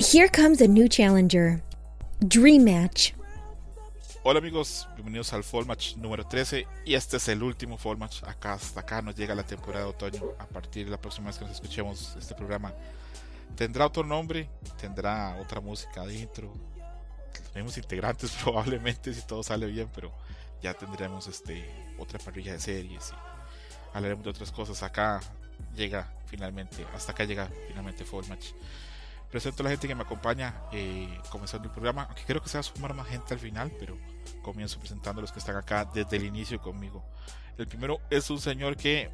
Here comes a new challenger. Dream Match. Hola amigos, bienvenidos al Fall Match número 13 y este es el último Fall Match. Acá hasta acá nos llega la temporada de otoño. A partir de la próxima vez que nos escuchemos este programa tendrá otro nombre, tendrá otra música adentro, mismos integrantes probablemente si todo sale bien, pero ya tendremos este otra parrilla de series y hablaremos de otras cosas. Acá llega finalmente, hasta acá llega finalmente Fall Match. Presento a la gente que me acompaña eh, comenzando el programa, aunque creo que se va a sumar más gente al final, pero comienzo presentando a los que están acá desde el inicio conmigo. El primero es un señor que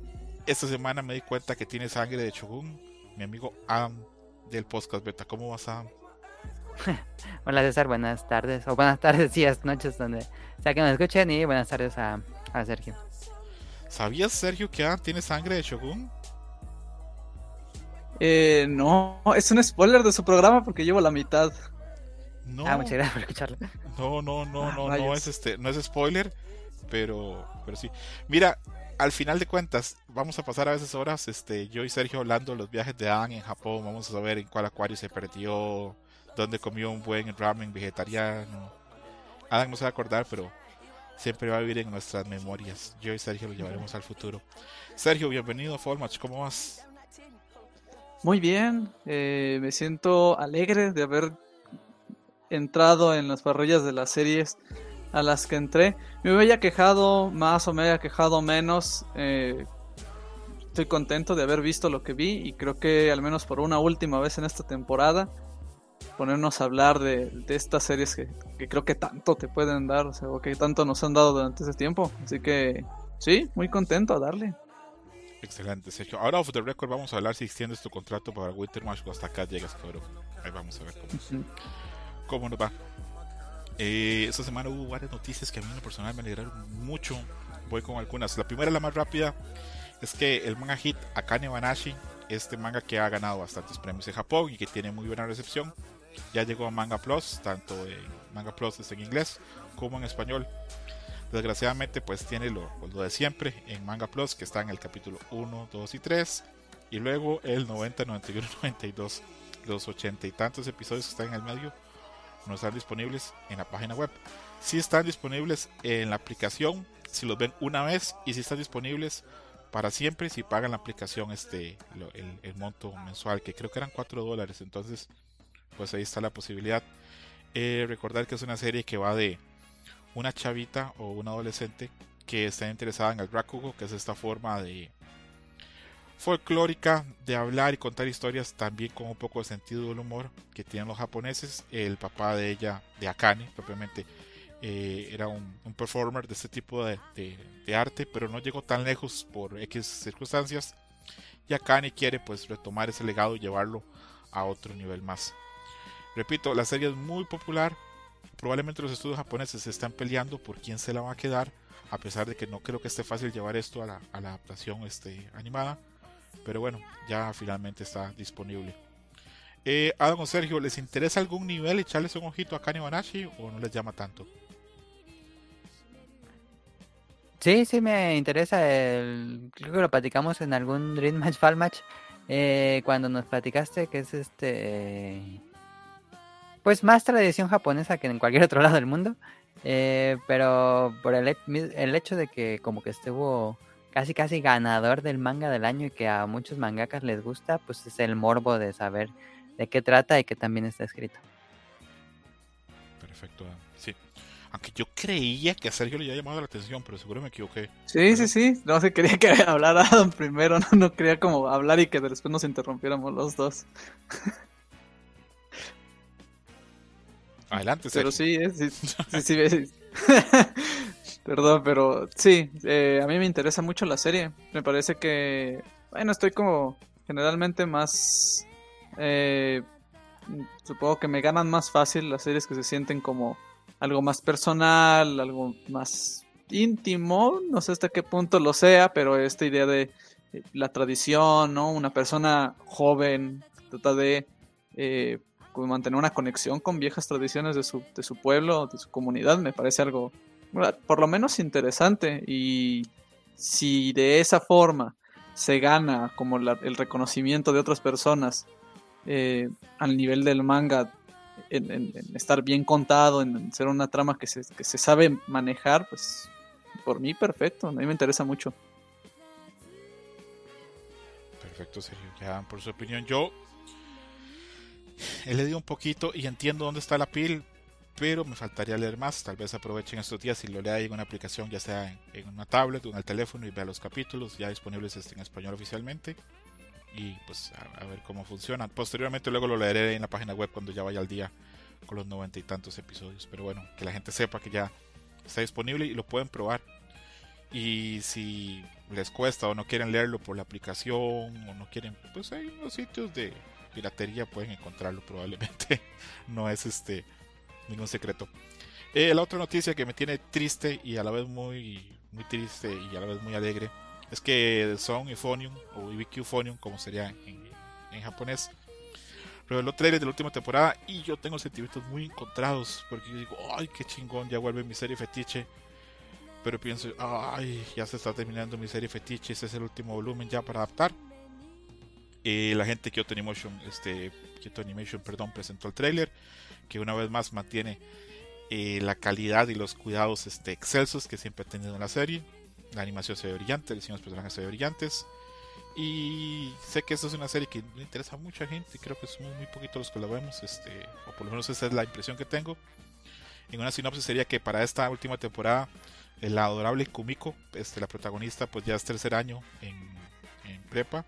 esta semana me di cuenta que tiene sangre de Shogun, mi amigo Adam del podcast Beta. ¿Cómo vas, Adam? Hola César, buenas tardes, o buenas tardes, días, noches, donde sea que me escuchen, y buenas tardes a, a Sergio. ¿Sabías, Sergio, que Adam tiene sangre de Shogun? Eh, no, es un spoiler de su programa porque llevo la mitad. No, Ah, muchas gracias por escucharlo. no, no, no, Ah, no, no rayos. es este, no es spoiler, pero, pero sí. Mira, al final de cuentas, vamos a pasar a veces horas, este, yo y Sergio hablando de los viajes de Adam en Japón, vamos a saber en cuál acuario se perdió, dónde comió un buen ramen vegetariano. Adam no se va a acordar, pero siempre va a vivir en nuestras memorias. Yo y Sergio lo llevaremos al futuro. Sergio, bienvenido a Formatch, ¿cómo vas? Muy bien, eh, me siento alegre de haber entrado en las parrillas de las series a las que entré. Me haya quejado más o me haya quejado menos. eh, estoy contento de haber visto lo que vi y creo que al menos por una última vez en esta temporada ponernos a hablar de, de estas series que, que creo que tanto te pueden dar, o sea, o que tanto nos han dado durante ese tiempo. Así que sí, muy contento a darle. Excelente, Sergio. Ahora, off the record, vamos a hablar si extiendes tu contrato para Winter Match o hasta acá llegas, cabrón. Ahí vamos a ver cómo, cómo nos va. Eh, esta semana hubo varias noticias que a mí en lo personal me alegraron mucho. Voy con algunas. La primera, la más rápida, es que el manga hit Akane Banashi, este manga que ha ganado bastantes premios en Japón y que tiene muy buena recepción, ya llegó a Manga Plus, tanto en Manga Plus es en inglés como en español. Desgraciadamente, pues tiene lo, lo de siempre en Manga Plus, que está en el capítulo 1, 2 y 3, y luego el 90, 91, 92. Los 80 y tantos episodios que están en el medio no están disponibles en la página web. Sí están disponibles en la aplicación si los ven una vez y si están disponibles para siempre si pagan la aplicación este el monto mensual que creo que eran 4 dólares entonces pues ahí está la posibilidad Eh, recordar que es una serie que va de una chavita o una adolescente que está interesada en el rakugo que es esta forma de folclórica de hablar y contar historias también con un poco de sentido del humor que tienen los japoneses. El papá de ella, de Akane, propiamente, eh, era un, performer de este tipo de arte, pero no llegó tan lejos por X circunstancias. Y Akane quiere pues retomar ese legado y llevarlo a otro nivel más. Repito, la serie es muy popular. Probablemente los estudios japoneses se están peleando por quién se la va a quedar, a pesar de que no creo que esté fácil llevar esto a la, a la adaptación este, animada. Pero bueno, ya finalmente está disponible. Eh, Adam o Sergio, ¿les interesa algún nivel echarles un ojito a Kanye Banashi o no les llama tanto? Sí, sí me interesa. El... Creo que lo platicamos en algún Dream Match Fall Match. eh, cuando nos platicaste que es este. Pues más tradición japonesa que en cualquier otro lado del mundo. eh, pero por el, el hecho de que como que estuvo casi casi ganador del manga del año y que a muchos mangakas les gusta, pues es el morbo de saber de qué trata y que también está escrito. Perfecto, Adam. Sí. Aunque yo creía que a Sergio le había llamado la atención, pero seguro me equivoqué. Sí, sí, sí. No se quería que hablara Adam primero, no, no quería como hablar y que después nos interrumpiéramos los dos. Adelante, Pero Sergio. sí, eh, sí, sí, sí, sí. Perdón, pero sí, eh, a mí me interesa mucho la serie. Me parece que, bueno, estoy como generalmente más, eh, supongo que me ganan más fácil las series que se sienten como algo más personal, algo más íntimo, no sé hasta qué punto lo sea, pero esta idea de eh, la tradición, ¿no? Una persona joven trata de eh, mantener una conexión con viejas tradiciones de su, de su pueblo, de su comunidad, me parece algo por lo menos interesante y si de esa forma se gana como el reconocimiento de otras personas eh, al nivel del manga en, estar bien contado, en ser una trama que se, que se sabe manejar, pues por mí perfecto, a mí me interesa mucho. Perfecto, Sergio, ya por su opinión. Yo he leído un poquito y entiendo dónde está la piel, pero me faltaría leer más. Tal vez aprovechen estos días y lo lea en una aplicación, ya sea en, una tablet o en el teléfono y vea los capítulos ya disponibles en español oficialmente y pues a, ver cómo funciona. Posteriormente luego lo leeré en la página web cuando ya vaya al día con los noventa y tantos episodios. Pero bueno, que la gente sepa que ya está disponible y lo pueden probar. Y si les cuesta o no quieren leerlo por la aplicación o no quieren, pues hay unos sitios de piratería pueden encontrarlo probablemente. no es este ningún secreto. Eh, la otra noticia que me tiene triste y a la vez muy muy triste y a la vez muy alegre es que Son y Phonium, o IBQ Phonium, como sería en, japonés, reveló trailer de la última temporada y yo tengo sentimientos muy encontrados porque yo digo, ay, qué chingón, ya vuelve mi serie fetiche. Pero pienso, ay, ya se está terminando mi serie fetiche, ese es el último volumen ya para adaptar. Y la gente de Kyoto Animation, este, Kyoto Animation, perdón, presentó el trailer que una vez más mantiene eh, la calidad y los cuidados este, excelsos que siempre ha tenido en la serie. La animación se ve brillante, los personajes se ve brillantes. Y sé que esta es una serie que le interesa a mucha gente. Creo que somos muy poquitos los que la vemos. Este, o por lo menos esa es la impresión que tengo. En una sinopsis sería que para esta última temporada, el adorable Kumiko, este, la protagonista, pues ya es tercer año en, en prepa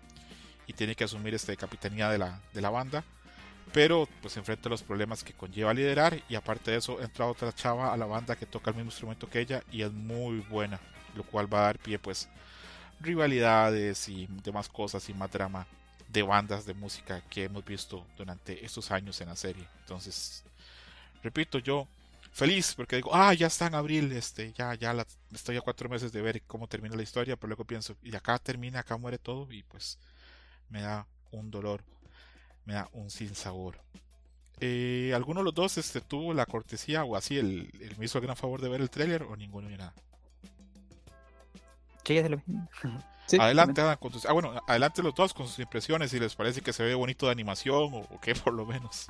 y tiene que asumir este capitanía de la, de la banda. Pero pues enfrenta los problemas que conlleva liderar. Y aparte de eso, entra otra chava a la banda que toca el mismo instrumento que ella y es muy buena lo cual va a dar pie pues rivalidades y demás cosas y más drama de bandas de música que hemos visto durante estos años en la serie. Entonces, repito, yo feliz porque digo, ah, ya está en abril, este, ya, ya la, estoy a cuatro meses de ver cómo termina la historia, pero luego pienso, y acá termina, acá muere todo, y pues me da un dolor, me da un sinsabor. Eh, ¿Alguno de los dos este, tuvo la cortesía o así el, el me hizo el gran favor de ver el tráiler o ninguno ni nada? adelante, con tus, ah, bueno, adelante los dos con sus impresiones, si les parece que se ve bonito de animación o, qué, por lo menos.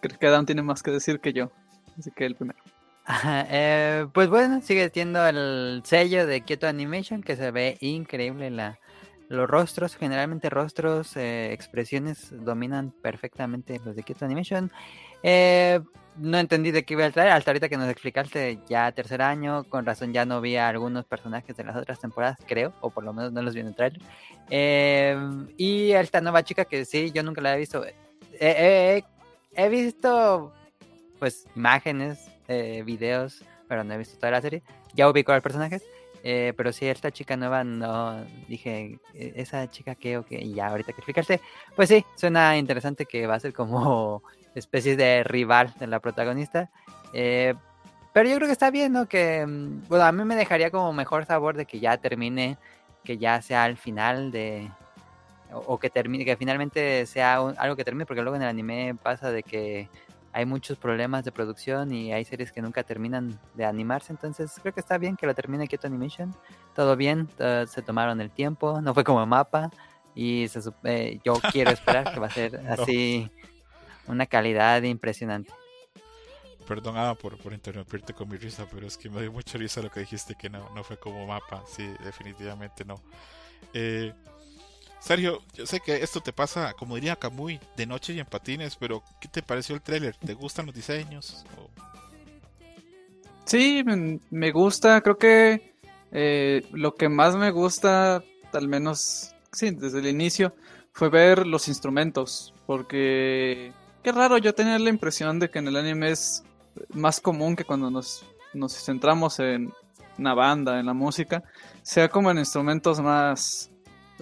Creo que Adam tiene más que decir que yo, así que el primero. Eh, pues bueno, sigue siendo el sello de Kyoto Animation que se ve increíble la, los rostros, generalmente rostros, eh, expresiones dominan perfectamente los de Kyoto Animation. Eh, no entendí de qué iba a traer. Hasta ahorita que nos explicaste ya tercer año, con razón ya no vi a algunos personajes de las otras temporadas, creo, o por lo menos no los vi en el trailer. Eh, y esta nueva chica que sí, yo nunca la he visto. he visto pues imágenes, eh, videos, pero no he visto toda la serie. Ya ubico a los personajes. Eh, pero sí, esta chica nueva no dije, e-, esa chica que o que, y ya ahorita que explicarse, pues sí, suena interesante que va a ser como especie de rival de la protagonista. Eh, pero yo creo que está bien, ¿no? Que, mm, bueno, a mí me dejaría como mejor sabor de que ya termine, que ya sea el final de... O, que termine, que finalmente sea algo que termine, porque luego en el anime pasa de que hay muchos problemas de producción y hay series que nunca terminan de animarse, entonces creo que está bien que lo termine Kyoto Animation, todo bien, se tomaron el tiempo, no fue como mapa y se, eh, yo quiero esperar que va a ser así una calidad impresionante. Perdón por, por interrumpirte con mi risa, pero es que me dio mucha risa lo que dijiste que no, no fue como mapa. Sí, definitivamente no. Eh, Sergio, yo sé que esto te pasa, como diría Kamui, de noche y en patines, pero ¿qué te pareció el tráiler? ¿Te gustan los diseños? Sí, me gusta. Creo que eh, lo que más me gusta, al menos, sí, desde el inicio, fue ver los instrumentos, porque Qué raro, yo tenía la impresión de que en el anime es más común que cuando nos, nos centramos en una banda, en la música, sea como en instrumentos más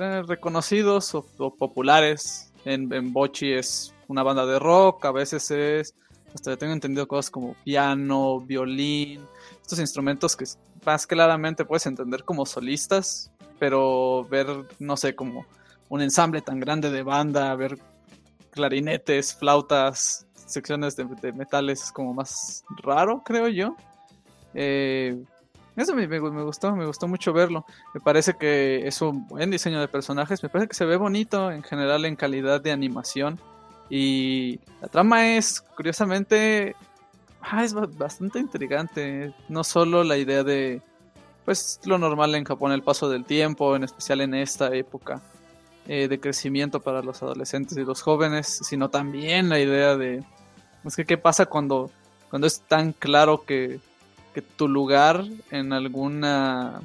eh, reconocidos o, populares. En, Bochi es una banda de rock, a veces es hasta tengo entendido cosas como piano, violín, estos instrumentos que más claramente puedes entender como solistas, pero ver, no sé, como un ensamble tan grande de banda, ver clarinetes, flautas, secciones de, metales es como más raro, creo yo. Eh, eso me, gustó, me gustó mucho verlo. Me parece que es un buen diseño de personajes, me parece que se ve bonito en general en calidad de animación. Y la trama es, curiosamente, ah, es bastante intrigante. No solo la idea de, pues, lo normal en Japón, el paso del tiempo, en especial en esta época eh, de crecimiento para los adolescentes y los jóvenes, sino también la idea de, es que, ¿qué pasa cuando, cuando es tan claro que, que tu lugar en alguna,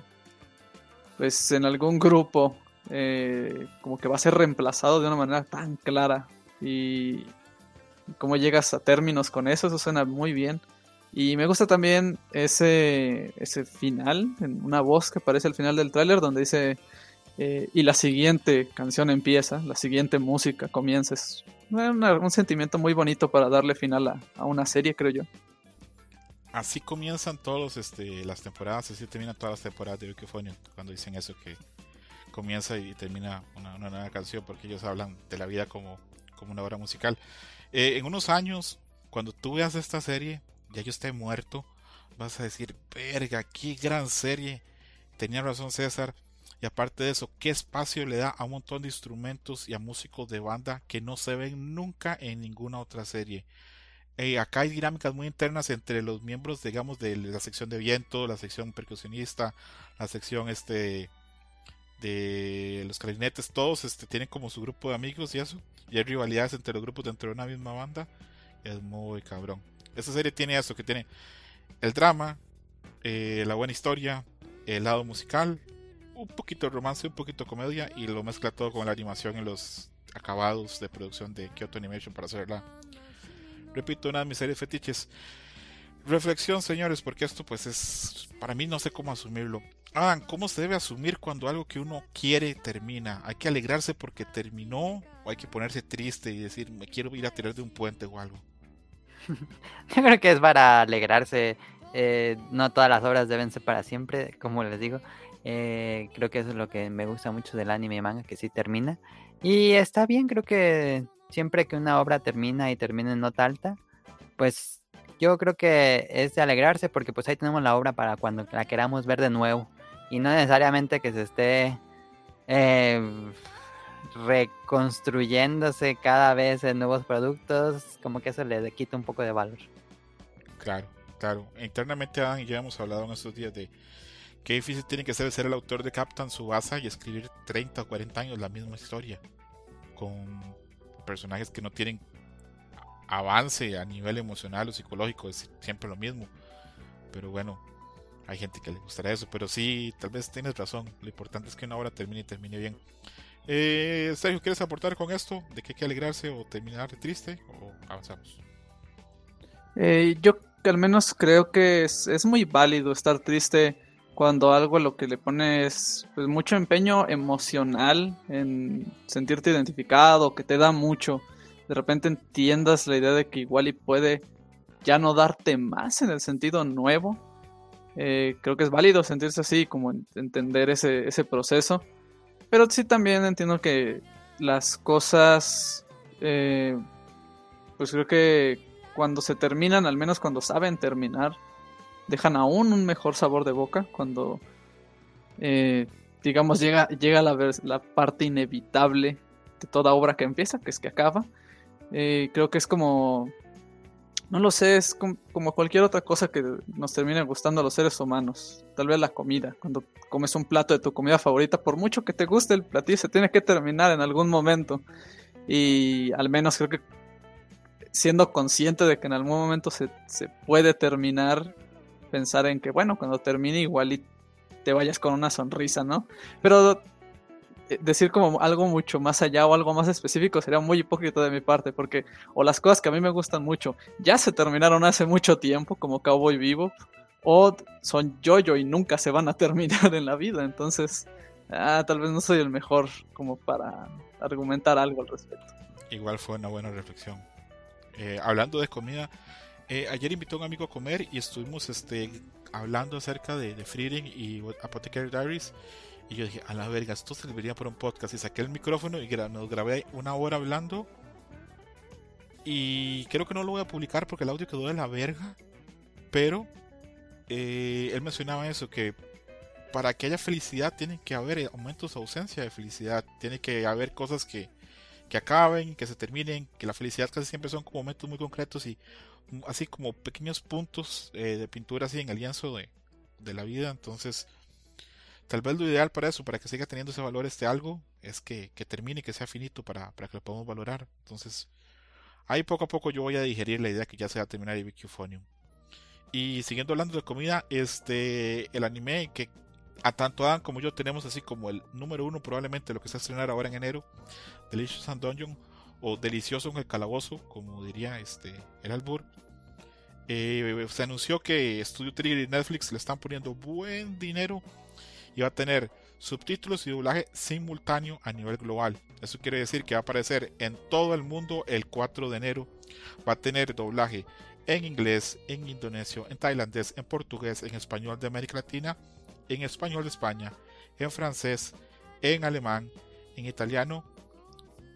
pues, en algún grupo, eh, como que va a ser reemplazado de una manera tan clara y cómo llegas a términos con eso, eso suena muy bien. Y me gusta también ese, ese final, en una voz que aparece al final del tráiler donde dice, eh, y la siguiente canción empieza, la siguiente música comienza. Es un sentimiento muy bonito para darle final a, a, una serie, creo yo. Así comienzan todos este, las temporadas, así terminan todas las temporadas de Wikiphone cuando dicen eso que comienza y termina una, una nueva canción porque ellos hablan de la vida como como una obra musical. Eh, en unos años, cuando tú veas esta serie, ya yo esté muerto, vas a decir, verga, qué gran serie. Tenía razón César. Y aparte de eso, qué espacio le da a un montón de instrumentos y a músicos de banda que no se ven nunca en ninguna otra serie. Eh, acá hay dinámicas muy internas entre los miembros, digamos, de la sección de viento, la sección percusionista, la sección este de los clarinetes, todos este, tienen como su grupo de amigos y eso. Y hay rivalidades entre los grupos dentro de una misma banda. es muy cabrón. Esta serie tiene eso, que tiene el drama, eh, la buena historia, el lado musical, un poquito romance, un poquito comedia y lo mezcla todo con la animación y los acabados de producción de Kyoto Animation para hacerla. Repito, una de mis series fetiches. Reflexión, señores, porque esto pues es, para mí no sé cómo asumirlo. Adam, ¿cómo se debe asumir cuando algo que uno quiere termina? ¿Hay que alegrarse porque terminó o hay que ponerse triste y decir, me quiero ir a tirar de un puente o algo? Yo creo que es para alegrarse. Eh, no todas las obras deben ser para siempre, como les digo. Eh, creo que eso es lo que me gusta mucho del anime y manga, que sí termina. Y está bien, creo que siempre que una obra termina y termina en nota alta, pues yo creo que es de alegrarse porque pues ahí tenemos la obra para cuando la queramos ver de nuevo y no necesariamente que se esté eh, reconstruyéndose cada vez en nuevos productos, como que eso le quita un poco de valor. Claro, claro. Internamente Adam y ya hemos hablado en estos días de qué difícil tiene que ser ser el autor de Captain Subasa y escribir 30 o 40 años la misma historia con personajes que no tienen avance a nivel emocional o psicológico, es siempre lo mismo. Pero bueno, hay gente que le gustaría eso, pero sí, tal vez tienes razón. Lo importante es que una obra termine y termine bien. Eh, Sergio, ¿quieres aportar con esto? ¿De que hay que alegrarse o terminar triste? ¿O avanzamos? Eh, yo al menos creo que es, muy válido estar triste cuando algo lo que le pones pues, mucho empeño emocional en sentirte identificado, que te da mucho. De repente entiendas la idea de que igual y puede ya no darte más en el sentido nuevo eh, creo que es válido sentirse así, como entender ese, ese proceso. Pero sí también entiendo que las cosas, eh, pues creo que cuando se terminan, al menos cuando saben terminar, dejan aún un mejor sabor de boca. Cuando, eh, digamos, llega, llega la, la parte inevitable de toda obra que empieza, que es que acaba. creo que es como no lo sé, es como cualquier otra cosa que nos termine gustando a los seres humanos. Tal vez la comida. Cuando comes un plato de tu comida favorita, por mucho que te guste el platillo, se tiene que terminar en algún momento. Y al menos creo que siendo consciente de que en algún momento se, se puede terminar, pensar en que, bueno, cuando termine igual y te vayas con una sonrisa, ¿no? Pero eh, decir como algo mucho más allá o algo más específico sería muy hipócrita de mi parte, porque o las cosas que a mí me gustan mucho ya se terminaron hace mucho tiempo, como Cowboy Vivo, o son yo-yo y nunca se van a terminar en la vida, entonces ah, tal vez no soy el mejor como para argumentar algo al respecto. Igual fue una buena reflexión. Eh, hablando de comida, eh, ayer invitó a un amigo a comer y estuvimos este, hablando acerca de, de Freeding y Apothecary Diaries. Y yo dije, a la verga, esto serviría para un podcast. Y saqué el micrófono y nos grabé una hora hablando. Y creo que no lo voy a publicar porque el audio quedó de la verga. Pero eh, él mencionaba eso, que para que haya felicidad tiene que haber aumentos o ausencia de felicidad. Tiene que haber cosas que, que acaben, que se terminen, que la felicidad casi siempre son como momentos muy concretos y así como pequeños puntos eh, de pintura así en el lienzo de, de, la vida. Entonces, tal vez lo ideal para eso, para que siga teniendo ese valor este algo, es que, que termine, que sea finito para, para, que lo podamos valorar. Entonces, ahí poco a poco yo voy a digerir la idea que ya se va a terminar BQ Phonium. Y siguiendo hablando de comida, este el anime que a tanto Adam como yo tenemos así como el número uno probablemente lo que se va a estrenar ahora en enero, Delicious and Dungeon o Delicioso en el Calabozo, como diría este el albur. Eh, se anunció que Studio Trigger y Netflix le están poniendo buen dinero y va a tener subtítulos y doblaje simultáneo a nivel global. Eso quiere decir que va a aparecer en todo el mundo el 4 de enero. Va a tener doblaje en inglés, en indonesio, en tailandés, en portugués, en español de América Latina, en español de España, en francés, en alemán, en italiano,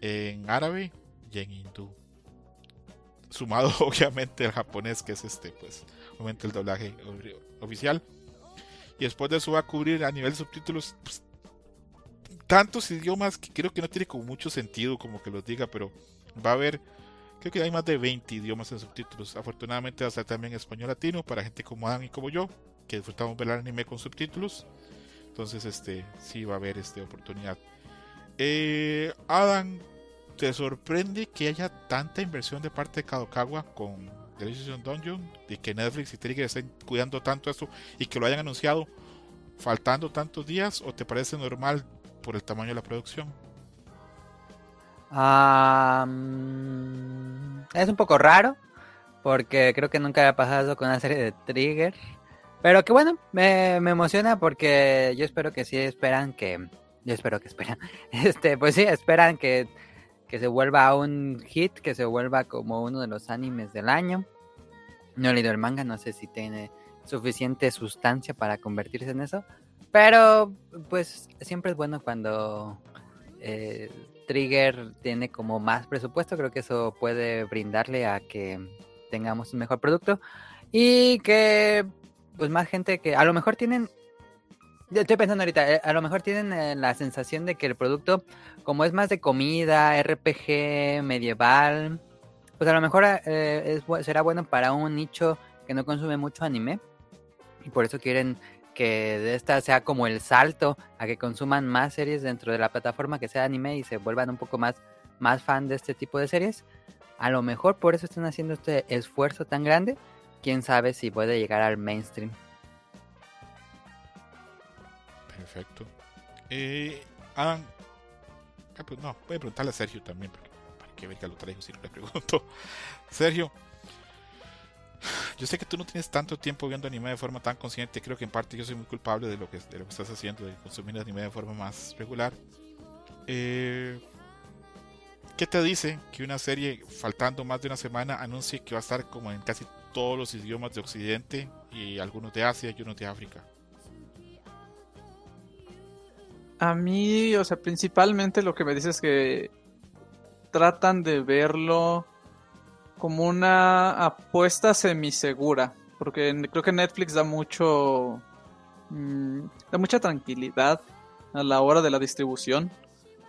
en árabe y en hindú. Sumado obviamente al japonés, que es este, pues, obviamente el doblaje oficial. Y después de eso va a cubrir a nivel de subtítulos pues, tantos idiomas que creo que no tiene como mucho sentido como que los diga, pero va a haber Creo que hay más de 20 idiomas en subtítulos. Afortunadamente va a estar también español latino para gente como Adam y como yo, que disfrutamos ver el anime con subtítulos. Entonces, este, sí va a haber esta oportunidad. Eh, Adam, ¿te sorprende que haya tanta inversión de parte de Kadokawa con Delicious Dungeon? De que Netflix y Trigger estén cuidando tanto esto y que lo hayan anunciado faltando tantos días? ¿O te parece normal por el tamaño de la producción? es un poco raro, porque creo que nunca había pasado con una serie de Trigger. Pero que bueno, me, emociona porque yo espero que sí esperan que. Yo espero que esperan. Este, pues sí, esperan que, que se vuelva un hit, que se vuelva como uno de los animes del año. No he leído el manga, no sé si tiene suficiente sustancia para convertirse en eso. Pero pues siempre es bueno cuando eh, Trigger tiene como más presupuesto, creo que eso puede brindarle a que tengamos un mejor producto y que pues más gente que a lo mejor tienen estoy pensando ahorita, eh, a lo mejor tienen eh, la sensación de que el producto, como es más de comida, RPG, medieval, pues a lo mejor eh, será bueno para un nicho que no consume mucho anime. Y por eso quieren que esta sea como el salto a que consuman más series dentro de la plataforma que sea anime y se vuelvan un poco más, más fan de este tipo de series. A lo mejor por eso están haciendo este esfuerzo tan grande. Quién sabe si puede llegar al mainstream. Perfecto. Eh, ah, pues no, voy a preguntarle a Sergio también, porque para que ver que lo traigo si no le pregunto. Sergio, yo sé que tú no tienes tanto tiempo viendo anime de forma tan consciente. Creo que en parte yo soy muy culpable de lo que, de lo que estás haciendo, de consumir anime de forma más regular. Eh, ¿Qué te dice que una serie, faltando más de una semana, anuncie que va a estar como en casi todos los idiomas de Occidente y algunos de Asia y unos de África? A mí, o sea, principalmente lo que me dice es que tratan de verlo como una apuesta semisegura, porque creo que Netflix da mucho mm, da mucha tranquilidad a la hora de la distribución.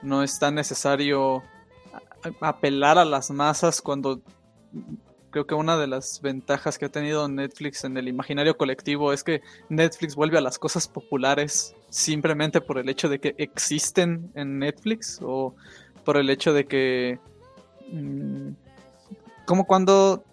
No es tan necesario apelar a las masas cuando creo que una de las ventajas que ha tenido Netflix en el imaginario colectivo es que Netflix vuelve a las cosas populares simplemente por el hecho de que existen en Netflix o por el hecho de que mm, como cuando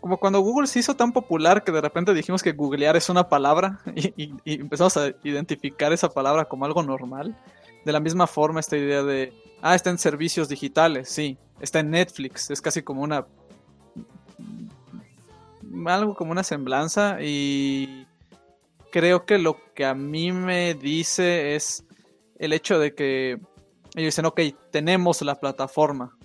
como cuando Google se hizo tan popular que de repente dijimos que googlear es una palabra y, empezamos a identificar esa palabra como algo normal. De la misma forma esta idea de, ah, está en servicios digitales, sí, está en Netflix, es casi como una... algo como una semblanza y creo que lo que a mí me dice es el hecho de que ellos dicen, ok, tenemos la plataforma,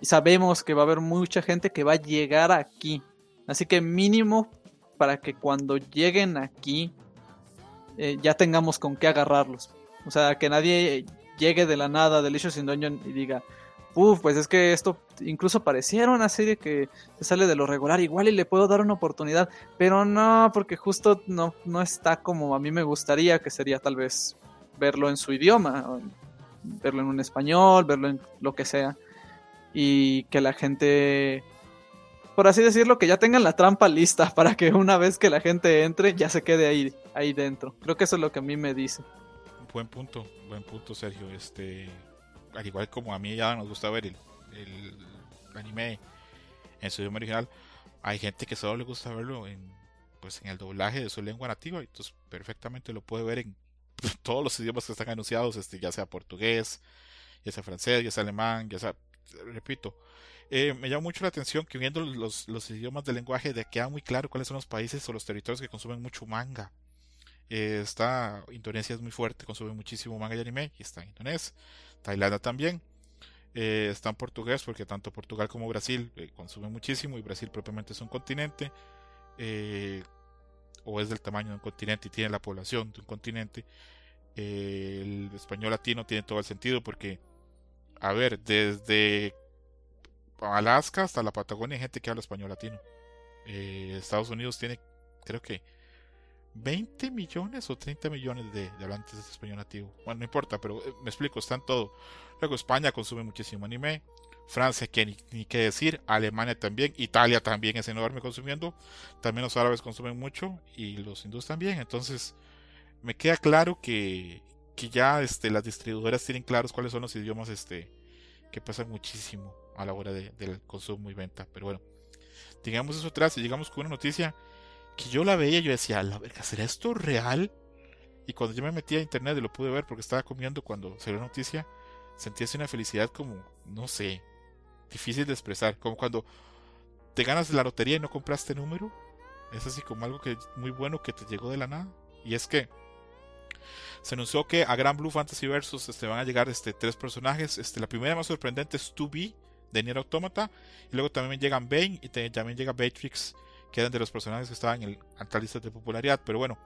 Y sabemos que va a haber mucha gente que va a llegar aquí. Así que mínimo para que cuando lleguen aquí eh, ya tengamos con qué agarrarlos. O sea, que nadie llegue de la nada del Delicious in Dungeon y diga, uff, pues es que esto incluso pareciera una serie que sale de lo regular, igual y le puedo dar una oportunidad, pero no, porque justo no, no está como a mí me gustaría, que sería tal vez verlo en su idioma, verlo en un español, verlo en lo que sea, y que la gente, por así decirlo, que ya tengan la trampa lista para que una vez que la gente entre ya se quede ahí, ahí dentro. Creo que eso es lo que a mí me dice. Buen punto, buen punto, Sergio. Este, al igual como a mí ya nos gusta ver el, anime en su idioma original, hay gente que solo le gusta verlo en, pues, en el doblaje de su lengua nativa, entonces perfectamente lo puede ver en todos los idiomas que están anunciados, este, ya sea portugués, ya sea francés, ya sea alemán, ya sea, repito, eh, me llama mucho la atención que viendo los, los idiomas del lenguaje de queda muy claro cuáles son los países o los territorios que consumen mucho manga. Eh, está Indonesia es muy fuerte, consume muchísimo manga y anime y está en indonesio. Tailandia también. Eh, está en portugués porque tanto Portugal como Brasil eh, consumen muchísimo y Brasil propiamente es un continente eh, o es del tamaño de un continente y tiene la población de un continente. el español latino tiene todo el sentido porque, a ver, desde Alaska hasta la Patagonia hay gente que habla español latino. Estados Unidos tiene, creo que 20 millones o 30 millones de, hablantes de español nativo. Bueno, no importa, pero eh, me explico, están todo. Luego España consume muchísimo anime. Francia, que ni, ni, qué decir. Alemania también. Italia también es enorme consumiendo. También los árabes consumen mucho. Y los hindúes también. Entonces, me queda claro que, que ya este, las distribuidoras tienen claros cuáles son los idiomas este, que pasan muchísimo a la hora del consumo y venta. Pero bueno, digamos eso atrás y llegamos con una noticia que yo la veía, yo decía, la verga, ¿será esto real? Y cuando yo me metí a internet y lo pude ver porque estaba comiendo cuando salió la noticia, sentí así una felicidad como, no sé, difícil de expresar. Como cuando te ganas la lotería y no compraste número. Es así como algo que muy bueno que te llegó de la nada. Y es que se anunció que a Gran Blue Fantasy Versus este, van a llegar este, tres personajes. Este, la primera más sorprendente es 2B de Nier Automata. Y luego también llegan Bane y también llega Beatrix que eran de los personajes que estaban en alta lista de popularidad. Pero bueno,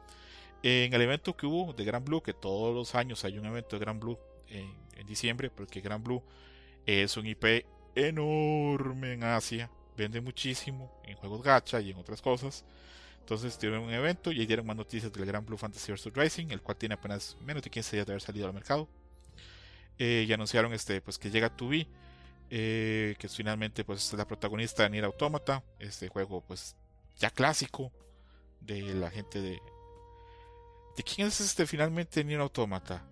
en el evento que hubo de Gran Blue, que todos los años hay un evento de Gran Blue en, diciembre, porque Gran Blue es un IP enorme en Asia, vende muchísimo en juegos gacha y en otras cosas. Entonces tuvieron un evento y dieron más noticias del Gran Blue Fantasy vs Racing, el cual tiene apenas menos de 15 días de haber salido al mercado. Eh, y anunciaron este, pues, que llega Tubi, eh, que finalmente pues, es la protagonista de Nier Automata. Este juego pues ya clásico de la gente de. ¿De quién es este finalmente Nier Automata?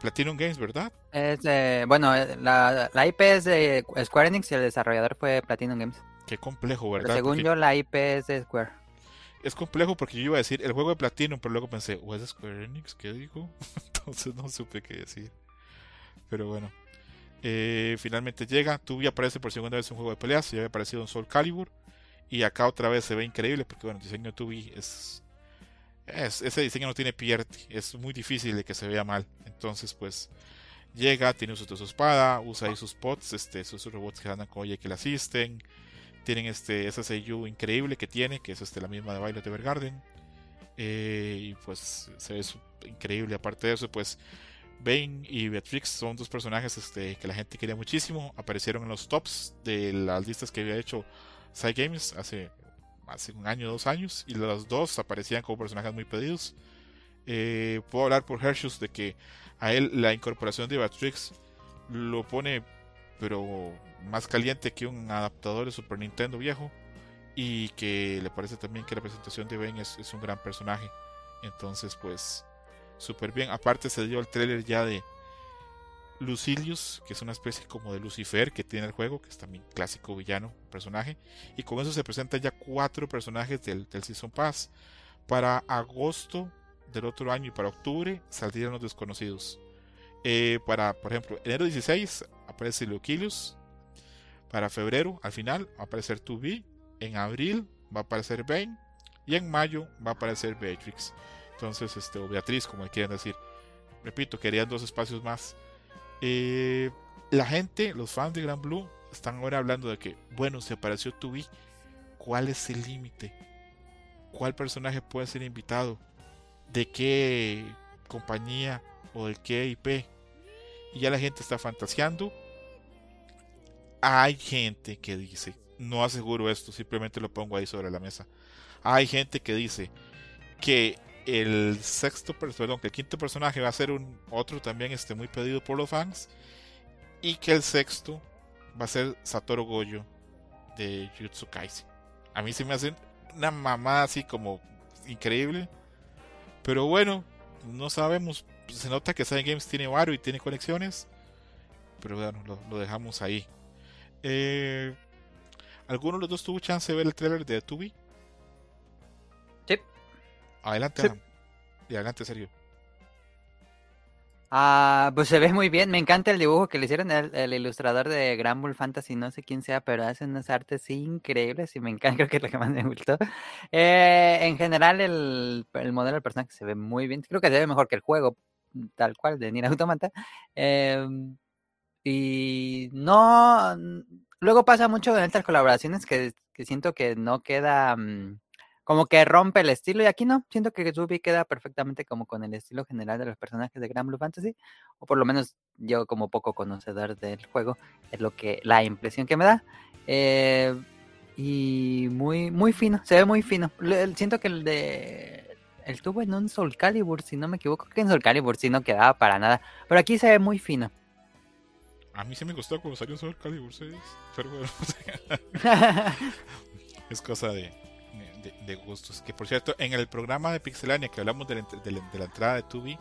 Platinum Games, ¿verdad? Es bueno, eh, la, la, IP es de Square Enix y el desarrollador fue Platinum Games. Qué complejo, ¿verdad? según yo, la IP es de Square. Es complejo porque yo iba a decir el juego de Platinum, pero luego pensé, ¿o es Square Enix? ¿Qué digo? Entonces no supe qué decir. Pero bueno. Eh, finalmente llega. Tubi aparece por segunda vez en un juego de peleas. Ya había aparecido en Soul Calibur. Y acá otra vez se ve increíble porque bueno, el diseño de Tubi es, ese diseño no tiene pierde, es muy difícil de que se vea mal. Entonces pues llega, tiene uso de su espada, usa ahí sus pots, este, esos robots que andan con ella que le asisten. Tienen este, ese seiyuu increíble que tiene, que es este, la misma de Violet Evergarden. Eh, y pues se ve increíble. Aparte de eso, pues Bane y Beatrix son dos personajes este, que la gente quería muchísimo. Aparecieron en los tops de las listas que había hecho Games hace, hace un año, dos años, y los dos aparecían como personajes muy pedidos. Eh, puedo hablar por Hershus de que a él la incorporación de Batrix lo pone, pero más caliente que un adaptador de Super Nintendo viejo. Y que le parece también que la presentación de Ben es, es un gran personaje. Entonces, pues, súper bien. Aparte, se dio el trailer ya de Lucilius, que es una especie como de Lucifer que tiene el juego, que es también clásico villano, personaje. Y con eso se presentan ya cuatro personajes del, del Season Pass. Para agosto del otro año y para octubre saldrían los desconocidos. Eh, para, por ejemplo, enero 16 aparece Lucilius. Para febrero, al final, va a aparecer 2B. En abril va a aparecer Bane. Y en mayo va a aparecer Beatrix. Entonces, este, o Beatriz, como quieran decir. Repito, querían dos espacios más. Eh, la gente, los fans de Gran Blue, están ahora hablando de que, bueno, se apareció Tubi. ¿Cuál es el límite? ¿Cuál personaje puede ser invitado? ¿De qué compañía o de qué IP? Y ya la gente está fantaseando. Hay gente que dice, no aseguro esto, simplemente lo pongo ahí sobre la mesa. Hay gente que dice que el sexto, perdón, que el quinto personaje va a ser un otro también este, muy pedido por los fans y que el sexto va a ser Satoru Goyo de Jutsu Kaisen. A mí se me hace una mamá así como increíble. Pero bueno, no sabemos. Se nota que Side Games tiene varo y tiene conexiones. Pero bueno, lo, dejamos ahí. Eh, ¿Alguno de los dos tuvo chance de ver el trailer de Tubi? Sí. Adelante, Y adelante, Sergio. Ah, pues se ve muy bien. Me encanta el dibujo que le hicieron el, ilustrador de Grand Bull Fantasy, no sé quién sea, pero hace unas artes increíbles y me encanta, creo que es lo que más me gustó. Eh, en general, el, modelo del personaje se ve muy bien. Creo que se ve mejor que el juego, tal cual, de Nier Automata. Em, y no. Luego pasa mucho en estas colaboraciones que, siento que no queda. Mm, como que rompe el estilo y aquí no, siento que Zubi queda perfectamente como con el estilo general de los personajes de Grand Blue Fantasy, o por lo menos yo como poco conocedor del juego, es lo que la impresión que me da. Eh, y muy muy fino, se ve muy fino. Siento que el de el tubo en un Soul Calibur, si no me equivoco, que en Soul Calibur si no quedaba para nada, pero aquí se ve muy fino. A mí sí me gustó cuando salió Soul Calibur 6, pero bueno, es cosa de de, gustos. Que por cierto, en el programa de Pixelania que hablamos de la, entrada de Tubi,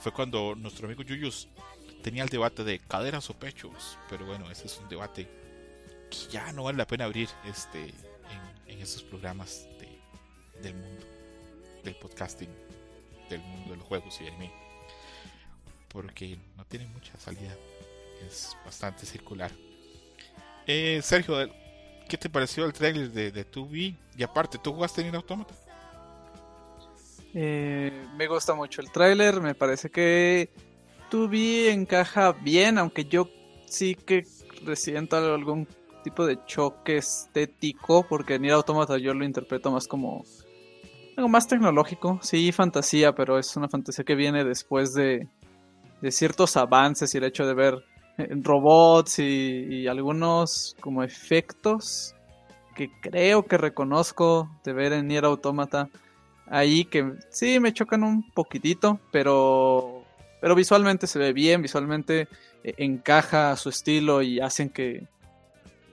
fue cuando nuestro amigo Yuyus tenía el debate de caderas o pechos. Pero bueno, ese es un debate que ya no vale la pena abrir este en, esos programas del mundo del podcasting, del mundo de los juegos y anime. Porque no tiene mucha salida. Es bastante circular. Eh, Sergio, ¿Qué te pareció el trailer de, de 2B? Y aparte, ¿tú jugaste en Automata? Eh, me gusta mucho el trailer, me parece que 2B encaja bien, aunque yo sí que resiento algún tipo de choque estético, porque Nier Automata yo lo interpreto más como algo más tecnológico, sí, fantasía, pero es una fantasía que viene después de, de ciertos avances y el hecho de ver robots y, algunos como efectos que creo que reconozco de ver en Nier Automata ahí que sí me chocan un poquitito, pero pero visualmente se ve bien, visualmente eh, encaja su estilo y hacen que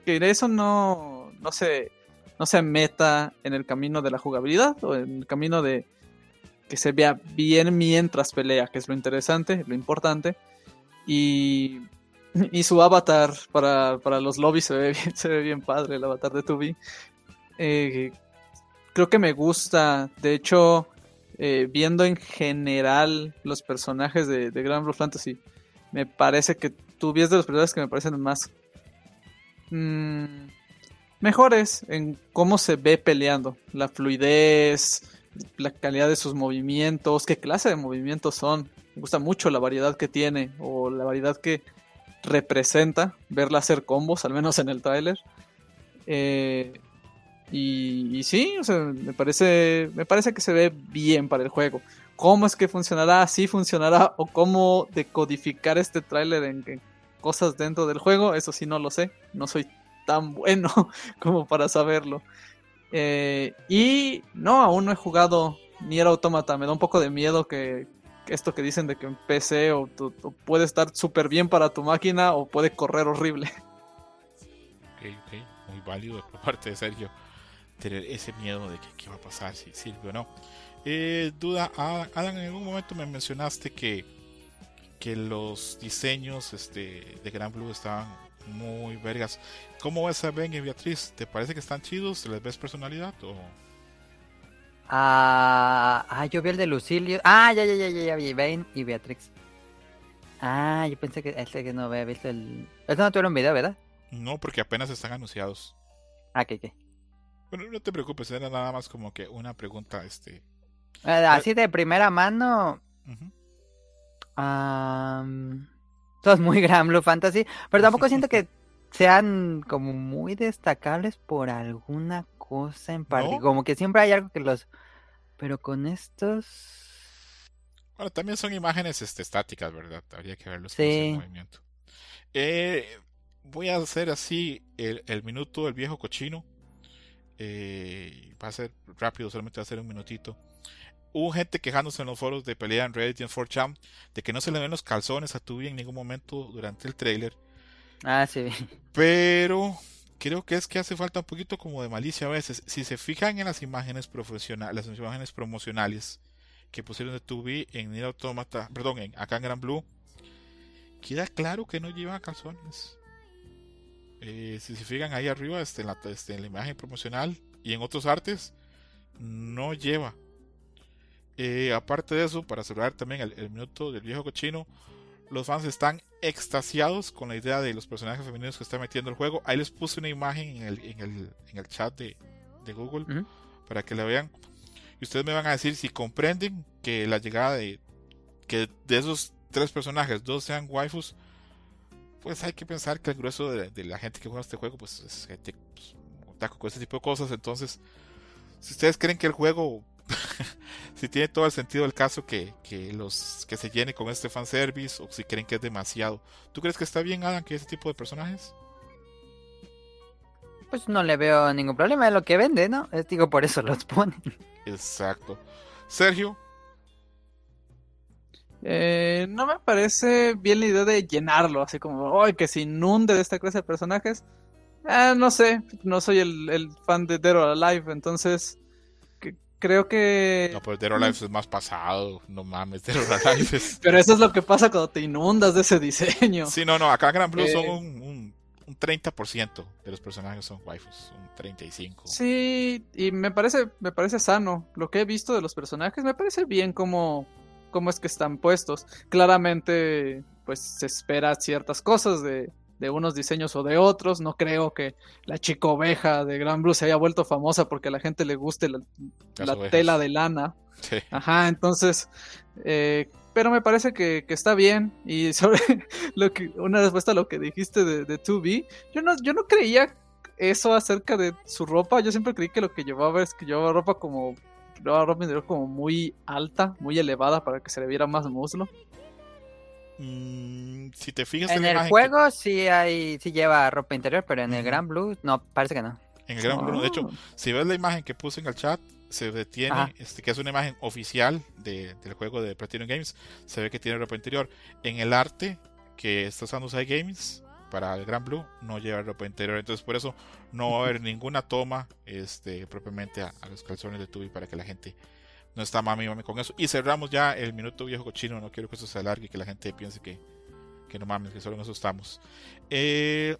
que eso no no se no se meta en el camino de la jugabilidad o en el camino de que se vea bien mientras pelea, que es lo interesante, lo importante. Y y su avatar para, los lobbies se ve, bien, se ve bien padre, el avatar de Tubi. Eh, creo que me gusta. De hecho, eh, viendo en general los personajes de, de Grand Blue Fantasy, me parece que Tubi es de los personajes que me parecen más mm, mejores en cómo se ve peleando. La fluidez, la calidad de sus movimientos, qué clase de movimientos son. Me gusta mucho la variedad que tiene o la variedad que representa verla hacer combos, al menos en el tráiler. Eh, y, sí, me parece, me parece que se ve bien para el juego. ¿Cómo es que funcionará? ¿Si funcionará? ¿O cómo decodificar este tráiler en, cosas dentro del juego? Eso sí no lo sé. No soy tan bueno como para saberlo. Eh, y no, aún no he jugado Nier Automata. Me da un poco de miedo que, esto que dicen de que en PC o, puede estar súper bien para tu máquina o puede correr horrible. Ok, ok, muy válido por parte de Sergio tener ese miedo de que qué va a pasar, si sirve o no. Eh, duda, Adam, en algún momento me mencionaste que, que los diseños este, de Gran Blue estaban muy vergas. ¿Cómo ves a Ben y Beatriz? ¿Te parece que están chidos? ¿Les ves personalidad o...? Ah, ah, yo vi el de Lucilio. Ah, ya, ya, ya, ya, ya vi Bane y Beatrix. Ah, yo pensé que este que no había visto el. Este no tuvieron video, ¿verdad? No, porque apenas están anunciados. Ah, ¿qué, qué? Bueno, no te preocupes, era nada más como que una pregunta, este. Eh, así de primera mano. todos muy Gran Blue Fantasy, pero tampoco siento que sean como muy destacables por alguna cosa en particular. ¿No? Como que siempre hay algo que los... Pero con estos... Bueno, también son imágenes este, estáticas, ¿verdad? Habría que verlos Sí. en movimiento. Eh, voy a hacer así el, el minuto del viejo cochino. Eh, va a ser rápido, solamente va a ser un minutito. Hubo gente quejándose en los foros de pelea en Reddit y en 4chan de que no se le ven los calzones a Tubi en ningún momento durante el trailer. Ah, sí. Pero creo que es que hace falta un poquito como de malicia a veces. Si se fijan en las imágenes profesionales, las imágenes promocionales que pusieron de Tubi en Nier Automata, perdón, en, acá en Gran Blue, queda claro que no lleva calzones. Eh, si se fijan ahí arriba, este, en, la, este, en la imagen promocional y en otros artes, no lleva. Eh, aparte de eso, para cerrar también el, el minuto del viejo cochino, los fans están extasiados con la idea de los personajes femeninos que está metiendo el juego. Ahí les puse una imagen en el, en el, en el chat de, de Google para que la vean. Y ustedes me van a decir si comprenden que la llegada de que de esos tres personajes, dos sean waifus. Pues hay que pensar que el grueso de, de la gente que juega este juego, pues es gente pues, con este tipo de cosas. Entonces, si ustedes creen que el juego si tiene todo el sentido del caso que, que los que se llene con este fanservice o si creen que es demasiado. ¿Tú crees que está bien, Adam, que ese tipo de personajes? Pues no le veo ningún problema, es lo que vende, ¿no? Es, digo, por eso los ponen. Exacto. Sergio, Eh, no me parece bien la idea de llenarlo, así como, ¡ay, que se inunde de esta clase de personajes! Ah, no sé, no soy el, el fan de Dead or Alive, entonces creo que... no, pues Dead or Alive es más pasado, no mames, Dead or Alive es... Pero eso es lo que pasa cuando te inundas de ese diseño. Sí, no, no, acá en Gran Blue son Eh. un, un, un 30% de los personajes son waifus, un 35%. Sí, y me parece, me parece sano. Lo que he visto de los personajes, me parece bien cómo, cómo es que están puestos. Claramente, pues se espera ciertas cosas de, de unos diseños o de otros. No creo que la chica oveja de Gran Blue se haya vuelto famosa porque a la gente le guste la, tela de lana. Sí. Ajá, entonces, eh, pero me parece que, que está bien. Y sobre lo que, una respuesta a lo que dijiste de, de 2B, yo no, yo no creía eso acerca de su ropa. Yo siempre creí que lo que llevaba es que llevaba ropa como, llevaba ropa interior como muy alta, muy elevada para que se le viera más muslo. Mm, si te fijas En el imagen que- juego sí hay, sí lleva ropa interior, pero en el. Gran Blue no, parece que no. en el Gran Blue, de hecho, Ah. Si ves la imagen que puse en el chat, se detiene, Ajá. este, que es una imagen oficial de- del juego de Platinum Games, se ve que tiene ropa interior. En el arte que está usando Side Games para el Gran Blue, no lleva ropa interior. Entonces, por eso no va a haber ninguna toma este, propiamente a, a los calzones de Tubi para que la gente no está mami mami con eso. Y cerramos ya el minuto viejo cochino. No quiero que eso se alargue y que la gente piense que, que no mames, que solo en eso estamos. Eh,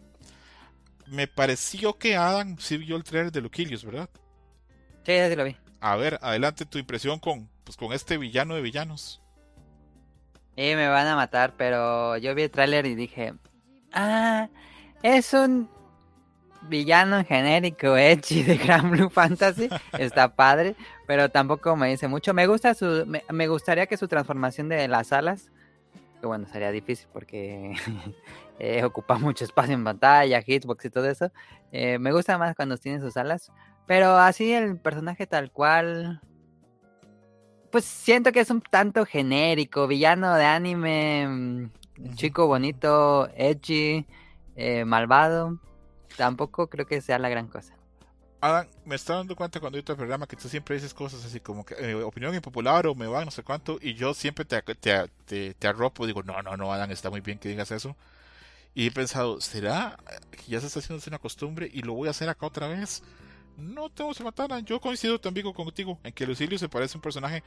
me pareció que Adam sí vio el trailer de Luquilius, ¿verdad? Sí, sí lo vi. A ver, adelante tu impresión con, pues, con este villano de villanos. Y me van a matar, pero yo vi el tráiler y dije, ah, es un villano genérico edgy de Gran Blue Fantasy, está padre, pero tampoco me dice mucho. Me gusta su, me, me gustaría que su transformación de las alas, que bueno, sería difícil porque eh, ocupa mucho espacio en pantalla, hitbox y todo eso. eh, me gusta más cuando tiene sus alas, pero así el personaje tal cual, pues siento que es un tanto genérico, villano de anime, mm, chico bonito, edgy, eh, malvado. Tampoco creo que sea la gran cosa. Adam, me está dando cuenta cuando yo te programa que tú siempre dices cosas así como que eh, opinión impopular o me va no sé cuánto y yo siempre te, te, te, te arropo digo no, no, no, Adam, está muy bien que digas eso y he pensado, ¿será que ya se está haciendo una costumbre y lo voy a hacer acá otra vez? No tengo matar, yo coincido también contigo en que Lucilio se parece a un personaje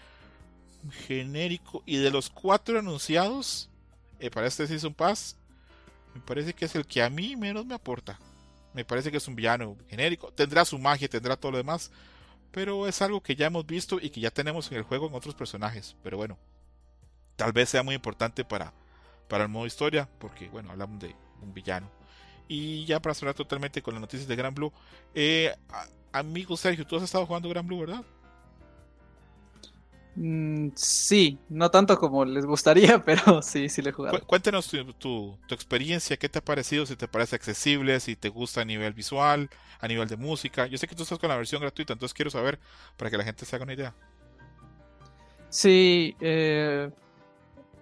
genérico y de los cuatro anunciados eh, para este Season Pass me parece que es el que a mí menos me aporta me parece que es un villano genérico. Tendrá su magia, tendrá todo lo demás. Pero es algo que ya hemos visto y que ya tenemos en el juego en otros personajes. Pero bueno, tal vez sea muy importante para, para el modo historia. Porque bueno, hablamos de un villano. Y ya para cerrar totalmente con las noticias de Gran Blue. Eh, amigo Sergio, tú has estado jugando Gran Blue, ¿verdad? Mm, sí, no tanto como les gustaría, pero sí, sí le he jugado. cuéntanos tu, tu, experiencia, qué te ha parecido, si te parece accesible, si te gusta a nivel visual, a nivel de música. Yo sé que tú estás con la versión gratuita, entonces quiero saber para que la gente se haga una idea. Sí, eh,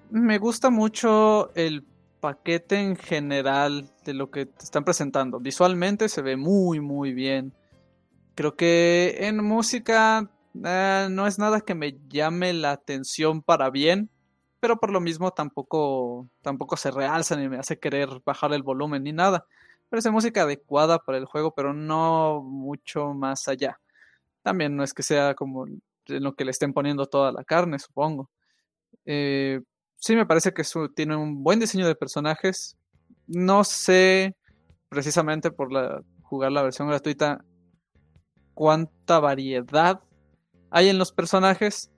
me gusta mucho el paquete en general de lo que te están presentando. Visualmente se ve muy, muy bien. Creo que en música eh, no es nada que me llame la atención para bien, pero por lo mismo tampoco, tampoco se realza ni me hace querer bajar el volumen ni nada. Parece música adecuada para el juego, pero no mucho más allá. También no es que sea como en lo que le estén poniendo toda la carne, supongo. Eh, sí me parece que tiene un buen diseño de personajes. No sé precisamente por la, jugar la versión gratuita cuánta variedad hay en los personajes.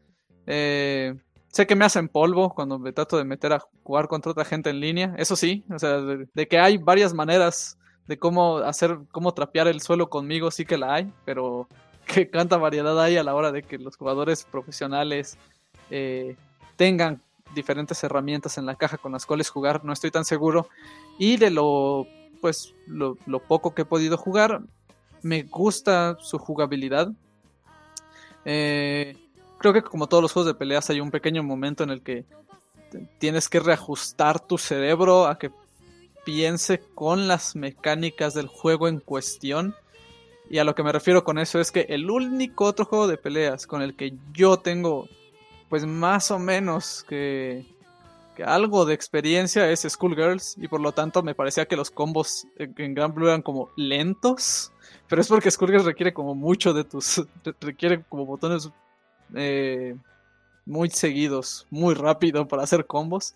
Eh, sé que me hacen polvo cuando me trato de meter a jugar contra otra gente en línea. Eso sí, o sea, de, que hay varias maneras de cómo hacer, cómo trapear el suelo conmigo, sí que la hay, pero que cuánta variedad hay a la hora de que los jugadores profesionales eh, tengan diferentes herramientas en la caja con las cuales jugar, no estoy tan seguro. Y de lo, pues, lo, lo poco que he podido jugar, me gusta su jugabilidad. Eh, creo que como todos los juegos de peleas hay un pequeño momento en el que tienes que reajustar tu cerebro a que piense con las mecánicas del juego en cuestión. Y a lo que me refiero con eso es que el único otro juego de peleas con el que yo tengo pues más o menos que, que algo de experiencia es Schoolgirls y por lo tanto me parecía que los combos en, Gran Blue eran como lentos. Pero es porque Skullgirls requiere como mucho de tus. requiere como botones eh, muy seguidos, muy rápido para hacer combos.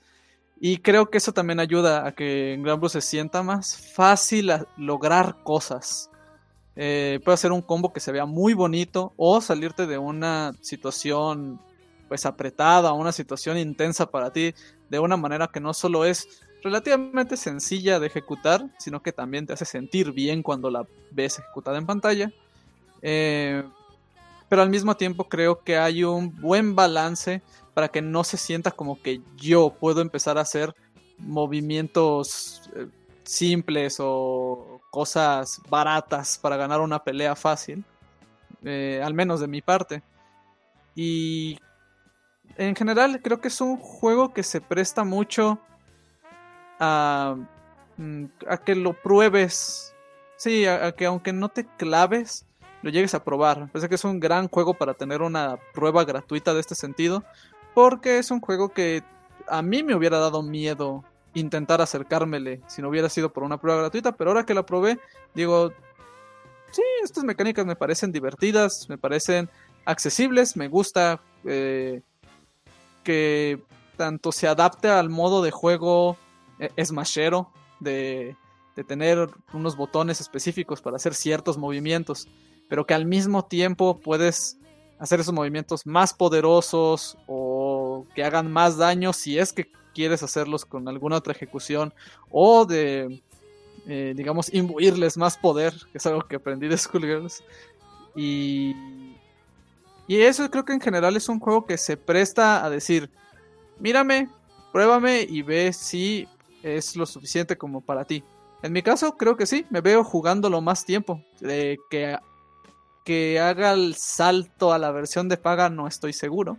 Y creo que eso también ayuda a que en Gran Blue se sienta más fácil lograr cosas. Eh, puede hacer un combo que se vea muy bonito o salirte de una situación pues apretada, una situación intensa para ti de una manera que no solo es relativamente sencilla de ejecutar, sino que también te hace sentir bien cuando la ves ejecutada en pantalla. Eh, pero al mismo tiempo creo que hay un buen balance para que no se sienta como que yo puedo empezar a hacer movimientos eh, simples o cosas baratas para ganar una pelea fácil. Eh, al menos de mi parte. Y en general creo que es un juego que se presta mucho Mm, a, que lo pruebes. Sí, a, que aunque no te claves, lo llegues a probar. Parece que es un gran juego para tener una prueba gratuita de este sentido. Porque es un juego que a mí me hubiera dado miedo intentar acercármele si no hubiera sido por una prueba gratuita. Pero ahora que la probé, digo, sí, estas mecánicas me parecen divertidas, me parecen accesibles, me gusta eh, que tanto se adapte al modo de juego es de, de tener unos botones específicos para hacer ciertos movimientos, pero que al mismo tiempo puedes hacer esos movimientos más poderosos o que hagan más daño si es que quieres hacerlos con alguna otra ejecución o de, eh, digamos, imbuirles más poder, que es algo que aprendí de Schoolgirls. Y, y eso creo que en general es un juego que se presta a decir, mírame, pruébame y ve si es lo suficiente como para ti. En mi caso, creo que sí, me veo jugándolo más tiempo. De que, que haga el salto a la versión de paga, no estoy seguro.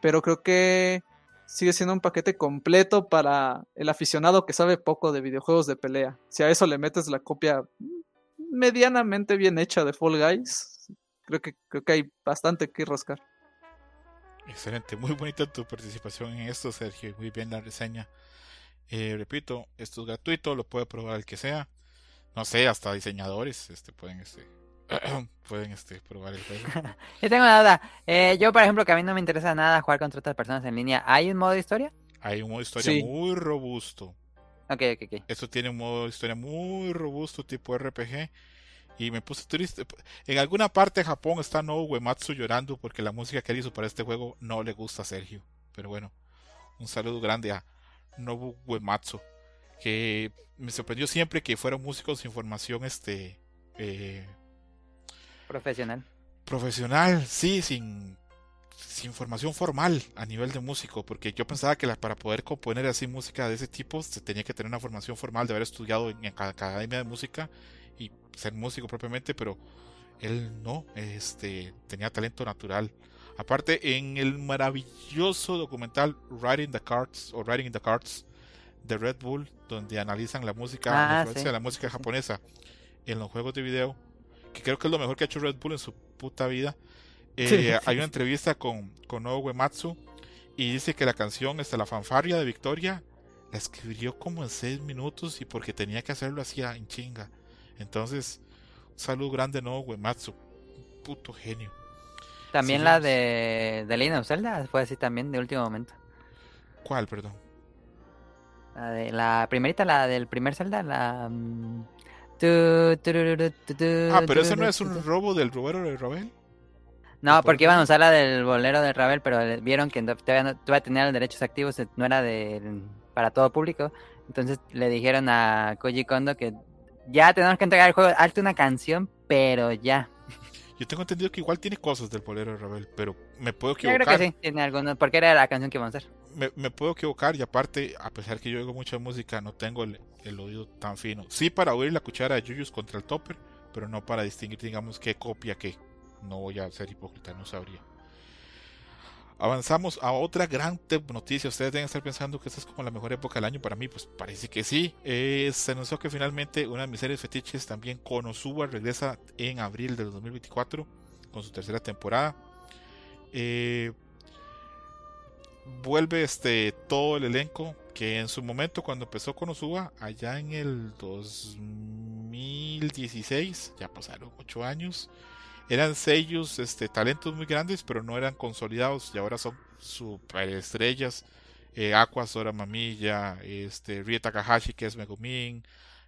Pero creo que sigue siendo un paquete completo para el aficionado que sabe poco de videojuegos de pelea. Si a eso le metes la copia medianamente bien hecha de Fall Guys, creo que, creo que hay bastante que rascar. Excelente, muy bonita tu participación en esto, Sergio. Muy bien la reseña. Eh, repito, esto es gratuito, lo puede probar el que sea. No sé, hasta diseñadores este, pueden, este, pueden este, probar el juego. yo tengo una duda. Eh, yo, por ejemplo, que a mí no me interesa nada jugar contra otras personas en línea, ¿hay un modo de historia? Hay un modo de historia muy robusto. Ok, ok, ok. Esto tiene un modo de historia muy robusto, tipo RPG. Y me puse triste. En alguna parte de Japón está No Uematsu llorando porque la música que él hizo para este juego no le gusta a Sergio. Pero bueno, un saludo grande a Nobu Uematsu, que me sorprendió siempre que fueron músicos sin formación este eh, profesional. Profesional, sí, sin sin formación formal a nivel de músico, porque yo pensaba que para poder componer así música de ese tipo se tenía que tener una formación formal de haber estudiado en, cada academia de música y ser músico propiamente, pero él no, este, tenía talento natural. Aparte, en el maravilloso documental Writing the Cards o Writing in the Cards de Red Bull, donde analizan la música, la, ah, la música japonesa en los juegos de video, que creo que es lo mejor que ha hecho Red Bull en su puta vida. Eh, hay una entrevista con, con Uematsu y dice que la canción, esta, la fanfaria de Victoria, la escribió como en 6 minutos y porque tenía que hacerlo hacía en chinga. Entonces, un saludo grande no Uematsu, puto genio. También la de, de Legend of Zelda fue así también de último momento. ¿Cuál, perdón? La, de, la primerita, la del primer Zelda, la... Mm, ah, pero eso no es un robo del robero de Ravel. No, porque iban a usar la del bolero de Ravel, pero vieron que todavía no todavía tenía los derechos activos, no era de para todo público. Entonces le dijeron a Koji Kondo que ya tenemos que entregar el juego, hazte una canción, pero ya. Yo tengo entendido que igual tiene cosas del bolero de Ravel, pero me puedo equivocar. Yo creo que sí, tiene algunos, porque era la canción que iban a hacer. Me, puedo equivocar y aparte, a pesar que yo oigo mucha música, no tengo el, oído tan fino. Sí para oír la cuchara de Yuyus contra el topper, pero no para distinguir, digamos, qué copia qué. No voy a ser hipócrita, no sabría. Avanzamos a otra gran noticia. Ustedes deben estar pensando que esta es como la mejor época del año para mí. Pues parece que sí. Eh, se anunció que finalmente una de mis series fetiches, también Konosuba, regresa en abril del 2024 con su tercera temporada. Eh, vuelve este todo el elenco que en su momento cuando empezó Konosuba, allá en el 2016, ya pasaron 8 años eran sellos, este, talentos muy grandes, pero no eran consolidados y ahora son superestrellas. Eh, Aqua Sora Mamilla, este, Rie Takahashi, que es Megumin,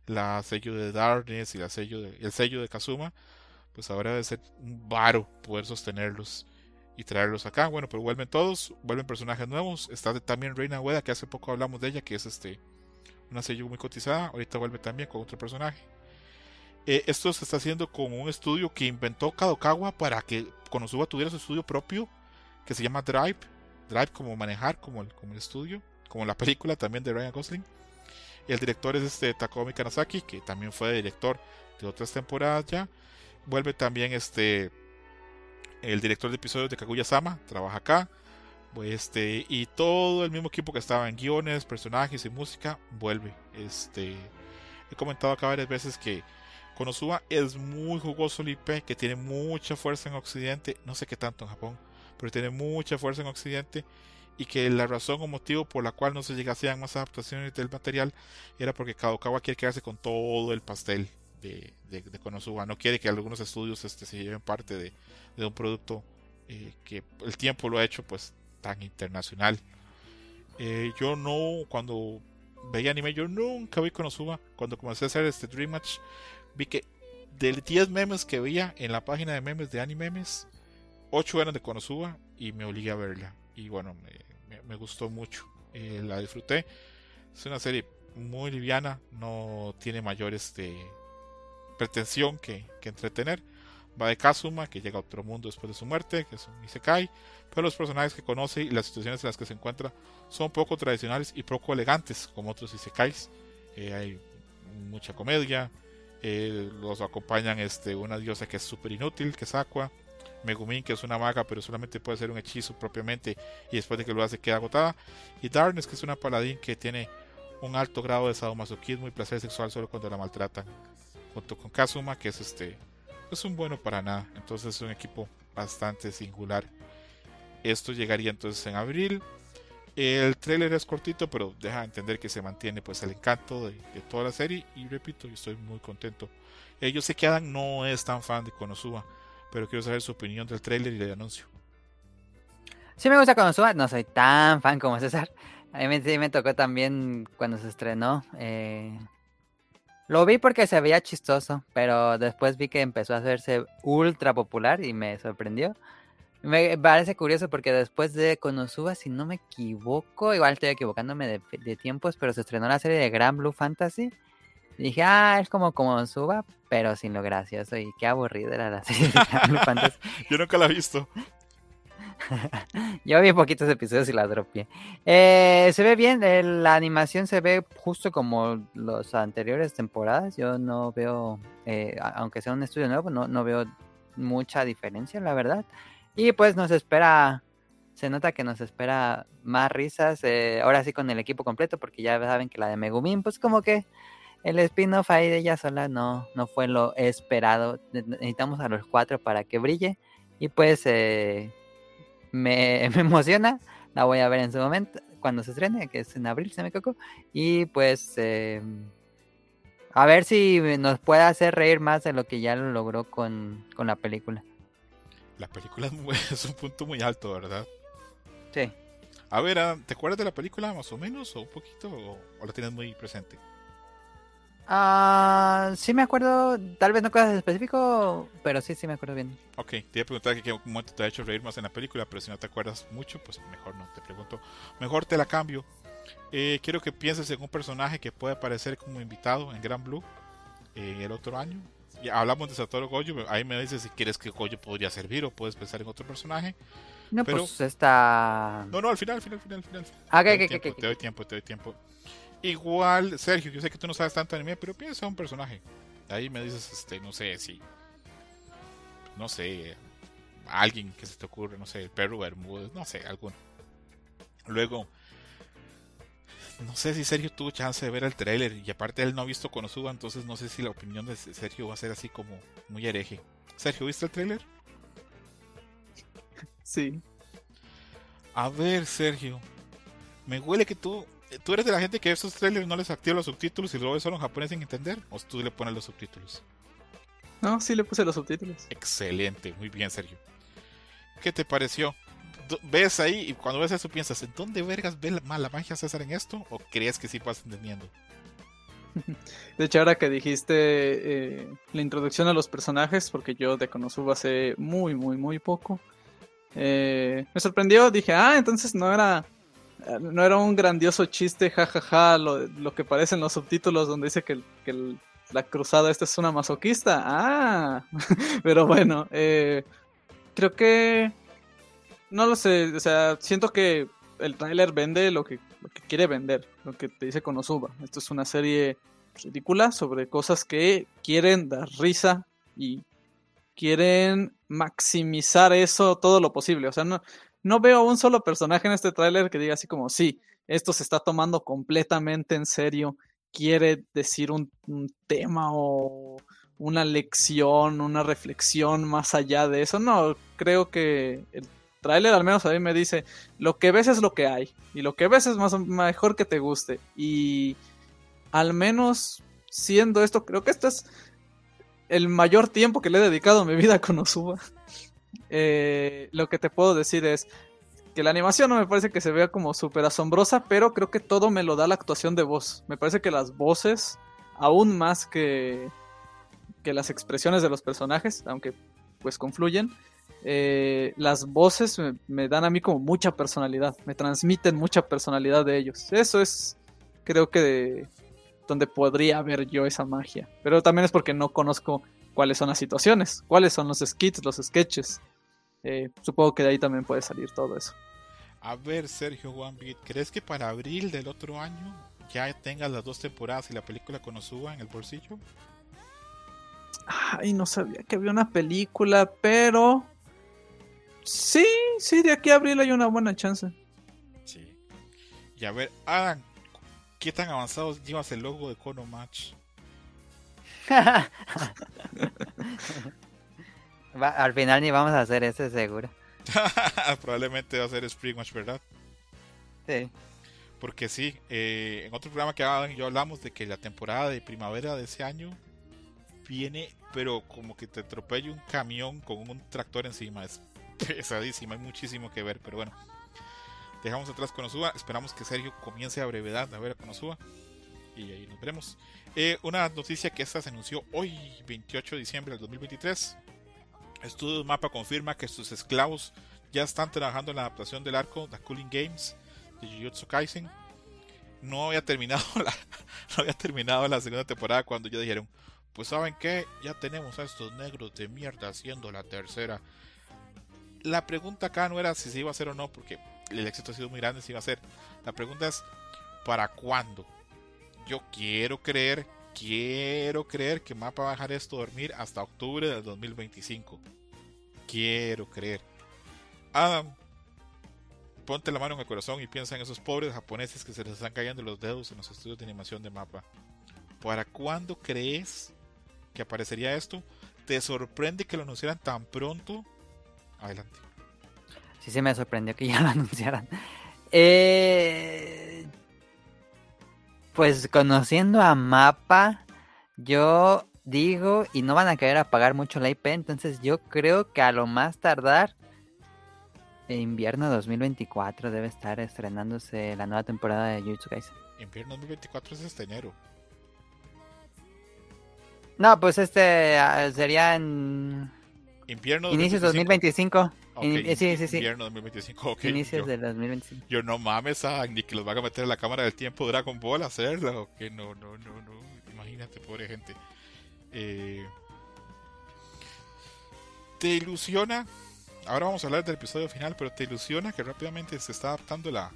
la sello de Darkness y la sello el sello de Kazuma, pues ahora debe ser un varo poder sostenerlos y traerlos acá. Bueno, pero vuelven todos, vuelven personajes nuevos. Está también Reina Hueda, que hace poco hablamos de ella, que es este una sello muy cotizada. Ahorita vuelve también con otro personaje. Eh, esto se está haciendo con un estudio que inventó Kadokawa para que Konosuba tuviera su estudio propio, que se llama Drive. Drive como manejar, como el, como el estudio, como la película también de Ryan Gosling. El director es este Takomi Kanazaki, que también fue director de otras temporadas ya. Vuelve también este el director de episodios de Kaguya-sama, trabaja acá. Este, y todo el mismo equipo que estaba en guiones, personajes y música, vuelve. Este, he comentado acá varias veces que Konosuba es muy jugoso el IP, que tiene mucha fuerza en Occidente, no sé qué tanto en Japón, pero tiene mucha fuerza en Occidente y que la razón o motivo por la cual no se llega a más adaptaciones del material era porque Kadokawa quiere quedarse con todo el pastel de, Konosuba, no quiere que algunos estudios este, se lleven parte de, un producto eh, que el tiempo lo ha hecho pues tan internacional. Eh, yo no, cuando veía anime, yo nunca vi Konosuba. Cuando comencé a hacer este Dream Match, vi que de 10 memes que veía en la página de memes de Animemes, 8 eran de Konosuba y me obligué a verla. Y bueno, me, gustó mucho. Eh, la disfruté. Es una serie muy liviana, no tiene mayor este, pretensión que, entretener. Va de Kazuma, que llega a otro mundo después de su muerte, que es un Isekai, pero los personajes que conoce y las situaciones en las que se encuentra son poco tradicionales y poco elegantes, como otros Isekais. Eh, hay mucha comedia, eh, los acompañan este, una diosa que es súper inútil, que es Aqua. Megumin, que es una maga, pero solamente puede hacer un hechizo propiamente y después de que lo hace queda agotada. Y Darkness, que es una paladín que tiene un alto grado de sadomasoquismo y placer sexual solo cuando la maltratan. Junto con Kazuma, que es este es un bueno para nada. Entonces es un equipo bastante singular. Esto llegaría entonces en abril. El trailer es cortito, pero deja entender que se mantiene pues el encanto de, toda la serie. Y repito, estoy muy contento. Eh, yo sé que Adam no es tan fan de Konosuba, pero quiero saber su opinión del trailer y del anuncio. Sí me gusta Konosuba, no soy tan fan como César. A mí sí me tocó también cuando se estrenó. Eh, lo vi porque se veía chistoso, pero después vi que empezó a hacerse ultra popular y me sorprendió. Me parece curioso porque después de Konosuba, si no me equivoco, igual estoy equivocándome de, tiempos, pero se estrenó la serie de Grand Blue Fantasy. Y dije, ah, es como Konosuba, pero sin lo gracioso. Y qué aburrido era la serie de Grand Blue Fantasy. Yo nunca la he visto. Yo vi poquitos episodios y la dropié. Eh, se ve bien, eh, la animación se ve justo como las anteriores temporadas. Yo no veo, eh, aunque sea un estudio nuevo, no, no veo mucha diferencia, la verdad. Y pues nos espera, se nota que nos espera más risas, eh, ahora sí con el equipo completo, porque ya saben que la de Megumin, pues como que el spin-off ahí de ella sola no, no fue lo esperado. Ne- Necesitamos a los cuatro para que brille. Y pues eh, me, me emociona. La voy a ver en su momento, cuando se estrene, que es en abril, se me equivoco. Y pues eh, a ver si nos puede hacer reír más de lo que ya lo logró con, con la película. La película es, un punto muy alto, ¿verdad? Sí. A ver, ah, ¿te acuerdas de la película más o menos? ¿O un poquito? ¿O, o la tienes muy presente? Ah, sí me acuerdo, tal vez no cosas específico, pero sí, sí me acuerdo bien. Ok, te iba a preguntar que qué momento te ha hecho reír más en la película, pero si no te acuerdas mucho, pues mejor no te pregunto. Mejor te la cambio. Eh, quiero que pienses en un personaje que puede aparecer como invitado en Gran Blue eh, el otro año. Ya hablamos de Satoru Gojo, ahí me dices si quieres que Gojo podría servir o puedes pensar en otro personaje. No, Pero- pues esta... No, no, al final, al final, al final, al final. Ah, doy tiempo. Te doy tiempo, te doy tiempo. Igual, Sergio, yo sé que tú no sabes tanto de anime, pero piensa en un personaje. Ahí me dices, este, no sé si. No sé. Alguien que se te ocurre, no sé, el perro Bermúdez, no sé, alguno. Luego. No sé si Sergio tuvo chance de ver el tráiler y aparte él no ha visto Konosuba, entonces no sé si la opinión de Sergio va a ser así como muy hereje. Sergio, ¿viste el tráiler? Sí. A ver, Sergio. Me huele que tú. ¿Tú eres de la gente que esos trailers no les activa los subtítulos y lo ves solo en japonés sin entender? ¿O tú le pones los subtítulos? No, sí le puse los subtítulos. Excelente, muy bien, Sergio. ¿Qué te pareció? ¿Ves ahí y cuando ves eso piensas, ¿en dónde vergas ve la, ma- la magia César en esto? ¿O crees que sí vas entendiendo? De hecho, ahora que dijiste eh, la introducción a los personajes, porque yo de Konosuba sé muy, muy, muy poco, eh, me sorprendió. Dije, ah, entonces no era, no era un grandioso chiste, jajaja, lo, lo que parece en los subtítulos donde dice que, que la cruzada esta es una masoquista. Ah, pero bueno, eh, creo que no lo sé, o sea, siento que el tráiler vende lo que, lo que quiere vender, lo que te dice Konosuba. Esto es una serie ridícula sobre cosas que quieren dar risa y quieren maximizar eso todo lo posible. O sea, no, no veo un solo personaje en este tráiler que diga así como, sí, esto se está tomando completamente en serio, quiere decir un, un tema o una lección, una reflexión más allá de eso. No, creo que el tráiler al menos a mí me dice, lo que ves es lo que hay y lo que ves es más mejor que te guste y al menos siendo esto, creo que esto es el mayor tiempo que le he dedicado a mi vida con Osuba. Eh, lo que te puedo decir es que la animación no me parece que se vea como súper asombrosa, pero creo que todo me lo da la actuación de voz. Me parece que las voces, aún más que, que las expresiones de los personajes, aunque pues confluyen, eh, las voces me, me dan a mí como mucha personalidad, me transmiten mucha personalidad de ellos. Eso es, creo que de, donde podría ver yo esa magia. Pero también es porque no conozco cuáles son las situaciones, cuáles son los skits, los sketches. Eh, supongo que de ahí también puede salir todo eso. A ver, Sergio Beat, ¿crees que para abril del otro año ya tengas las dos temporadas y la película Konosuba en el bolsillo? Ay, no sabía que había una película, pero... Sí, sí, de aquí a abril hay una buena chance. Sí. Y a ver, Adam, ¿qué tan avanzados llevas el logo de Kono Match? Va- al final ni vamos a hacer ese seguro. Probablemente va a ser Spring Match, ¿verdad? Sí. Porque sí, eh, en otro programa que Adam y yo hablamos de que la temporada de primavera de ese año viene, pero como que te atropella un camión con un tractor encima. Es pesadísima, hay muchísimo que ver, pero bueno. Dejamos atrás Konosuba, esperamos que Sergio comience a brevedad a ver a Konosuba y ahí nos veremos. Eh, una noticia que esta se anunció hoy, 28 de diciembre del 2023. Estudios Mapa confirma que sus esclavos ya están trabajando en la adaptación del arco The Cooling Games de Jujutsu Kaisen. No había terminado la, no había terminado la segunda temporada cuando ya dijeron, pues saben qué, ya tenemos a estos negros de mierda haciendo la tercera. La pregunta acá no era si se iba a hacer o no, porque el éxito ha sido muy grande, si iba a ser. La pregunta es, ¿para cuándo? Yo quiero creer, quiero creer que Mapa va a dejar esto dormir hasta octubre del 2025. Quiero creer. Adam, ponte la mano en el corazón y piensa en esos pobres japoneses que se les están cayendo los dedos en los estudios de animación de Mapa. ¿Para cuándo crees que aparecería esto? ¿Te sorprende que lo anunciaran tan pronto? Adelante. Sí, se me sorprendió que ya lo anunciaran. Eh, pues conociendo a Mapa, yo digo, y no van a querer apagar mucho la IP, entonces yo creo que a lo más tardar, invierno 2024 debe estar estrenándose la nueva temporada de Jujutsu Kaisen. Invierno 2024 es este enero. No, pues este ah, sería en Invierno inicios 2025. Ok, In- eh, sí, sí, sí. Invierno 2025, ok. Inicios yo, del 2025. yo no mames a ni que los van a meter en la cámara del tiempo Dragon Ball a hacerlo. o que no, no, no, no. Imagínate, pobre gente. Eh, ¿Te ilusiona? Ahora vamos a hablar del episodio final, pero ¿te ilusiona que rápidamente se está adaptando la,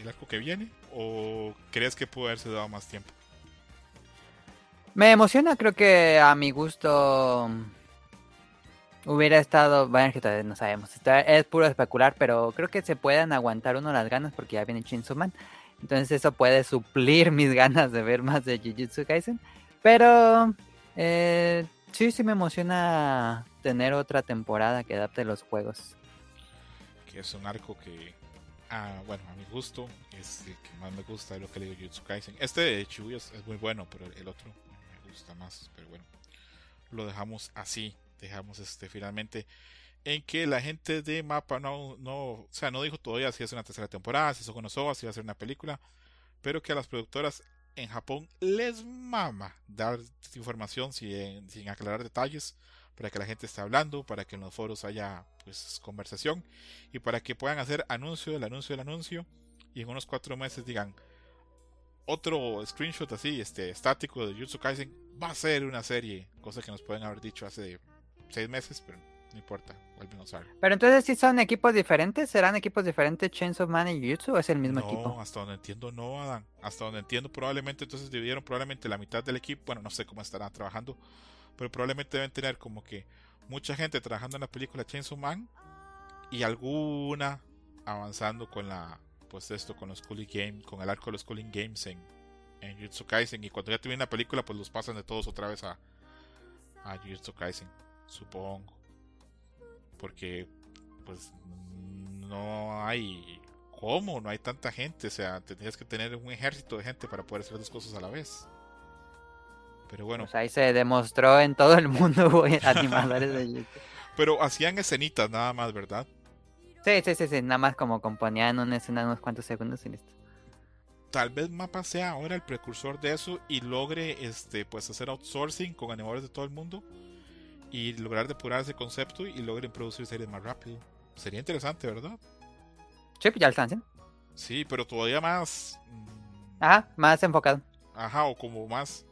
el arco que viene? ¿O crees que pudo haberse dado más tiempo? Me emociona, creo que a mi gusto hubiera estado, bueno, que todavía no sabemos, está- es puro especular, pero creo que se pueden aguantar uno las ganas porque ya viene Chainsaw Man, entonces eso puede suplir mis ganas de ver más de Jujutsu Kaisen, pero eh, sí, sí me emociona tener otra temporada que adapte los juegos. que es un arco que, ah, bueno, a mi gusto es el que más me gusta de lo que le digo Jujutsu Kaisen. Este de Chuyo es muy bueno, pero el otro me gusta más. Pero bueno, lo dejamos así. Dejamos este finalmente en que la gente de Mapa no, no, o sea, no dijo todavía si es una tercera temporada, si es Konosuba, si va a ser una película, pero que a las productoras en Japón les mama dar información sin, sin aclarar detalles para que la gente esté hablando, para que en los foros haya pues conversación y para que puedan hacer anuncio del anuncio del anuncio y en unos cuatro meses digan otro screenshot así, este estático de Jujutsu Kaisen va a ser una serie, cosa que nos pueden haber dicho hace seis meses, pero no importa, vuelven a usarlo. Pero entonces si son equipos diferentes, ¿serán equipos diferentes Chainsaw Man y Jujutsu o es el mismo no, equipo? hasta donde entiendo no, Adán. Hasta donde entiendo probablemente entonces dividieron probablemente la mitad del equipo, bueno, no sé cómo estarán trabajando, pero probablemente deben tener como que mucha gente trabajando en la película Chainsaw Man y alguna avanzando con la pues esto con los Cooling Games, con el arco de los Cooling Games en, en Jujutsu Kaisen y cuando ya termine la película pues los pasan de todos otra vez a a Jujutsu Kaisen, supongo. Porque pues no hay cómo, no hay tanta gente, o sea, tendrías que tener un ejército de gente para poder hacer dos cosas a la vez. Pero bueno, Pues ahí se demostró en todo el mundo hubo animadores de Jujutsu. pero hacían escenitas nada más, ¿verdad? Sí, sí, sí, sí, nada más como componían una escena unos cuantos segundos y listo. Tal vez Mapa sea ahora el precursor de eso y logre este pues hacer outsourcing con animadores de todo el mundo y lograr depurar ese concepto y logren producir series más rápido. Sería interesante, ¿verdad? Sí, pues ya haciendo. Sí, pero todavía más mm, Ajá, más enfocado. Ajá, o como más.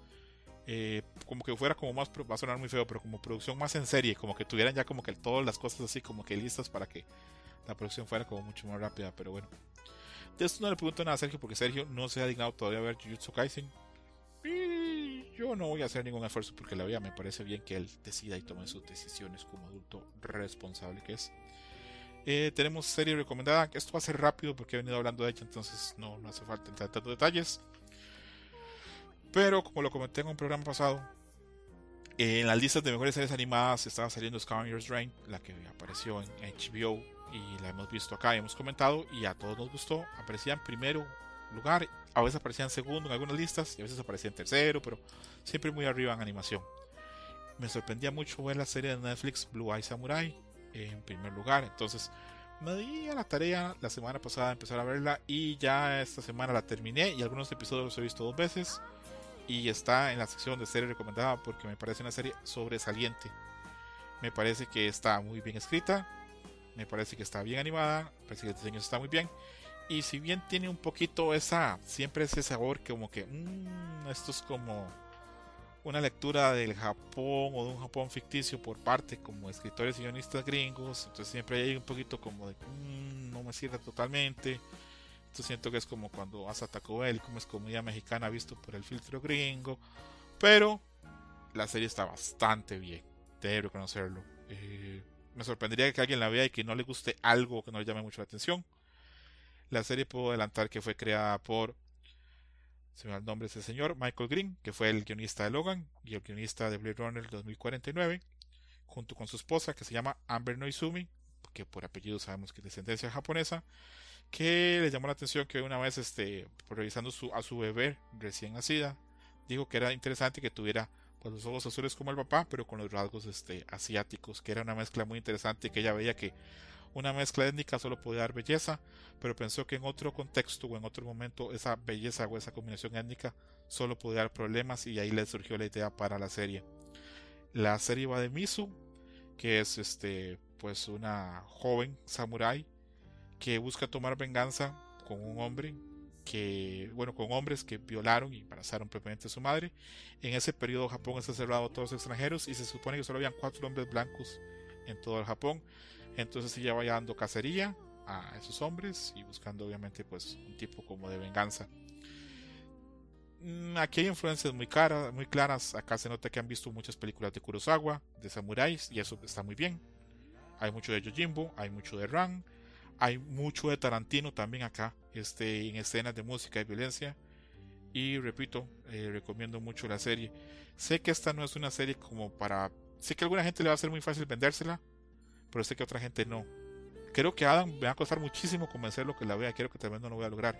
eh, como que fuera como más. Va a sonar muy feo, pero como producción más en serie. Como que tuvieran ya como que todas las cosas así, como que listas para que la producción fuera como mucho más rápida. Pero bueno. De esto no le pregunto nada a Sergio, porque Sergio no se ha dignado todavía a ver Jujutsu Kaisen. Y yo no voy a hacer ningún esfuerzo porque la vida me parece bien que él decida y tome sus decisiones como adulto responsable que es. Eh, tenemos serie recomendada. Esto va a ser rápido porque he venido hablando de ella, entonces no, no hace falta entrar en tantos detalles. Pero como lo comenté en un programa pasado, en las listas de mejores series animadas estaba saliendo Scavenger's Drain, la que apareció en HBO y la hemos visto acá y hemos comentado y a todos nos gustó. Aparecía en primero lugar, a veces aparecía en segundo en algunas listas y a veces aparecía en tercero, pero siempre muy arriba en animación. Me sorprendía mucho ver la serie de Netflix Blue Eye Samurai en primer lugar, entonces me di a la tarea la semana pasada de empezar a verla y ya esta semana la terminé y algunos episodios los he visto dos veces y está en la sección de serie recomendada porque me parece una serie sobresaliente. Me parece que está muy bien escrita, me parece que está bien animada, parece que el diseño está muy bien. Y si bien tiene un poquito esa, siempre ese sabor como que, mmm, esto es como, una lectura del Japón o de un Japón ficticio por parte como escritores y guionistas gringos, entonces siempre hay un poquito como de mm, no me cierra totalmente. Entonces siento que es como cuando vas a Taco Bell, como es comedia mexicana visto por el filtro gringo, pero la serie está bastante bien, debo reconocerlo. Eh, me sorprendería que alguien la vea y que no le guste algo que no le llame mucho la atención. La serie puedo adelantar que fue creada por se me el nombre de ese señor, Michael Green, que fue el guionista de Logan y el guionista de Blade Runner 2049, junto con su esposa, que se llama Amber Noizumi, que por apellido sabemos que es descendencia japonesa, que le llamó la atención que una vez, este, revisando su, a su bebé recién nacida, dijo que era interesante que tuviera pues, los ojos azules como el papá, pero con los rasgos este, asiáticos, que era una mezcla muy interesante y que ella veía que una mezcla étnica solo podía dar belleza, pero pensó que en otro contexto o en otro momento esa belleza o esa combinación étnica solo podía dar problemas y ahí le surgió la idea para la serie. La serie va de Misu, que es este pues una joven samurái que busca tomar venganza con un hombre que, bueno, con hombres que violaron y embarazaron propiamente a su madre. En ese periodo Japón está cerrado a todos los extranjeros y se supone que solo habían cuatro hombres blancos en todo el Japón. Entonces ella va dando cacería a esos hombres y buscando obviamente pues un tipo como de venganza. Mm, aquí hay influencias muy, caras, muy claras. Acá se nota que han visto muchas películas de Kurosawa, de samuráis, y eso está muy bien. Hay mucho de Yojimbo, hay mucho de Ran, hay mucho de Tarantino también acá, este, en escenas de música y violencia. Y repito, eh, recomiendo mucho la serie. Sé que esta no es una serie como para... Sé que a alguna gente le va a ser muy fácil vendérsela, pero sé que otra gente no. Creo que Adam me va a costar muchísimo convencerlo que la vea, creo que también no lo voy a lograr.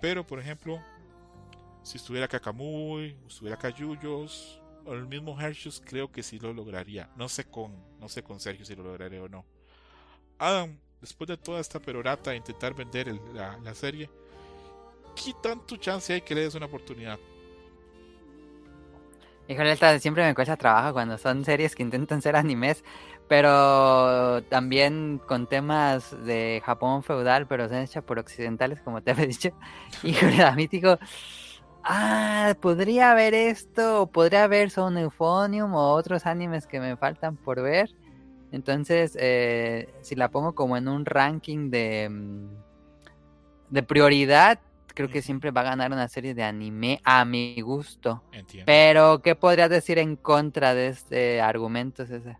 Pero, por ejemplo, si estuviera acá Kamui, estuviera acá Yuyos, o el mismo Hershus, creo que sí lo lograría. No sé con, no sé con Sergio si lo lograré o no. Adam, después de toda esta perorata de intentar vender la, la, serie, ¿qué tanto chance hay que le des una oportunidad? Híjole, siempre me cuesta trabajo cuando son series que intentan ser animes, pero también con temas de Japón feudal, pero son hechas por occidentales, como te había dicho. Híjole, a mí digo, ah, podría haber esto, podría haber Son Euphonium o otros animes que me faltan por ver. Entonces, eh, si la pongo como en un ranking de, mm, de prioridad, creo que siempre va a ganar una serie de anime a mi gusto. Entiendo. Pero, ¿qué podrías decir en contra de este argumento, ese?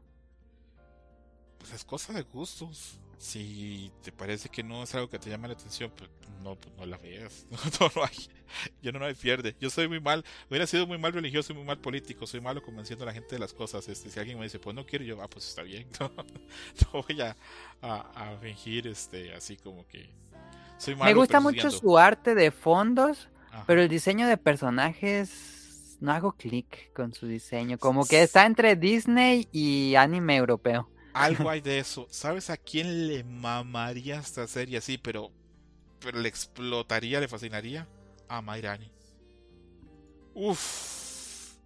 Pues es cosa de gustos. Si te parece que no es algo que te llama la atención, pues no, pues no la veas. No, no, hay. Yo no me pierde. Yo soy muy mal. Hubiera sido muy mal religioso y muy mal político. Soy malo convenciendo a la gente de las cosas. Este, si alguien me dice, pues no quiero, yo, ah, pues está bien. No, voy a, a, fingir este, así como que me gusta mucho su arte de fondos, pero el diseño de personajes no hago clic con su diseño. Como que está entre Disney y anime europeo. Algo hay de eso. ¿Sabes a quién le mamaría esta serie así, pero, pero le explotaría, le fascinaría? A Mairani. Uff.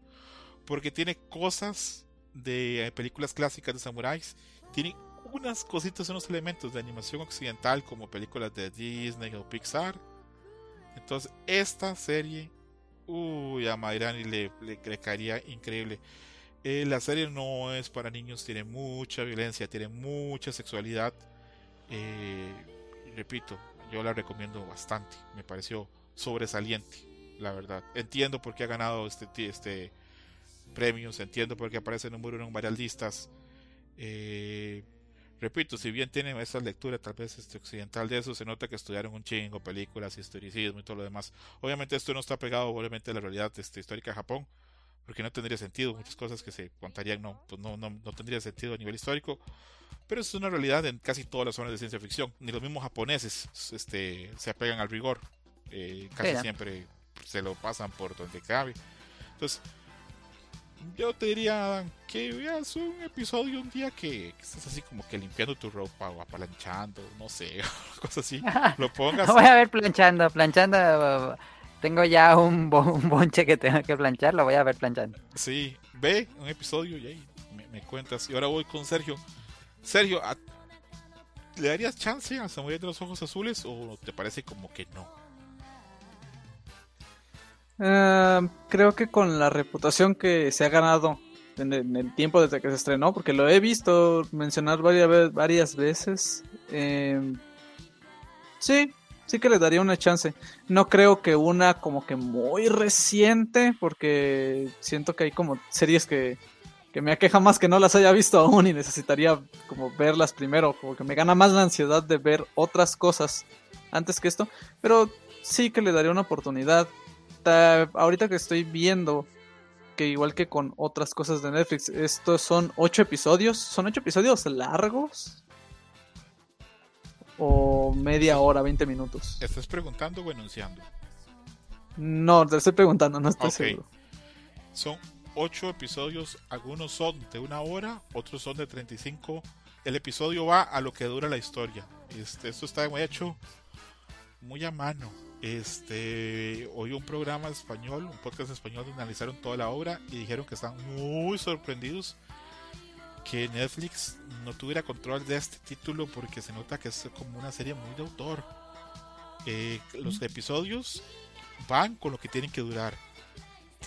Porque tiene cosas de películas clásicas de samuráis. Tiene unas cositas, unos elementos de animación occidental como películas de Disney o Pixar. Entonces, esta serie, uy, a Mayrani le, le, caería increíble. Eh, la serie no es para niños, tiene mucha violencia, tiene mucha sexualidad. Eh, repito, yo la recomiendo bastante. Me pareció sobresaliente, la verdad. Entiendo por qué ha ganado este, este premios, entiendo por qué aparece número uno en varias listas. Eh, repito, si bien tienen esa lectura tal vez este occidental de eso, se nota que estudiaron un chingo, películas, historicismo y todo lo demás. Obviamente esto no está pegado obviamente a la realidad este, histórica de Japón, porque no tendría sentido, muchas cosas que se contarían no, pues no, no, no tendría sentido a nivel histórico, pero es una realidad en casi todas las zonas de ciencia ficción. Ni los mismos japoneses este, se apegan al rigor, eh, casi siempre se lo pasan por donde cabe. Entonces, yo te diría que veas un episodio un día que, estás así como que limpiando tu ropa o aplanchando, no sé, cosas así. Lo pongas. voy a ver planchando, planchando. Tengo ya un, un, bonche que tengo que planchar, lo voy a ver planchando. Sí, ve un episodio y ahí me, cuentas. Y ahora voy con Sergio. Sergio, ¿le darías chance a Samuel de los Ojos Azules o te parece como que no? Eh, creo que con la reputación que se ha ganado en el, en el tiempo desde que se estrenó, porque lo he visto mencionar varias, ve- varias veces. eh, sí, sí que le daría una chance. No creo que una como que muy reciente, porque siento que hay como series que, que me aqueja más que no las haya visto aún y necesitaría como verlas primero, como que me gana más la ansiedad de ver otras cosas antes que esto, pero sí que le daría una oportunidad. Ta- ahorita que estoy viendo que igual que con otras cosas de Netflix, estos son ocho episodios, son ocho episodios largos o media hora, 20 minutos. ¿Estás preguntando o enunciando? No, te estoy preguntando, no estoy seguro. Son ocho episodios, algunos son de una hora, otros son de 35. El episodio va a lo que dura la historia. Este, esto está muy hecho muy a mano. Este, oí un programa español, un podcast español donde analizaron toda la obra y dijeron que están muy sorprendidos que Netflix no tuviera control de este título porque se nota que es como una serie muy de autor. Eh, los episodios van con lo que tienen que durar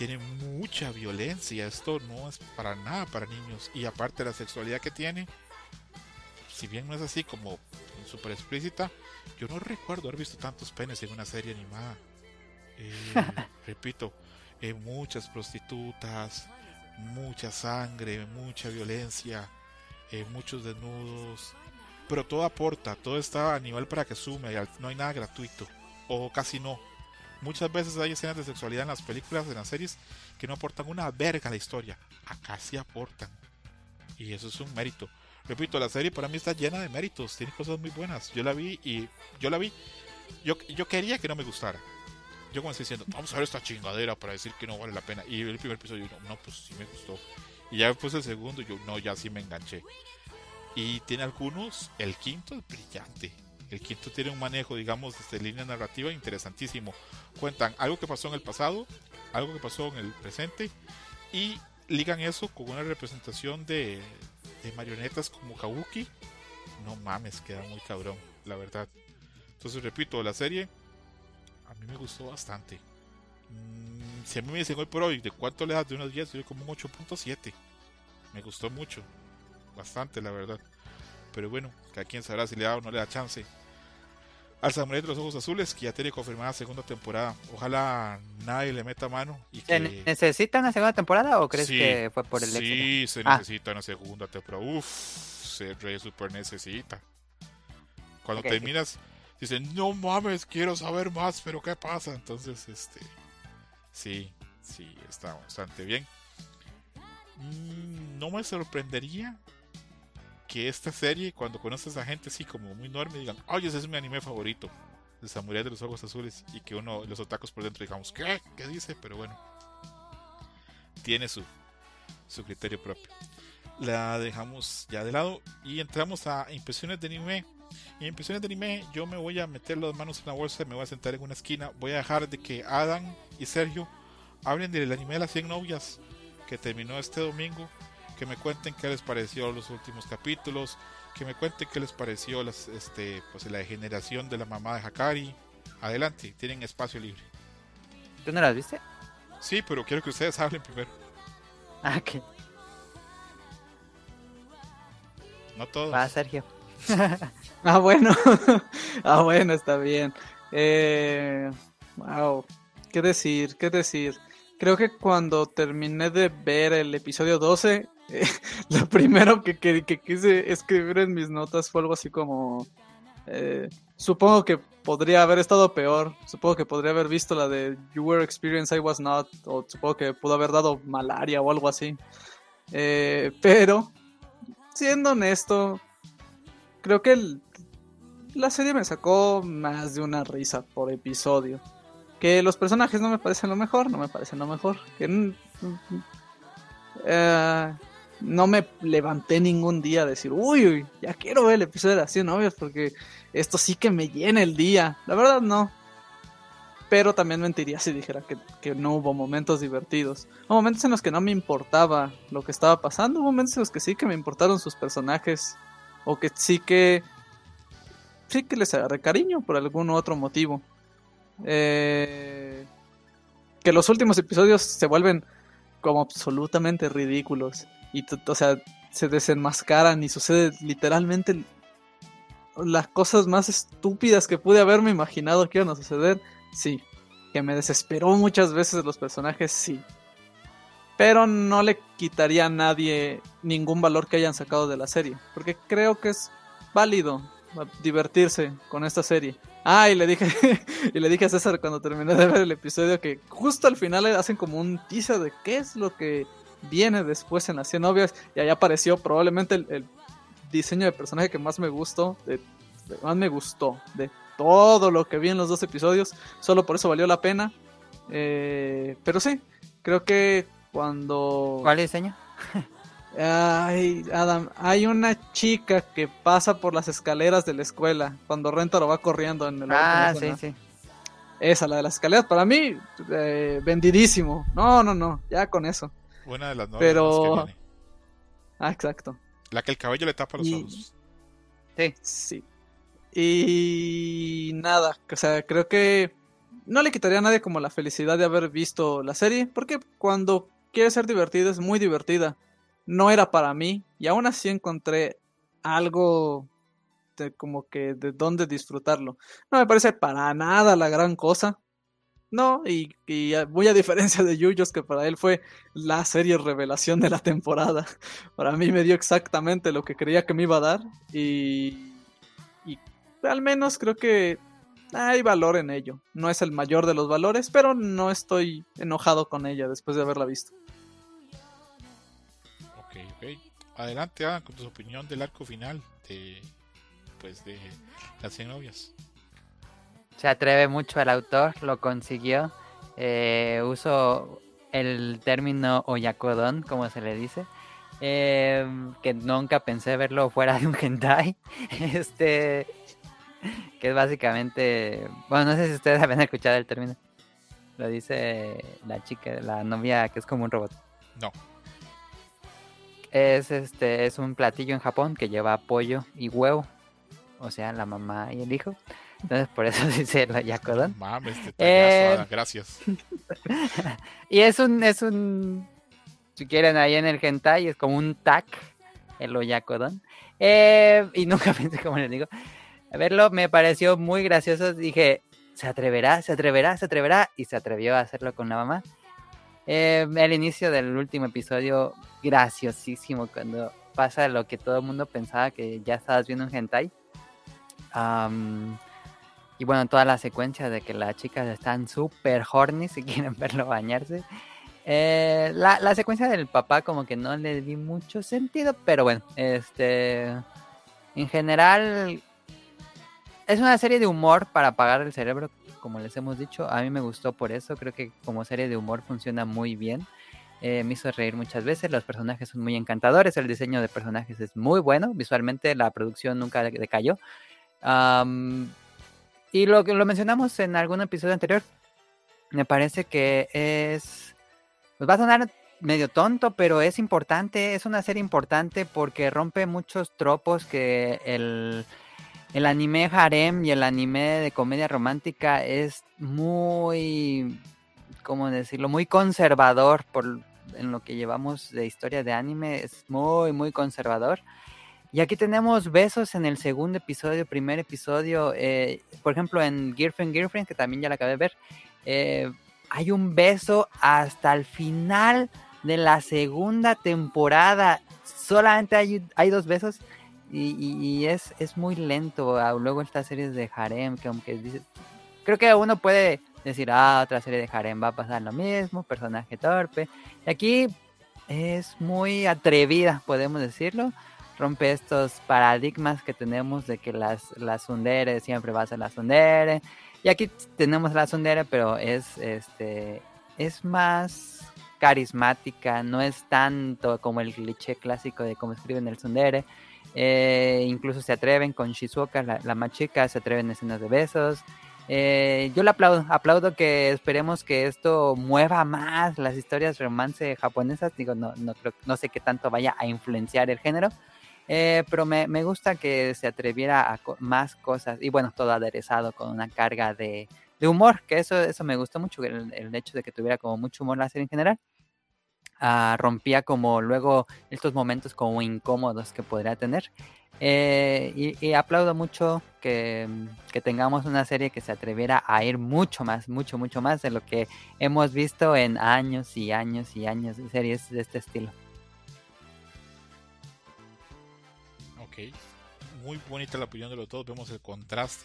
tiene mucha violencia. Esto no es para nada para niños. Y aparte la sexualidad que tiene, si bien no es así como súper explícita, yo no recuerdo haber visto tantos penes en una serie animada. Eh, repito, eh, muchas prostitutas, mucha sangre, mucha violencia, eh, muchos desnudos. Pero todo aporta, todo está a nivel para que sume, no hay nada gratuito. O casi no. Muchas veces hay escenas de sexualidad en las películas, en las series, que no aportan una verga a la historia. Acá sí aportan. Y eso es un mérito. Repito, la serie para mí está llena de méritos, tiene cosas muy buenas. Yo la vi y yo la vi. Yo, yo quería que no me gustara. Yo comencé diciendo, vamos a ver esta chingadera para decir que no vale la pena. Y el primer episodio, yo, no, pues sí me gustó. Y ya después el segundo, yo, no, ya sí me enganché. Y tiene algunos, el quinto es brillante. El quinto tiene un manejo, digamos, de línea narrativa interesantísimo. Cuentan algo que pasó en el pasado, algo que pasó en el presente y ligan eso con una representación de, de marionetas como Kabuki. No mames, queda muy cabrón, la verdad. Entonces, repito, la serie a mí me gustó bastante. Mm, si a mí me dicen hoy por hoy de cuánto le das de unos 10, yo como un 8.7. Me gustó mucho, bastante, la verdad. Pero bueno, cada quien sabrá si le da o no le da chance. Al Samurai de los Ojos Azules, que ya tiene confirmada segunda temporada. Ojalá nadie le meta mano y ¿Se que... ne- ¿Necesita una segunda temporada o crees Sí, que fue por el éxito? Sí, se Ah. necesita una segunda temporada. Uf, se re super necesita. Cuando terminas, dicen, no mames, quiero saber más, pero ¿qué pasa? Entonces, este. Sí, sí, está bastante bien. Mm, no me sorprendería que esta serie, cuando conoces a gente así como muy enorme, digan, oye, ese es mi anime favorito, el Samurai de los Ojos Azules, y que uno, los otacos por dentro, digamos, ¿qué? ¿Qué dice? Pero bueno, tiene su, su criterio propio. La dejamos ya de lado y entramos a impresiones de anime. Y en impresiones de anime, yo me voy a meter las manos en la bolsa, me voy a sentar en una esquina, voy a dejar de que Adam y Sergio hablen del anime de las 100 novias que terminó este domingo, que me cuenten qué les pareció los últimos capítulos, que me cuenten qué les pareció las, este, pues, la degeneración de la mamá de Hakari. Adelante, tienen espacio libre. ¿Tú no las viste? Sí, pero quiero que ustedes hablen primero. Ah, ok. No todos. Va, Sergio. Ah, bueno. ah, bueno, está bien. Eh, wow. ¿Qué decir? ¿Qué decir? Creo que cuando terminé de ver el episodio 12, eh, lo primero que, que- que quise escribir en mis notas fue algo así como... eh, supongo que podría haber estado peor. Supongo que podría haber visto la de You Were Experienced, I Was Not. O supongo que pudo haber dado malaria o algo así. Eh, pero, siendo honesto, creo que el- la serie me sacó más de una risa por episodio. Que los personajes no me parecen lo mejor, no me parecen lo mejor. Que eh, no me levanté ningún día a decir, uy, uy, ya quiero ver el episodio de las 100 novias porque esto sí que me llena el día. La verdad no. Pero también mentiría si dijera que, que no hubo momentos divertidos. Hubo momentos en los que no me importaba lo que estaba pasando. Hubo momentos en los que sí que me importaron sus personajes. O que sí que. Sí que les agarré cariño por algún otro motivo. Eh, que los últimos episodios se vuelven como absolutamente ridículos. Y, o sea, se desenmascaran y sucede literalmente las cosas más estúpidas que pude haberme imaginado que iban a suceder. Sí. Que me desesperó muchas veces los personajes, sí. Pero no le quitaría a nadie ningún valor que hayan sacado de la serie. Porque creo que es válido divertirse con esta serie. Ah, y le dije, y le dije a César cuando terminé de ver el episodio que justo al final hacen como un teaser de qué es lo que viene después en las 100 novias. Y ahí apareció probablemente el, diseño de personaje que más me gustó, de, más me gustó de todo lo que vi en los dos episodios. Solo por eso valió la pena. Eh, pero sí, creo que cuando... ¿Cuál diseño? Ay, Adam, hay una chica que pasa por las escaleras de la escuela cuando Renta lo va corriendo en el Ah, sí, sí. Esa, la de las escaleras, para mí, eh, vendidísimo. No, no, no, ya con eso. Una de las novelas Pero... que viene. Ah, exacto. La que el cabello le tapa los Y- ojos. Sí. Sí. Y nada, o sea, creo que no le quitaría a nadie como la felicidad de haber visto la serie, porque cuando quiere ser divertida es muy divertida. No era para mí y aún así encontré algo de como que de dónde disfrutarlo. No me parece para nada la gran cosa. No, y, y muy a diferencia de Yuyos, que para él fue la serie revelación de la temporada. Para mí me dio exactamente lo que creía que me iba a dar. Y al menos creo que hay valor en ello. No es el mayor de los valores, pero no estoy enojado con ella después de haberla visto. Adelante, Adam, con tu opinión del arco final de, pues, de las 100 novias. Se atreve mucho el autor, lo consiguió. Eh, uso el término oyakodon, como se le dice. eh, que nunca pensé verlo fuera de un hentai. Este. Que es básicamente. Bueno, no sé si ustedes habían escuchado el término. Lo dice la chica, la novia que es como un robot. No. Es este, es un platillo en Japón que lleva pollo y huevo. O sea, la mamá y el hijo. Entonces por eso dice el oyakodon. Mames, este Eh, Adam, gracias. Y es un, es un, si quieren ahí en el hentai, es como un tac, el oyakodon. Eh, y nunca pensé, como les digo, a verlo me pareció muy gracioso. Dije, ¿se atreverá? ¿Se atreverá? ¿Se atreverá? Y se atrevió a hacerlo con la mamá. Eh, el inicio del último episodio, graciosísimo, cuando pasa lo que todo el mundo pensaba que ya estabas viendo un hentai. Y bueno, toda la secuencia de que las chicas están súper horny si quieren verlo bañarse. Eh, la, la secuencia del papá como que no le di mucho sentido, pero bueno, este... En general... Es una serie de humor para apagar el cerebro, como les hemos dicho. A mí me gustó por eso, creo que como serie de humor funciona muy bien. Eh, me hizo reír muchas veces, los personajes son muy encantadores, el diseño de personajes es muy bueno, visualmente la producción nunca de- decayó. Am, y lo que lo mencionamos en algún episodio anterior, me parece que es. Pues va a sonar medio tonto, pero es importante. Es una serie importante porque rompe muchos tropos que el, el anime harem y el anime de comedia romántica es muy. ¿Cómo decirlo? Muy conservador por en lo que llevamos de historia de anime. Es muy, muy conservador. Y aquí tenemos besos en el segundo episodio, primer episodio. eh, por ejemplo, en Girlfriend Girlfriend, que también ya la acabé de ver, eh, hay un beso hasta el final de la segunda temporada. Solamente hay, hay dos besos y, y- y es, es muy lento. ah, Luego estas series de harem, que aunque dice- creo que uno puede decir, ah, otra serie de harem va a pasar lo mismo, personaje torpe. Y aquí es muy atrevida, podemos decirlo rompe estos paradigmas que tenemos de que las, las tsundere siempre va a ser la tsundere. Y aquí tenemos la tsundere, pero es, este, es más carismática, no es tanto como el cliché clásico de cómo escriben el tsundere. Eh, incluso se atreven con Shizuoka, la, la más chica, se atreven en escenas de besos. Eh, yo le aplaudo, aplaudo que esperemos que esto mueva más las historias romance japonesas. Digo, no, no, creo, no sé qué tanto vaya a influenciar el género, eh, pero me, me gusta que se atreviera a co- más cosas y bueno, todo aderezado con una carga de, de humor, que eso, eso me gustó mucho, el, el hecho de que tuviera como mucho humor la serie en general. Ah, rompía como luego estos momentos como incómodos que podría tener. Eh, y, aplaudo mucho que, que tengamos una serie que se atreviera a ir mucho más, mucho, mucho más de lo que hemos visto en años y años y años de series de este estilo. Ok, muy bonita la opinión de los dos. Vemos el contraste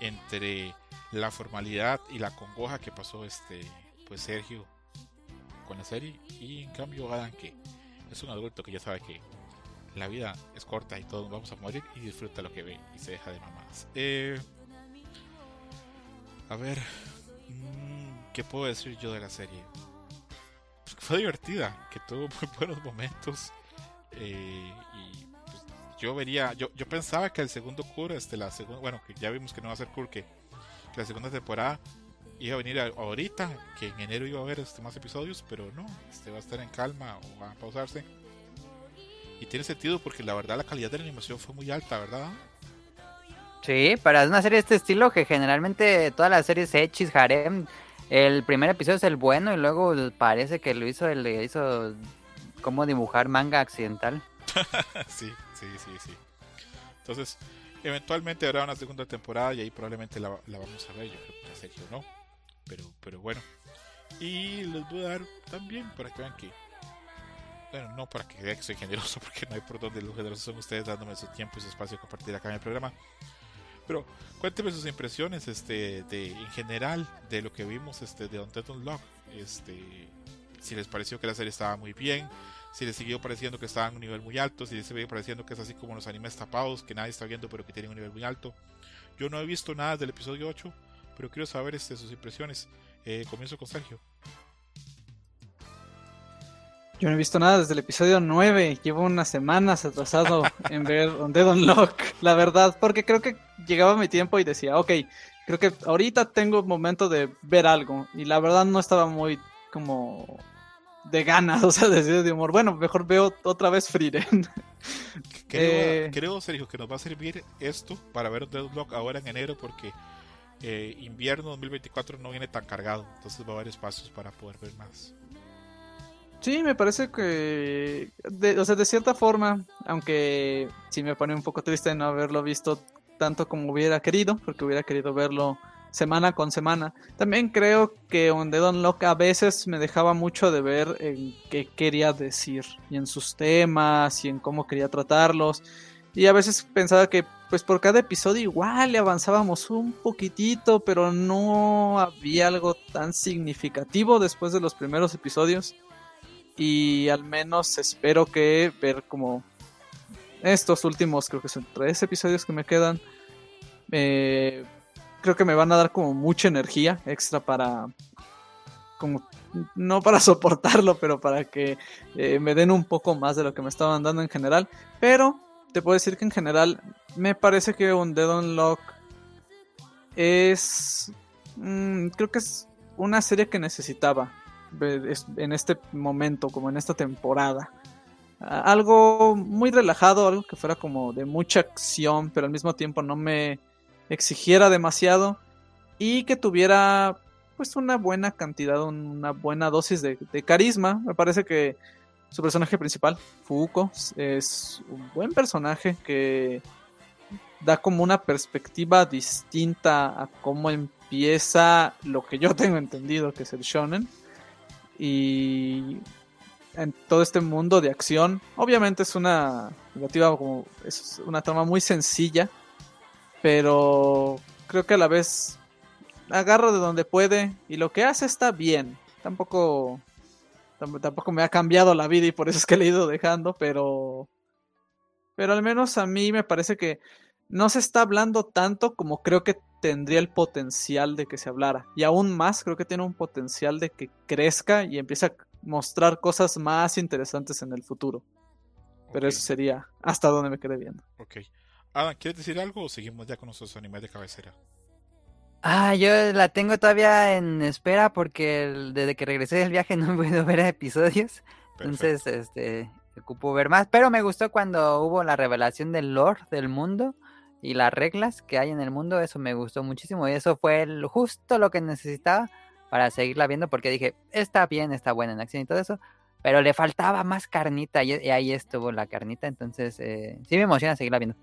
entre la formalidad y la congoja que pasó este pues Sergio con la serie y en cambio Adam que es un adulto que ya sabe que la vida es corta y todos vamos a morir y disfruta lo que ve y se deja de mamadas. Eh, a ver, mm, ¿qué puedo decir yo de la serie? Pues fue divertida, que tuvo muy buenos momentos eh, y pues, yo vería, yo, yo pensaba que el segundo cure, este, la segunda, bueno, que ya vimos que no va a ser cure, que, que la segunda temporada iba a venir ahorita, que en enero iba a haber este, más episodios, pero no, este va a estar en calma o va a pausarse. Y tiene sentido porque la verdad la calidad de la animación fue muy alta, ¿verdad? Sí, para una serie de este estilo que generalmente todas las series Hechis, Harem, el primer episodio es el bueno y luego parece que lo hizo, el hizo cómo dibujar manga accidental. sí, sí, sí, sí. Entonces, eventualmente habrá una segunda temporada y ahí probablemente la, la vamos a ver, yo creo que no. Pero, pero bueno. Y les voy a dar también para que vean que. Bueno, no para que vean que soy generoso, porque no hay por dónde los generosos son ustedes dándome su tiempo y su espacio a compartir acá en el programa. Pero cuéntenme sus impresiones este, de, en general de lo que vimos este, de Undead Unlock. Este, si les pareció que la serie estaba muy bien, si les siguió pareciendo que estaba en un nivel muy alto, si les sigue pareciendo que es así como los animes tapados, que nadie está viendo pero que tienen un nivel muy alto. Yo no he visto nada del episodio 8, pero quiero saber este, sus impresiones. Eh, comienzo con Sergio. Yo no he visto nada desde el episodio 9. Llevo unas semanas atrasado en ver Undead Unlock, la verdad, porque creo que llegaba mi tiempo y decía, ok, creo que ahorita tengo momento de ver algo. Y la verdad no estaba muy como de ganas, o sea, de, de humor. Bueno, mejor veo otra vez Frieren. Creo, Eh. creo, Sergio, que nos va a servir esto para ver Deadlock ahora en enero porque eh, invierno 2024 no viene tan cargado, entonces va a haber para poder ver más. Sí, me parece que, de, o sea, de cierta forma, aunque sí me pone un poco triste no haberlo visto tanto como hubiera querido, porque hubiera querido verlo semana con semana. También creo que Undead Unlock a veces me dejaba mucho de ver en qué quería decir, y en sus temas, y en cómo quería tratarlos. Y a veces pensaba que, pues por cada episodio igual le avanzábamos un poquitito, pero no había algo tan significativo después de los primeros episodios. Y al menos espero que ver como estos últimos creo que son tres episodios que me quedan eh, creo que me van a dar como mucha energía extra para como no para soportarlo pero para que eh, me den un poco más de lo que me estaban dando en general. Pero te puedo decir que en general me parece que un Dead Unlock es mm, creo que es una serie que necesitaba en este momento, como en esta temporada. Algo muy relajado, algo que fuera como de mucha acción, pero al mismo tiempo no me exigiera demasiado y que tuviera pues una buena cantidad, una buena dosis de carisma. Me parece que su personaje principal, Fuuko, es un buen personaje que da como una perspectiva distinta a cómo empieza lo que yo tengo entendido que es el shonen. Y en todo este mundo de acción obviamente es una negativa como es una trama muy sencilla pero creo que a la vez agarra de donde puede y lo que hace está bien. Tampoco tam- tampoco me ha cambiado la vida y por eso es que le he ido dejando pero pero al menos a mí me parece que no se está hablando tanto como creo que tendría el potencial de que se hablara. Y aún más creo que tiene un potencial de que crezca y empiece a mostrar cosas más interesantes en el futuro. Pero eso sería hasta donde me quedé viendo. ok. Adam, ¿quieres decir algo o seguimos ya con nuestros animes de cabecera? Ah, yo la tengo todavía en espera porque el- desde que regresé del viaje no he podido ver episodios. Perfecto. Entonces, este, ocupo ver más. Pero me gustó cuando hubo la revelación del lore del mundo. y las reglas que hay en el mundo, eso me gustó muchísimo y eso fue el- justo lo que necesitaba para seguirla viendo porque dije, está bien, está buena en acción y todo eso, pero le faltaba más carnita y, y ahí estuvo la carnita, entonces eh, sí me emociona seguirla viendo.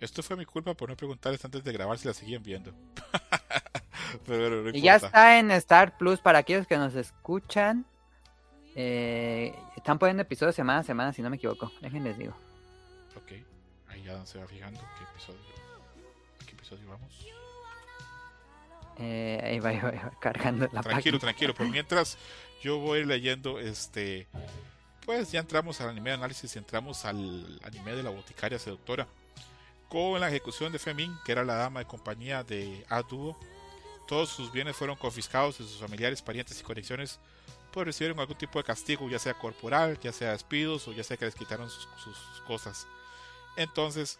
Esto fue mi culpa por no preguntarles antes de grabar si la seguían viendo. Pero no Y ya está en Star Plus para aquellos que nos escuchan. Eh, están poniendo episodios semana a semana, si no me equivoco. Déjenles digo. Ok, ahí ya se va fijando qué episodio, qué episodio vamos. Eh, ahí va, ahí va, ahí va, cargando la tranquilo, página. tranquilo. Por mientras yo voy leyendo este. Pues ya entramos al anime de análisis y entramos al anime de la boticaria seductora. Con la ejecución de Femin, que era la dama de compañía de Aduo. Todos sus bienes fueron confiscados de sus familiares, parientes y conexiones. Pues recibieron algún tipo de castigo, ya sea corporal, ya sea despidos o ya sea que les quitaron sus, sus cosas. Entonces,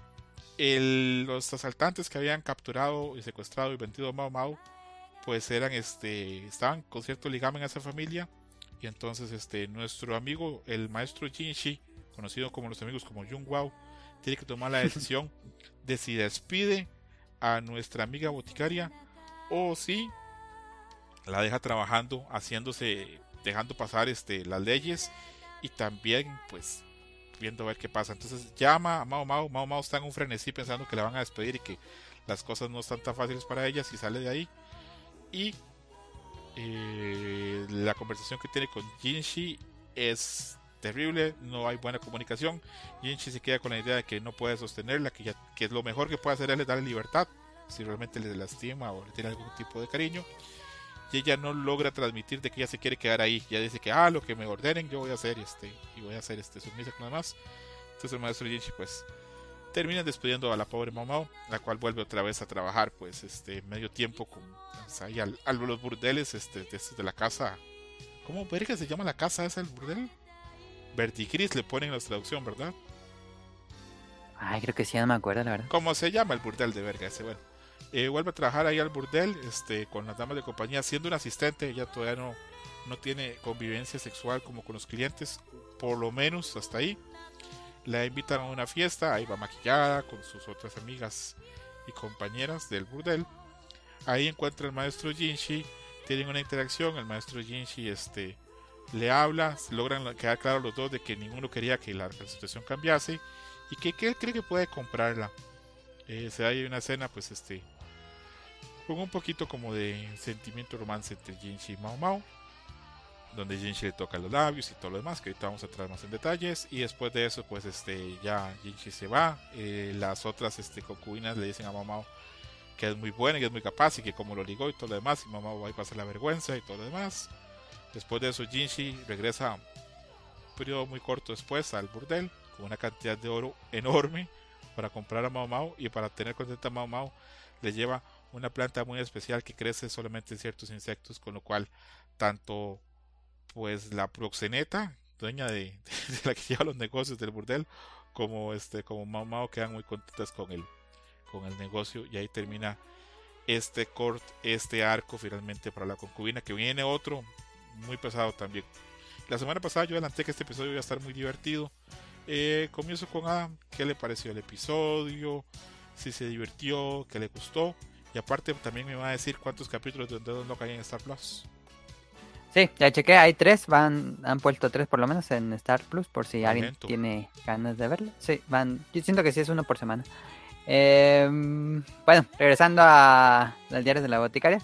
el- los asaltantes que habían capturado y secuestrado y vendido a Mao Mao pues eran este estaban con cierto ligamen a esa familia y entonces este nuestro amigo el maestro Jinshi conocido como los amigos como Jung Wao tiene que tomar la decisión de si despide a nuestra amiga boticaria o si la deja trabajando haciéndose dejando pasar este las leyes y también pues viendo a ver qué pasa. Entonces llama a Mao Mao Mao Mao está en un frenesí pensando que la van a despedir y que las cosas no están tan fáciles para ella si sale de ahí. Y eh, la conversación que tiene con Jinshi es terrible, no hay buena comunicación. Jinshi se queda con la idea de que no puede sostenerla, que, ya, que lo mejor que puede hacer es darle libertad, si realmente le lastima o le tiene algún tipo de cariño. Y ella no logra transmitir de que ella se quiere quedar ahí. Ella dice que, ah, lo que me ordenen yo voy a hacer este, y voy a hacer este sumisa con lo demás. Entonces el maestro Jinshi pues termina despidiendo a la pobre Mamao, la cual vuelve otra vez a trabajar, pues, este, medio tiempo con pues, ahí al, a los burdeles, este, de, de la casa. ¿Cómo verga se llama la casa esa, el burdel? Vertigris le ponen la traducción, ¿verdad? Ay, creo que sí, ya no me acuerdo, la verdad. ¿Cómo se llama el burdel de verga ese? Bueno, eh, vuelve a trabajar ahí al burdel, este, con las damas de compañía, siendo una asistente, ella todavía no, no tiene convivencia sexual como con los clientes, por lo menos hasta ahí. La invitan a una fiesta, ahí va maquillada con sus otras amigas y compañeras del burdel. Ahí encuentra el maestro Jinshi, tienen una interacción, el maestro Jinshi este, le habla, logran quedar claros los dos de que ninguno quería que la, situación cambiase y que, que, él cree que puede comprarla. Eh, se da ahí una escena pues este con un poquito como de sentimiento romance entre Jinshi y Mao Mao donde Jinshi le toca los labios y todo lo demás, que ahorita vamos a entrar más en detalles. Y después de eso, pues este ya Jinshi se va. Eh, las otras este, concubinas le dicen a Mamao que es muy buena y que es muy capaz y que como lo ligó y todo lo demás, y Mamao va a pasar la vergüenza y todo lo demás. Después de eso, Jinshi regresa un periodo muy corto después al burdel con una cantidad de oro enorme para comprar a Mao Mao y para tener contenta a Mao Mao le lleva una planta muy especial que crece solamente en ciertos insectos, con lo cual tanto pues la proxeneta, dueña de, la que lleva los negocios del burdel, como este, como quedan muy contentas con el, con el negocio y ahí termina este cort, este arco finalmente para la concubina, que viene otro muy pesado también. La semana pasada yo adelanté que este episodio iba a estar muy divertido. Eh, comienzo con Adam, ¿qué le pareció el episodio? Si se divirtió, qué le gustó. Y aparte también me va a decir cuántos capítulos de Dead no hay en Star Plus. Sí, ya chequé, hay tres, van, han puesto tres por lo menos en Star Plus, por si alguien tiene ganas de verlo. Sí, van, yo siento que sí es uno por semana. Eh, bueno, regresando a las diarios de la boticaria.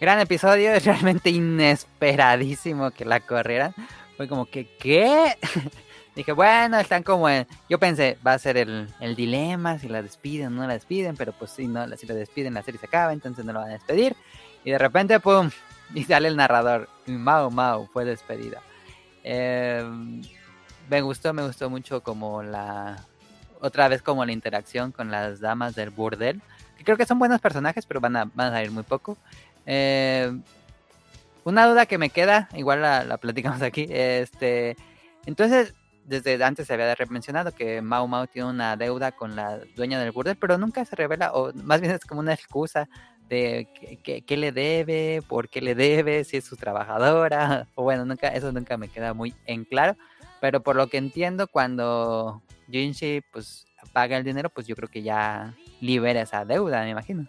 Gran episodio, es realmente inesperadísimo que la corrieran. Fue como que, ¿qué? Dije, bueno, están como en... Yo pensé, va a ser el, dilema, si la despiden o no la despiden, pero pues si no, si la despiden la serie se acaba, entonces no la van a despedir. Y de repente, ¡pum! Y sale el narrador. Mao Mao fue despedida. Eh, me gustó, me gustó mucho como la... Otra vez como la interacción con las damas del burdel. Que creo que son buenos personajes, pero van a, van a salir muy poco. Eh, una duda que me queda, igual la, la platicamos aquí. Este, entonces, desde antes se había mencionado que Mao Mao tiene una deuda con la dueña del burdel, pero nunca se revela, o más bien es como una excusa de qué le debe, por qué le debe, si es su trabajadora, o bueno, nunca, eso nunca me queda muy en claro, pero por lo que entiendo, cuando Jinshi pues paga el dinero, pues yo creo que ya libera esa deuda, me imagino.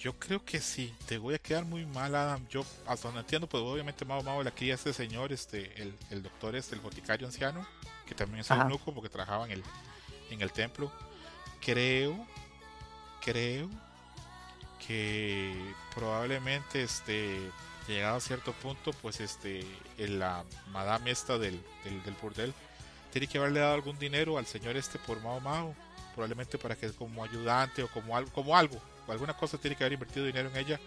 Yo creo que sí, te voy a quedar muy mal, Adam. Yo, hasta donde entiendo, pues obviamente Mao Mao la cría este señor, este, el, el doctor este, el boticario anciano, que también es un eunuco porque trabajaba en el, en el templo. Creo, creo que probablemente este llegado a cierto punto pues este la madame esta del, del, del, burdel tiene que haberle dado algún dinero al señor este por Mao Mao probablemente para que como ayudante o como algo como algo alguna cosa tiene que haber invertido dinero en ella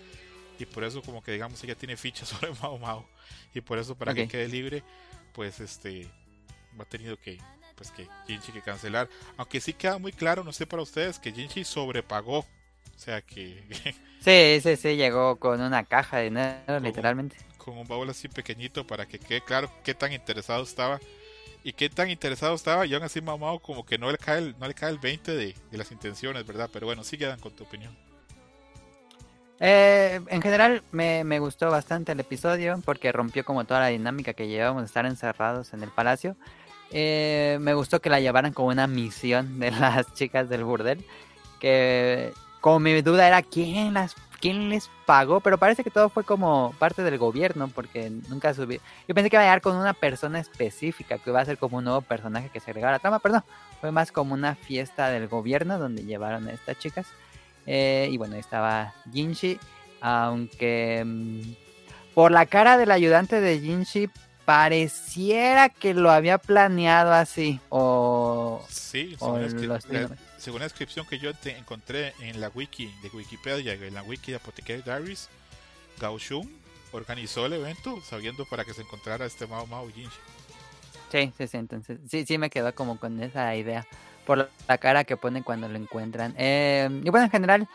y por eso como que digamos ella tiene fichas sobre Mao Mao y por eso para que quede libre pues este ha tenido que pues que Jinchi que cancelar. Aunque sí queda muy claro no sé para ustedes que Jinchi sobrepagó. O sea que sí sí sí llegó con una caja de dinero literalmente. con un baúl así pequeñito para que quede claro qué tan interesado estaba. Y qué tan interesado estaba y aún así mamado como que no le cae el, no le cae el 20 de, de las intenciones verdad pero bueno sí quedan con tu opinión eh, en general me, gustó bastante el episodio porque rompió como toda la dinámica que llevábamos de estar encerrados en el palacio. Eh, me gustó que la llevaran como una misión de las chicas del burdel. Que como mi duda era quién las quién les pagó, pero parece que todo fue como parte del gobierno porque nunca subí. Yo pensé que iba a llegar con una persona específica, que iba a ser como un nuevo personaje que se agregara a la trama, pero no, fue más como una fiesta del gobierno donde llevaron a estas chicas. Eh, y bueno, estaba Jinshi. Aunque mm, por la cara del ayudante de Jinshi pareciera que lo había planeado así. O, sí, según, la, según la descripción que yo encontré en la wiki de Wikipedia, en la wiki de Apothecary Diaries, Gao Shun organizó el evento sabiendo para que se encontrara este Mao Mao Jinshi. Sí, sí, sí, entonces sí, sí me quedó como con esa idea por la cara que ponen cuando lo encuentran. Eh, y bueno, en general,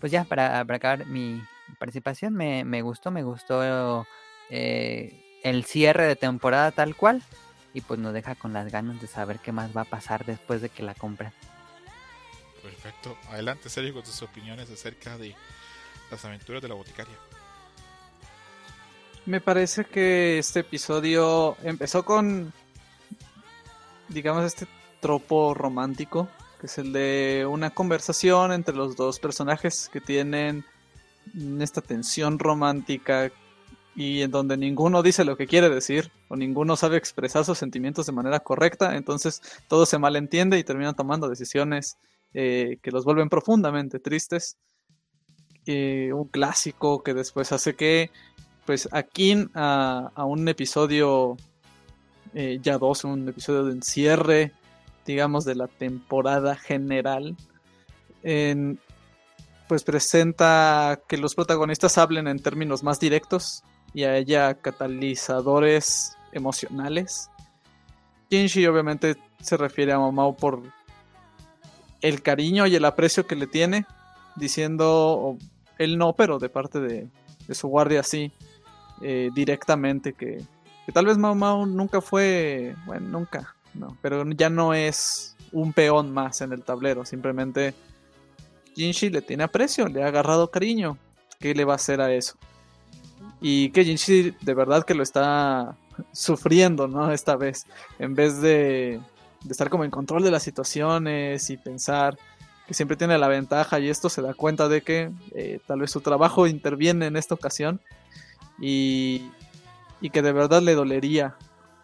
pues ya para, acabar mi participación, me, me gustó, me gustó eh, el cierre de temporada tal cual. Y pues nos deja con las ganas de saber qué más va a pasar después de que la compren. Perfecto. Adelante, Sergio, con tus opiniones acerca de las aventuras de la boticaria. Me parece que este episodio empezó con, digamos, este tropo romántico, que es el de una conversación entre los dos personajes que tienen esta tensión romántica y en donde ninguno dice lo que quiere decir o ninguno sabe expresar sus sentimientos de manera correcta, entonces todo se malentiende y terminan tomando decisiones eh, que los vuelven profundamente tristes. Eh, un clásico que después hace que pues aquí a, a un episodio eh, ya dos, un episodio de encierre digamos, de la temporada general, pues presenta que los protagonistas hablen en términos más directos y haya catalizadores emocionales. Jinshi obviamente se refiere a Mamao por el cariño y el aprecio que le tiene, diciendo, él no, pero de parte de, su guardia sí, eh, directamente que, tal vez Mao nunca fue, bueno, nunca, no, pero ya no es un peón más en el tablero, simplemente Jinshi le tiene aprecio, le ha agarrado cariño. ¿Qué le va a hacer a eso? Y que Jinshi de verdad que lo está sufriendo, ¿no? Esta vez, en vez de, de estar como en control de las situaciones y pensar que siempre tiene la ventaja y esto se da cuenta de que eh, tal vez su trabajo interviene en esta ocasión y, y que de verdad le dolería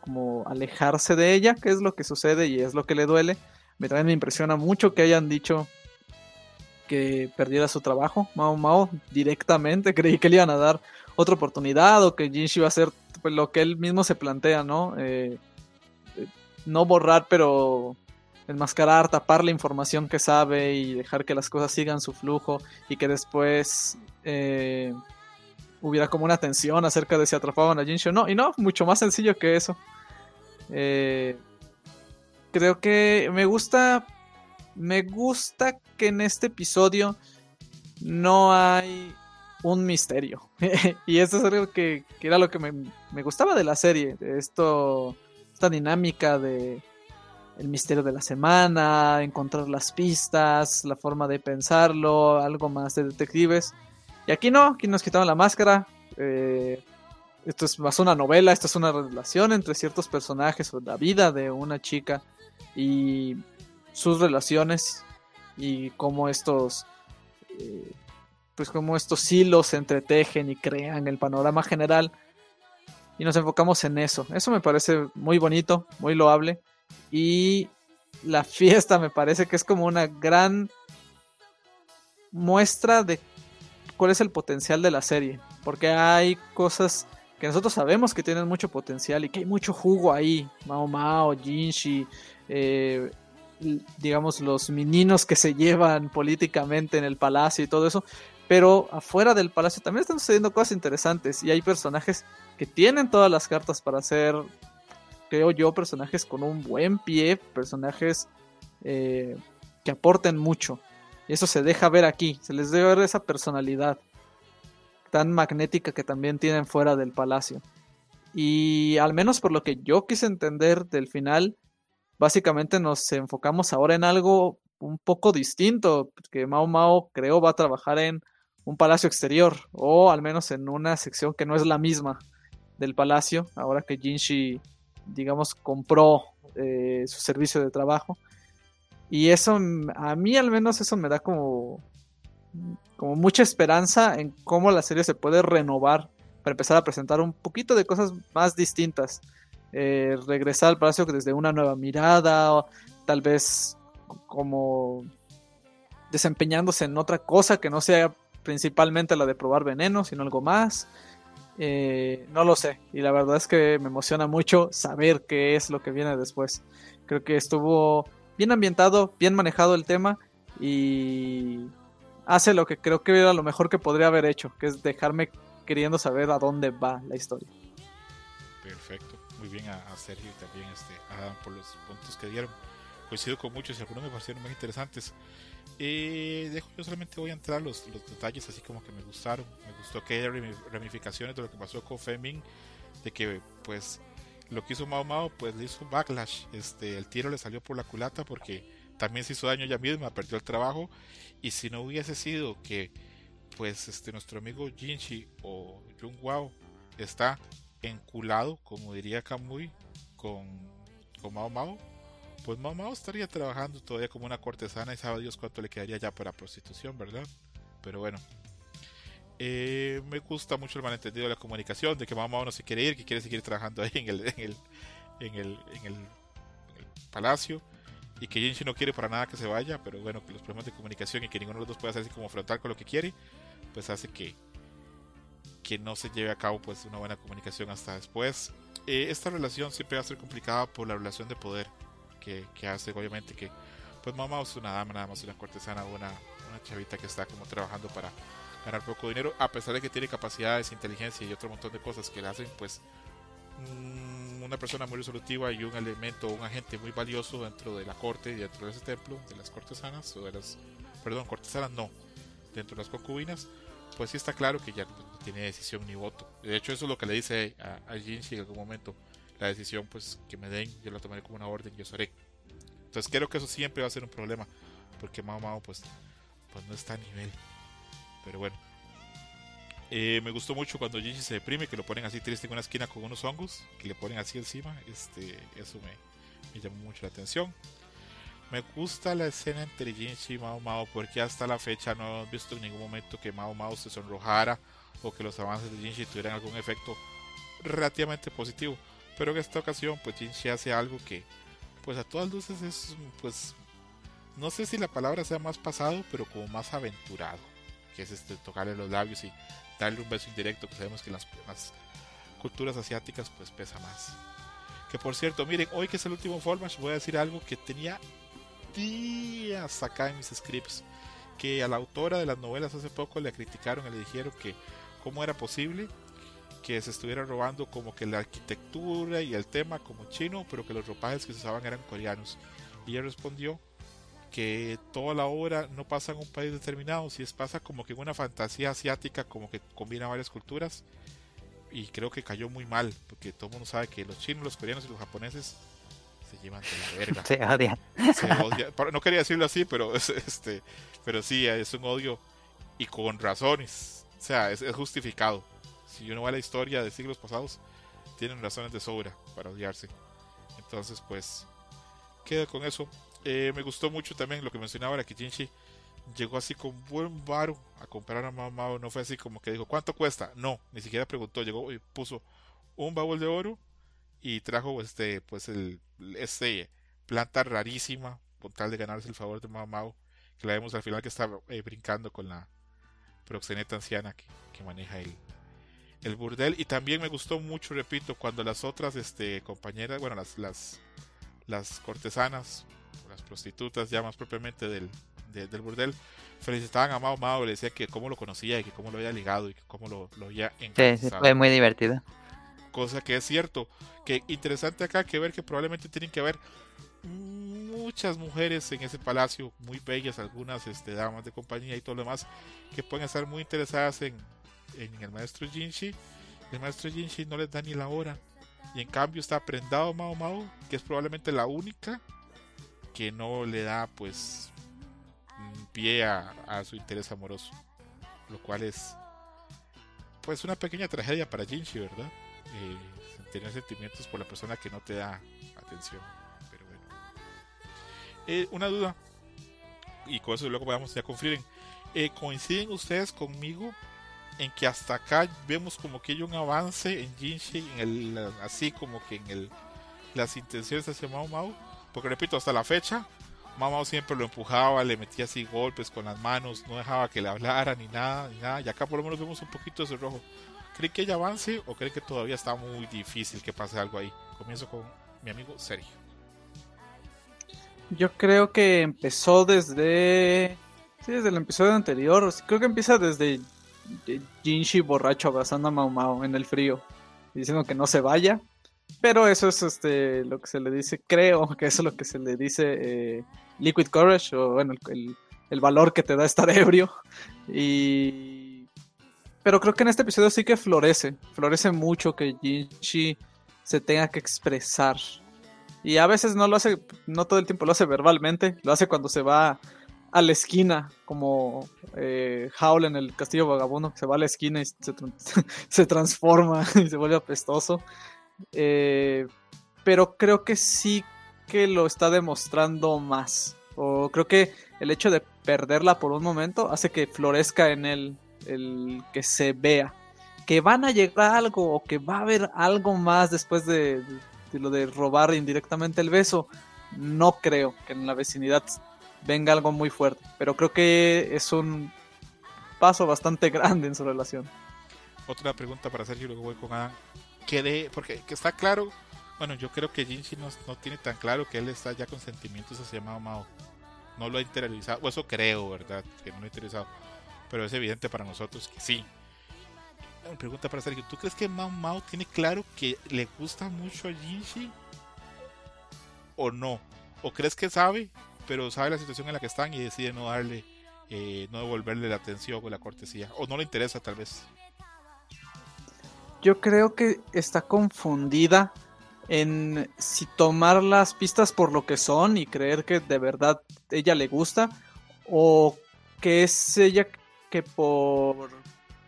como alejarse de ella, que es lo que sucede y es lo que le duele. Me también me impresiona mucho que hayan dicho que perdiera su trabajo, Mao Mao, directamente. Creí que le iban a dar otra oportunidad o que Jinshi iba a hacer pues, lo que él mismo se plantea, ¿no? Eh, eh, no borrar, pero enmascarar, tapar la información que sabe y dejar que las cosas sigan su flujo y que después eh, hubiera como una tensión acerca de si atrapaban a Jinshi o no. Y no, mucho más sencillo que eso. Eh, creo que me gusta. Me gusta que en este episodio no hay un misterio. y eso es algo que, era lo que me, me, gustaba de la serie. Esto. Esta dinámica de. El misterio de la semana, encontrar las pistas, la forma de pensarlo, algo más de detectives. Y aquí no, aquí nos quitaron la máscara. Eh, esto es más una novela, esto es una relación entre ciertos personajes la vida de una chica y sus relaciones y cómo estos eh, pues cómo estos hilos se entretejen y crean el panorama general y nos enfocamos en eso. Eso me parece muy bonito, muy loable y la fiesta me parece que es como una gran muestra de cuál es el potencial de la serie, porque hay cosas que nosotros sabemos que tienen mucho potencial y que hay mucho jugo ahí, Mao Mao, Jinshi, eh, digamos los meninos que se llevan políticamente en el palacio y todo eso, pero afuera del palacio también están sucediendo cosas interesantes y hay personajes que tienen todas las cartas para ser, creo yo, personajes con un buen pie, personajes eh, que aporten mucho. Eso se deja ver aquí, se les debe ver esa personalidad tan magnética que también tienen fuera del palacio. Y al menos por lo que yo quise entender del final, básicamente nos enfocamos ahora en algo un poco distinto, que Mao Mao creo va a trabajar en un palacio exterior, o al menos en una sección que no es la misma del palacio, ahora que Jinshi, digamos, compró eh, su servicio de trabajo. Y eso, a mí al menos eso me da como, como mucha esperanza en cómo la serie se puede renovar para empezar a presentar un poquito de cosas más distintas. Eh, regresar al palacio desde una nueva mirada, o tal vez como desempeñándose en otra cosa que no sea principalmente la de probar veneno, sino algo más. Eh, no lo sé, y la verdad es que me emociona mucho saber qué es lo que viene después. Creo que estuvo bien ambientado, bien manejado el tema y hace lo que creo que era lo mejor que podría haber hecho, que es dejarme queriendo saber a dónde va la historia. Perfecto, muy bien a, Sergio y también este, a por los puntos que dieron. Coincido con muchos y algunos me parecieron muy interesantes. Eh, dejo, yo solamente voy a entrar los, los detalles así como que me gustaron. Me gustó que haya ramificaciones de lo que pasó con Femin, de que pues lo que hizo Mao Mao pues le hizo backlash. Este, el tiro le salió por la culata porque también se hizo daño ella misma, perdió el trabajo. Y si no hubiese sido que pues este nuestro amigo Jinchi o Jung Wao está enculado, como diría Kamui, con, con Mao Mao, pues mamá estaría trabajando todavía como una cortesana y sabe Dios cuánto le quedaría ya para prostitución, ¿verdad? Pero bueno. Eh, me gusta mucho el malentendido de la comunicación, de que mamá no se quiere ir, que quiere seguir trabajando ahí en el, en el, en el, palacio y que Jinchi no quiere para nada que se vaya, pero bueno, que los problemas de comunicación y que ninguno de los dos pueda hacer así como frontal con lo que quiere, pues hace que, que no se lleve a cabo pues una buena comunicación hasta después. Eh, esta relación siempre va a ser complicada por la relación de poder que, hace, obviamente, que pues mamá es una dama, nada más una cortesana, una, una chavita que está como trabajando para ganar poco dinero, a pesar de que tiene capacidades, inteligencia y otro montón de cosas que le hacen, pues, mm, una persona muy resolutiva y un elemento, un agente muy valioso dentro de la corte y dentro de ese templo, de las cortesanas, o de las, perdón, cortesanas no, dentro de las concubinas, pues sí está claro que ya no tiene decisión ni voto. De hecho, eso es lo que le dice a, a Jinxie en algún momento la decisión pues que me den, yo la tomaré como una orden, yo haré. Entonces creo que eso siempre va a ser un problema, porque Mao Mao pues, pues no está a nivel. Pero bueno. Eh, me gustó mucho cuando Jinji se deprime, que lo ponen así triste en una esquina con unos hongos, que le ponen así encima. Este, eso me, llamó mucho la atención. Me gusta la escena entre Jinji y Mao Mao porque hasta la fecha no hemos visto en ningún momento que Mao Mao se sonrojara o que los avances de Jinji tuvieran algún efecto relativamente positivo. Pero en esta ocasión, pues Jinchi hace algo que, pues a todas luces es, pues, no sé si la palabra sea más pasado, pero como más aventurado. Que es este tocarle los labios y darle un beso indirecto, que sabemos que en las, culturas asiáticas, pues pesa más. Que por cierto, miren, hoy que es el último Fallmatch, voy a decir algo que tenía días acá en mis scripts. Que a la autora de las novelas hace poco le criticaron y le dijeron que cómo era posible que se estuviera robando como que la arquitectura y el tema como chino, pero que los ropajes que se usaban eran coreanos. Y ella respondió que toda la obra no pasa en un país determinado, si es pasa como que en una fantasía asiática, como que combina varias culturas. Y creo que cayó muy mal, porque todo el mundo sabe que los chinos, los coreanos y los japoneses se llevan de la verga. se odian. No quería decirlo así, pero este, pero sí, es un odio y con razones. O sea, es justificado si uno va a la historia de siglos pasados, tienen razones de sobra para odiarse. Entonces, pues, queda con eso. Eh, me gustó mucho también lo que mencionaba era que llegó así con buen varo a comprar a Mao Mao. No fue así como que dijo, ¿cuánto cuesta? No, ni siquiera preguntó. Llegó y puso un baúl de oro y trajo este, pues el, este planta rarísima con tal de ganarse el favor de Mao Mao. Que la vemos al final que está eh, brincando con la proxeneta anciana que, que maneja el, el burdel. Y también me gustó mucho, repito, cuando las otras este, compañeras, bueno, las, las, las cortesanas, las prostitutas ya más propiamente del, del burdel, felicitaban a Mao Mao, le decía que cómo lo conocía y que cómo lo había ligado y que cómo lo, lo había Sí, sí, fue muy divertido. Cosa que es cierto, que interesante acá que ver que probablemente tienen que haber muchas mujeres en ese palacio, muy bellas, algunas este, damas de compañía y todo lo demás, que pueden estar muy interesadas en, en el maestro Jinshi. El maestro Jinshi no les da ni la hora. Y en cambio está prendado Mao Mao, que es probablemente la única que no le da pues pie a, su interés amoroso. Lo cual es pues una pequeña tragedia para Jinshi, ¿verdad? Eh, tener sentimientos por la persona que no te da atención. Pero bueno. Eh, una duda. Y con eso luego vamos ya confíen. Eh, ¿Coinciden ustedes conmigo en que hasta acá vemos como que hay un avance en Jinshi, en el, así como que en el, las intenciones hacia Mao Mao? Porque repito, hasta la fecha, Mao Mao siempre lo empujaba, le metía así golpes con las manos, no dejaba que le hablara ni nada, ni nada. Y acá por lo menos vemos un poquito ese rojo. ¿Creen que hay avance o creen que todavía está muy difícil que pase algo ahí? Comienzo con mi amigo Sergio. Yo creo que empezó desde. Sí, desde el episodio anterior. Creo que empieza desde Jinshi borracho abrazando a Mao Mao en el frío, diciendo que no se vaya. Pero eso es este lo que se le dice, creo que eso es lo que se le dice eh, Liquid Courage, o bueno, el, el, valor que te da estar ebrio. Y. Pero creo que en este episodio sí que florece. Florece mucho que Jinshi se tenga que expresar. Y a veces no lo hace, no todo el tiempo lo hace verbalmente, lo hace cuando se va a la esquina, como eh, Howl en el Castillo Vagabundo, que se va a la esquina y se, se transforma y se vuelve apestoso. Eh, pero creo que sí que lo está demostrando más. O creo que el hecho de perderla por un momento hace que florezca en él el que se vea. Que van a llegar algo o que va a haber algo más después de, de lo de robar indirectamente el beso. No creo que en la vecinidad venga algo muy fuerte. Pero creo que es un paso bastante grande en su relación. Otra pregunta para Sergio, luego voy con Adam. Que porque que está claro, bueno, yo creo que Jinchi no, no, tiene tan claro que él está ya con sentimientos hacia Mao Mao. No lo ha interiorizado, o eso creo, ¿verdad? Que no lo ha interesado. Pero es evidente para nosotros que sí. Una pregunta para Sergio, ¿tú crees que Mao Mao tiene claro que le gusta mucho a Jinchi? ¿O no? ¿O crees que sabe, pero sabe la situación en la que están y decide no darle, eh, no devolverle la atención o la cortesía? ¿O no le interesa tal vez? Yo creo que está confundida en si tomar las pistas por lo que son y creer que de verdad ella le gusta o que es ella que por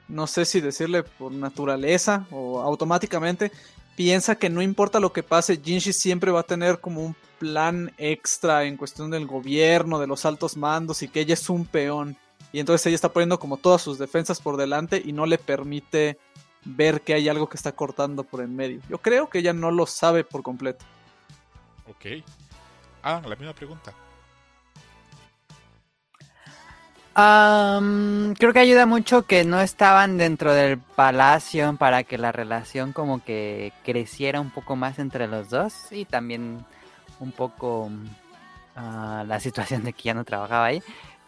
no sé si decirle por naturaleza o automáticamente piensa que no importa lo que pase, Jinshi siempre va a tener como un plan extra en cuestión del gobierno, de los altos mandos y que ella es un peón. Y entonces ella está poniendo como todas sus defensas por delante y no le permite ver que hay algo que está cortando por en medio. Yo creo que ella no lo sabe por completo. Ok. Ah, la misma pregunta. Um, creo que ayuda mucho que no estaban dentro del palacio para que la relación como que creciera un poco más entre los dos y también un poco uh, la situación de que ya no trabajaba ahí.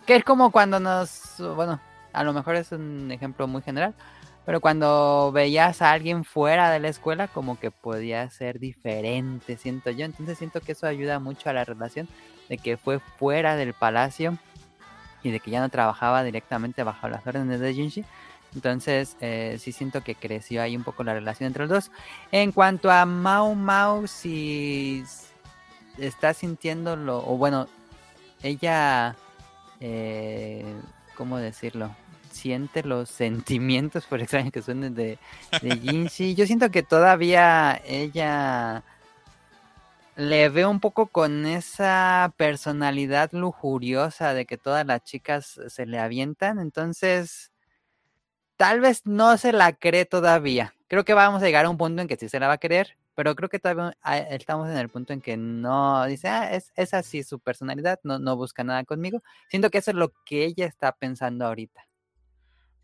Que es como cuando nos, bueno, a lo mejor es un ejemplo muy general, pero cuando veías a alguien fuera de la escuela, como que podía ser diferente, siento yo. Entonces siento que eso ayuda mucho a la relación de que fue fuera del palacio y de que ya no trabajaba directamente bajo las órdenes de Jinshi. Entonces eh, sí siento que creció ahí un poco la relación entre los dos. En cuanto a Mao Mao, si está sintiéndolo, o bueno, ella, eh, ¿cómo decirlo? siente los sentimientos, por extraño que suenen, de, de Jinxi. Yo siento que todavía ella le veo un poco con esa personalidad lujuriosa de que todas las chicas se le avientan, entonces tal vez no se la cree todavía. Creo que vamos a llegar a un punto en que sí se la va a creer, pero creo que todavía estamos en el punto en que no dice, ah, es, es así su personalidad, no, no busca nada conmigo. Siento que eso es lo que ella está pensando ahorita.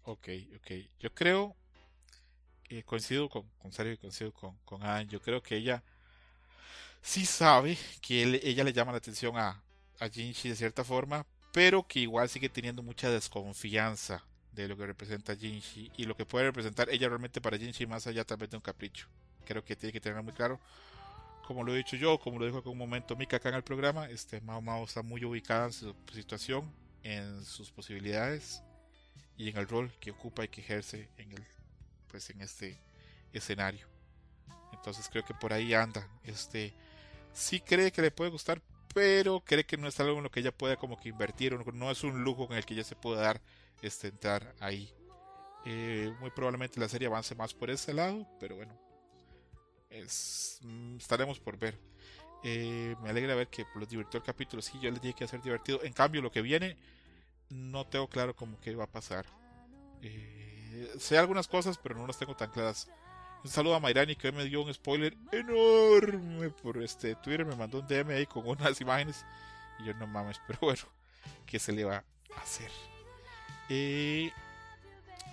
Ok, ok. Yo creo, eh, coincido con, con Sergio y coincido con, con Adam, yo creo que ella sí sabe que ella le llama la atención a, a Jinchi de cierta forma, pero que igual sigue teniendo mucha desconfianza de lo que representa Jinchi y lo que puede representar ella realmente para Jinchi más allá vez de un capricho. Creo que tiene que tenerlo muy claro. Como lo he dicho yo, como lo dijo en un momento Mika acá en el programa, este Mao Mao está muy ubicada en su situación, en sus posibilidades y en el rol que ocupa y que ejerce en el pues en este escenario. Entonces creo que por ahí anda. Este sí cree que le puede gustar, pero cree que no es algo en lo que ella pueda como que invertir, o no es un lujo en el que ella se pueda dar este entrar ahí. Eh, muy probablemente la serie avance más por ese lado, pero bueno, mm, estaremos por ver. Eh, me alegra ver que los divirtió el capítulo. Sí, yo le dije que hacer divertido. En cambio, lo que viene, no tengo claro cómo que va a pasar. Eh, sé algunas cosas, pero no las tengo tan claras. Un saludo a Mayrani que hoy me dio un spoiler enorme por este Twitter. Me mandó un DM ahí con unas imágenes. Y yo no mames, pero bueno, ¿qué se le va a hacer? Eh,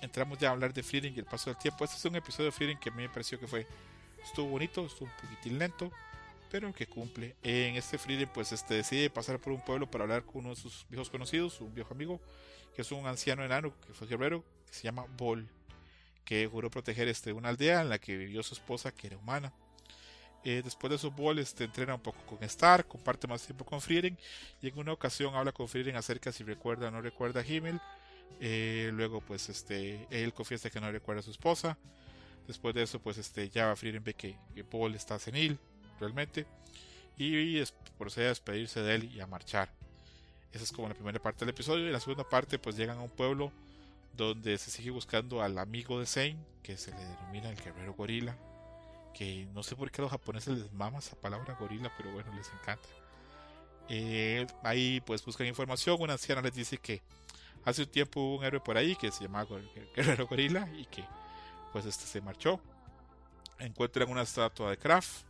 entramos ya a hablar de Fleeting y el paso del tiempo. Este es un episodio de Fleeting que a mí me pareció que fue estuvo bonito, estuvo un poquitín lento, pero que cumple. En este Fleeting, pues este decide pasar por un pueblo para hablar con uno de sus viejos conocidos, un viejo amigo, que es un anciano enano que fue guerrero, que se llama Bol, que juró proteger este, una aldea en la que vivió su esposa, que era humana. Eh, después de su Bol este, entrena un poco con Star, comparte más tiempo con Frieren y en una ocasión habla con Frieren acerca si recuerda o no recuerda a Himmel. Eh, luego pues este él confiesa que no recuerda a su esposa. Después de eso pues este ya Frieren ve que, que Paul está senil realmente y, y procede a despedirse de él y a marchar. Esa es como la primera parte del episodio y la segunda parte pues llegan a un pueblo donde se sigue buscando al amigo de Zane que se le denomina el guerrero gorila que no sé por qué a los japoneses les mama esa palabra gorila, pero bueno, les encanta. Eh, ahí pues buscan información, una anciana les dice que hace un tiempo hubo un héroe por ahí que se llamaba Guerrero Gorila y que pues este se marchó. Encuentran una estatua de Kraft.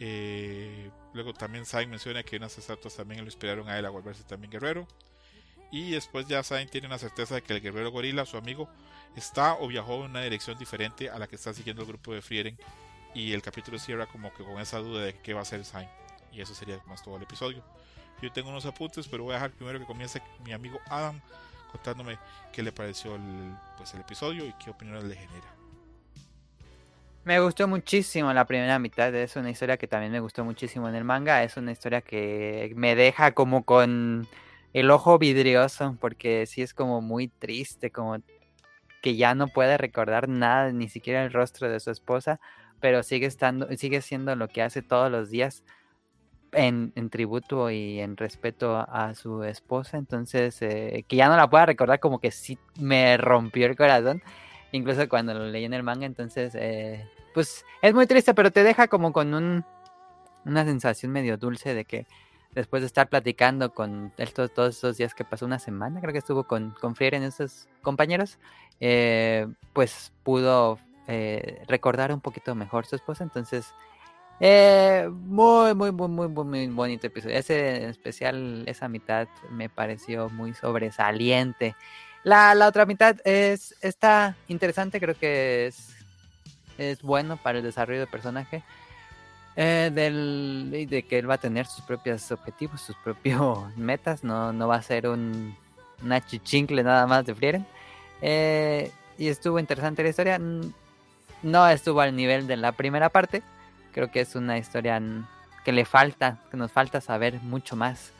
Eh, luego también Zayn menciona que unas estatuas también lo inspiraron a él a volverse también guerrero. Y después ya Zayn tiene una certeza de que el guerrero gorila, su amigo, está o viajó en una dirección diferente a la que está siguiendo el grupo de Frieren y el capítulo cierra como que con esa duda de qué va a hacer Zayn. Y eso sería más todo el episodio. Yo tengo unos apuntes, pero voy a dejar primero que comience mi amigo Adam contándome qué le pareció el, pues, el episodio y qué opiniones le genera. Me gustó muchísimo la primera mitad, es una historia que también me gustó muchísimo en el manga, es una historia que me deja como con el ojo vidrioso, porque sí es como muy triste, como que ya no puede recordar nada, ni siquiera el rostro de su esposa, pero sigue estando, sigue siendo lo que hace todos los días en, tributo y en respeto a, a su esposa, entonces eh, que ya no la pueda recordar como que sí me rompió el corazón, incluso cuando lo leí en el manga, entonces eh, pues es muy triste, pero te deja como con un, una sensación medio dulce de que después de estar platicando con to- todos esos días que pasó una semana, creo que estuvo con, con Frieren y esos compañeros, eh, pues pudo eh, recordar un poquito mejor su esposa, entonces eh, muy, muy, muy, muy, muy, muy bonito episodio. Ese en especial, esa mitad me pareció muy sobresaliente. La, la otra mitad es está interesante, creo que es, es bueno para el desarrollo del personaje. Eh, del, de que él va a tener sus propios objetivos, sus propios metas, no, no va a ser un, una chichincle nada más de Frieren. Eh, y estuvo interesante la historia. No estuvo al nivel de la primera parte. Creo que es una historia que le falta, que nos falta saber mucho más.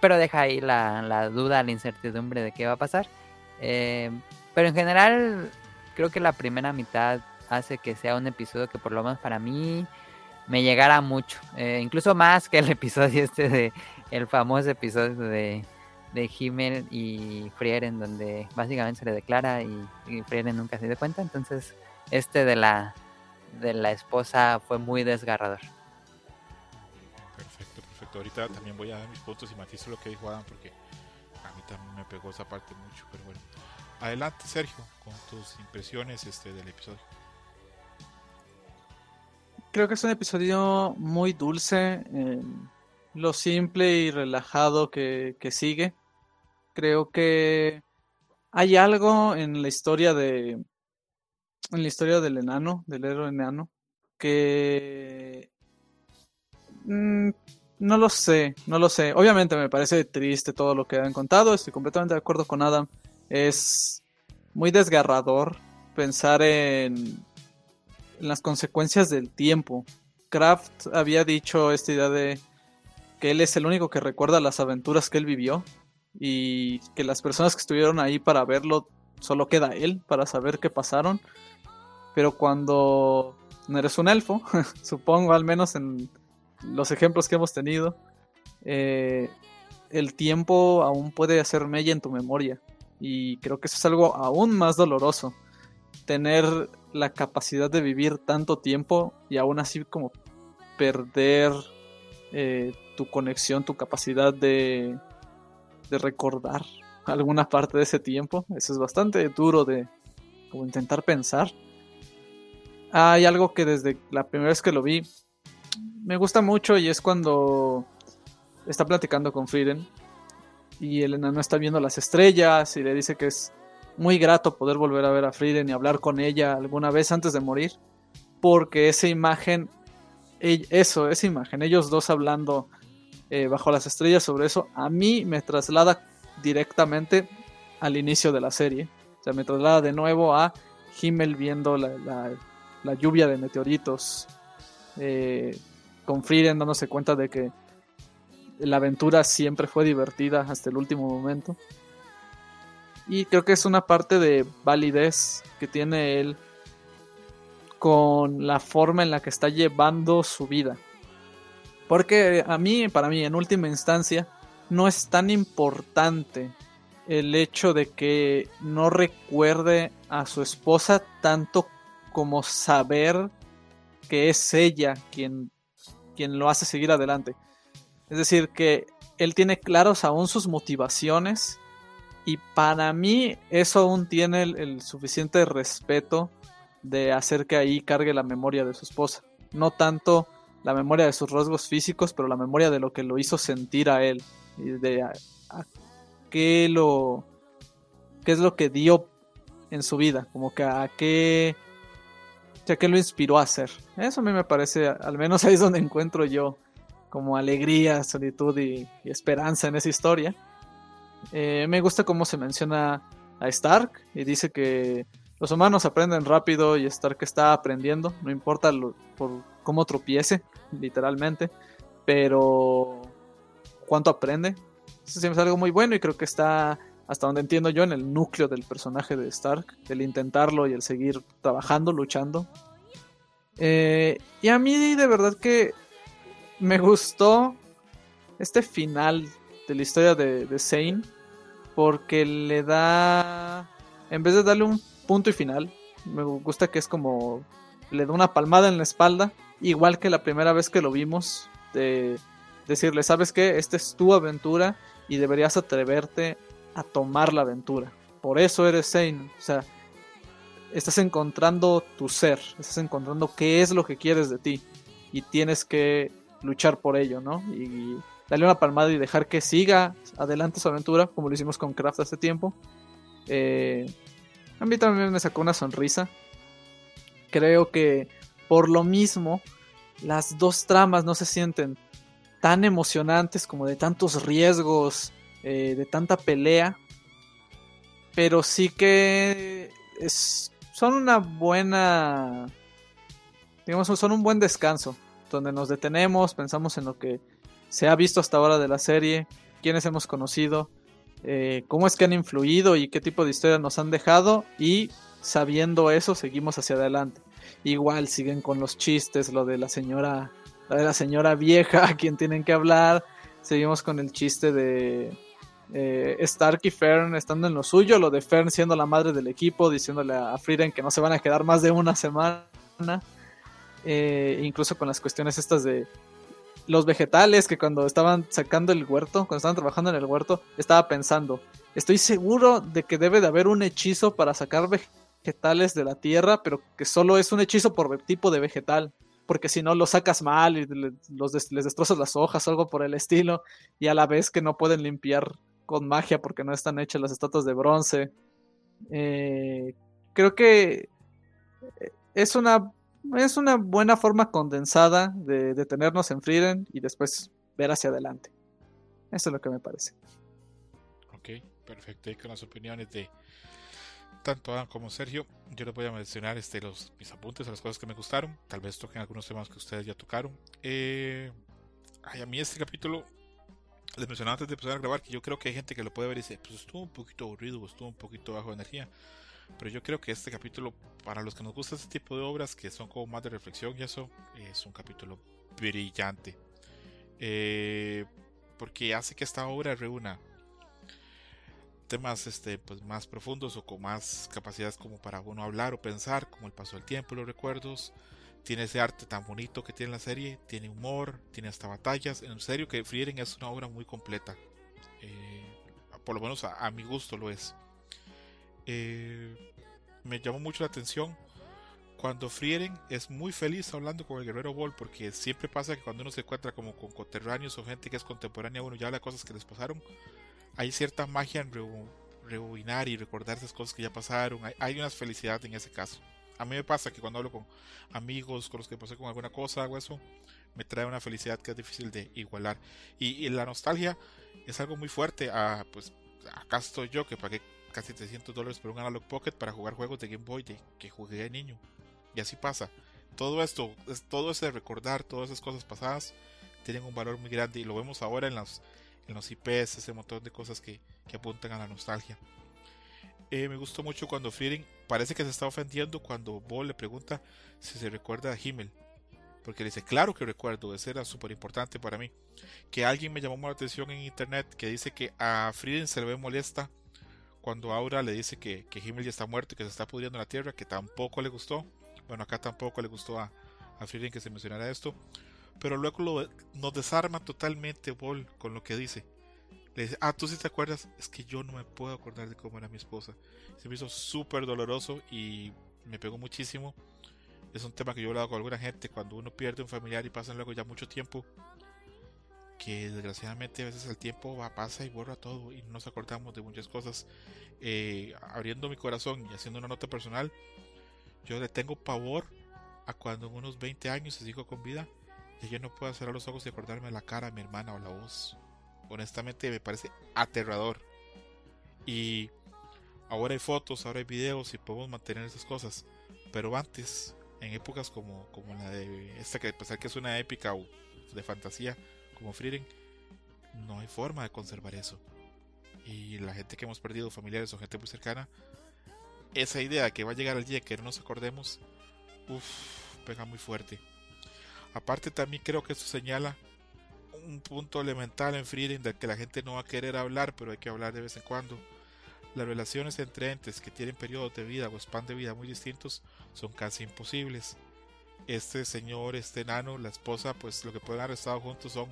Pero deja ahí la, la duda, la incertidumbre de qué va a pasar. Eh, pero en general, creo que la primera mitad hace que sea un episodio que por lo menos para mí me llegara mucho. Eh, incluso más que el episodio este de el famoso episodio de, de Himmel y Frieren, donde básicamente se le declara y, y Frieren nunca se dio cuenta. Entonces, este de la de la esposa fue muy desgarrador. Exacto, ahorita también voy a dar mis puntos y matizo lo que dijo Adam porque a mí también me pegó esa parte mucho, pero bueno. Adelante Sergio, con tus impresiones este, del episodio. Creo que es un episodio muy dulce, lo simple y relajado que, que sigue. Creo que hay algo en la historia de en la historia del enano, del héroe enano, que mm, no lo sé, no lo sé. Obviamente me parece triste todo lo que han contado, estoy completamente de acuerdo con Adam. Es muy desgarrador pensar en, en las consecuencias del tiempo. Kraft había dicho esta idea de que él es el único que recuerda las aventuras que él vivió y que las personas que estuvieron ahí para verlo solo queda él para saber qué pasaron. Pero cuando no eres un elfo, supongo al menos en los ejemplos que hemos tenido, eh, el tiempo aún puede hacer mella en tu memoria. Y creo que eso es algo aún más doloroso. Tener la capacidad de vivir tanto tiempo y aún así como perder eh, tu conexión, tu capacidad de, de recordar alguna parte de ese tiempo. Eso es bastante duro de como intentar pensar. Hay algo que desde la primera vez que lo vi me gusta mucho y es cuando está platicando con Frieden y el enano está viendo las estrellas y le dice que es muy grato poder volver a ver a Frieden y hablar con ella alguna vez antes de morir porque esa imagen eso, esa imagen, ellos dos hablando eh, bajo las estrellas sobre eso, a mí me traslada directamente al inicio de la serie. O sea, me traslada de nuevo a Himmel viendo la, lluvia de meteoritos, eh, con Frieden dándose cuenta de que la aventura siempre fue divertida hasta el último momento. Y creo que es una parte de validez que tiene él con la forma en la que está llevando su vida. Porque a mí, para mí, en última instancia, no es tan importante el hecho de que no recuerde a su esposa tanto como saber que es ella quien, quien lo hace seguir adelante. Es decir, que él tiene claros aún sus motivaciones y para mí eso aún tiene el suficiente respeto de hacer que ahí cargue la memoria de su esposa. No tanto la memoria de sus rasgos físicos, pero la memoria de lo que lo hizo sentir a él. Y de a, qué lo. qué es lo que dio en su vida. Como que a qué. O qué lo inspiró a hacer. Eso a mí me parece, al menos ahí es donde encuentro yo como alegría, solitud y, esperanza en esa historia. Eh, me gusta cómo se menciona a Stark y dice que los humanos aprenden rápido y Stark está aprendiendo, no importa por cómo tropiece, literalmente, pero cuánto aprende. Eso es algo muy bueno y creo que está, hasta donde entiendo yo, en el núcleo del personaje de Stark, el intentarlo y el seguir trabajando, luchando. Eh, y a mí de verdad que me gustó este final de la historia de, de Zane, porque le da, en vez de darle un punto y final. Me gusta que es como le da una palmada en la espalda, igual que la primera vez que lo vimos, de decirle, ¿sabes qué? Esta es tu aventura y deberías atreverte a tomar la aventura. Por eso eres Zane, o sea, estás encontrando tu ser, estás encontrando qué es lo que quieres de ti y tienes que luchar por ello, ¿no? Y darle una palmada y dejar que siga adelante su aventura, como lo hicimos con Kraft hace tiempo. Eh, a mí también me sacó una sonrisa. Creo que por lo mismo las dos tramas no se sienten tan emocionantes como de tantos riesgos, eh, de tanta pelea. Pero sí que son una buena... Digamos, son un buen descanso. Donde nos detenemos, pensamos en lo que se ha visto hasta ahora de la serie, quiénes hemos conocido eh, cómo es que han influido y qué tipo de historia nos han dejado y sabiendo eso seguimos hacia adelante. Igual siguen con los chistes, lo de la señora, de la señora vieja a quien tienen que hablar. Seguimos con el chiste de eh, Stark y Fern estando en lo suyo, lo de Fern siendo la madre del equipo, diciéndole a Frieden que no se van a quedar más de una semana. Eh, incluso con las cuestiones estas de los vegetales que cuando estaban sacando el huerto, cuando estaban trabajando en el huerto, estaba pensando, estoy seguro de que debe de haber un hechizo para sacar vegetales de la tierra, pero que solo es un hechizo por tipo de vegetal, porque si no lo sacas mal y les destrozas las hojas o algo por el estilo, y a la vez que no pueden limpiar con magia porque no están hechas las estatuas de bronce. Eh, creo que es una es una buena forma condensada de, de tenernos en Frieden y después ver hacia adelante. Eso es lo que me parece. Ok, perfecto. Y con las opiniones de tanto Adam como Sergio, yo les voy a mencionar este, los, mis apuntes a las cosas que me gustaron. Tal vez toquen algunos temas que ustedes ya tocaron. Eh, a mí este capítulo, les mencionaba antes de empezar a grabar, que yo creo que hay gente que lo puede ver y dice, pues estuvo un poquito aburrido, estuvo un poquito bajo de energía. Pero yo creo que este capítulo, para los que nos gusta este tipo de obras, que son como más de reflexión y eso, es un capítulo brillante. Eh, porque hace que esta obra reúna temas este, pues, más profundos o con más capacidades como para uno hablar o pensar, como el paso del tiempo, los recuerdos. Tiene ese arte tan bonito que tiene la serie, tiene humor, tiene hasta batallas. En serio que Frieren es una obra muy completa. Eh, por lo menos a mi gusto lo es. Eh, me llamó mucho la atención cuando Frieren es muy feliz hablando con el guerrero Ball, porque siempre pasa que cuando uno se encuentra como con conterráneos o gente que es contemporánea, uno ya habla cosas que les pasaron. Hay cierta magia en rebobinar y recordar esas cosas que ya pasaron. Hay, una felicidad en ese caso. A mí me pasa que cuando hablo con amigos, con los que pasé con alguna cosa o eso, me trae una felicidad que es difícil de igualar. Y, la nostalgia es algo muy fuerte. Ah, pues acá estoy yo que pagué casi 300 dólares por un Analog Pocket para jugar juegos de Game Boy de, que jugué de niño. Y así pasa. Todo esto, todo ese recordar, todas esas cosas pasadas, tienen un valor muy grande y lo vemos ahora en los, en los IPs, ese montón de cosas que, que apuntan a la nostalgia. Eh, me gustó mucho cuando Frieden parece que se está ofendiendo cuando Ball le pregunta si se recuerda a Himmel. Porque le dice, claro que recuerdo, eso era súper importante para mí. Que alguien me llamó la atención en internet que dice que a Frieden se le ve molesta cuando Aura le dice que, que Himmel ya está muerto y que se está pudriendo en la tierra, que tampoco le gustó. Bueno, acá tampoco le gustó a, a Frieden que se mencionara esto. Pero luego lo, nos desarma totalmente Ball con lo que dice. Le dice, ah, tú sí te acuerdas, es que yo no me puedo acordar de cómo era mi esposa. Se me hizo súper doloroso y me pegó muchísimo. Es un tema que yo he hablado con alguna gente, cuando uno pierde un familiar y pasa luego ya mucho tiempo, que desgraciadamente a veces el tiempo va, pasa y borra todo y no nos acordamos de muchas cosas. Eh, abriendo mi corazón y haciendo una nota personal, yo le tengo pavor a cuando en unos 20 años se sigo con vida y yo no puedo cerrar los ojos y acordarme la cara de mi hermana o la voz. Honestamente me parece aterrador. Y ahora hay fotos, ahora hay videos y podemos mantener esas cosas. Pero antes, en épocas como, como la de esta que pensar que es una épica o de fantasía, como Frieden, no hay forma de conservar eso. Y la gente que hemos perdido, familiares o gente muy cercana, esa idea que va a llegar el día que no nos acordemos, uff, pega muy fuerte. Aparte también creo que esto señala un punto elemental en Frieden del que la gente no va a querer hablar, pero hay que hablar de vez en cuando. Las relaciones entre entes que tienen periodos de vida o span de vida muy distintos son casi imposibles. Este señor, este enano, la esposa, pues lo que pueden haber estado juntos son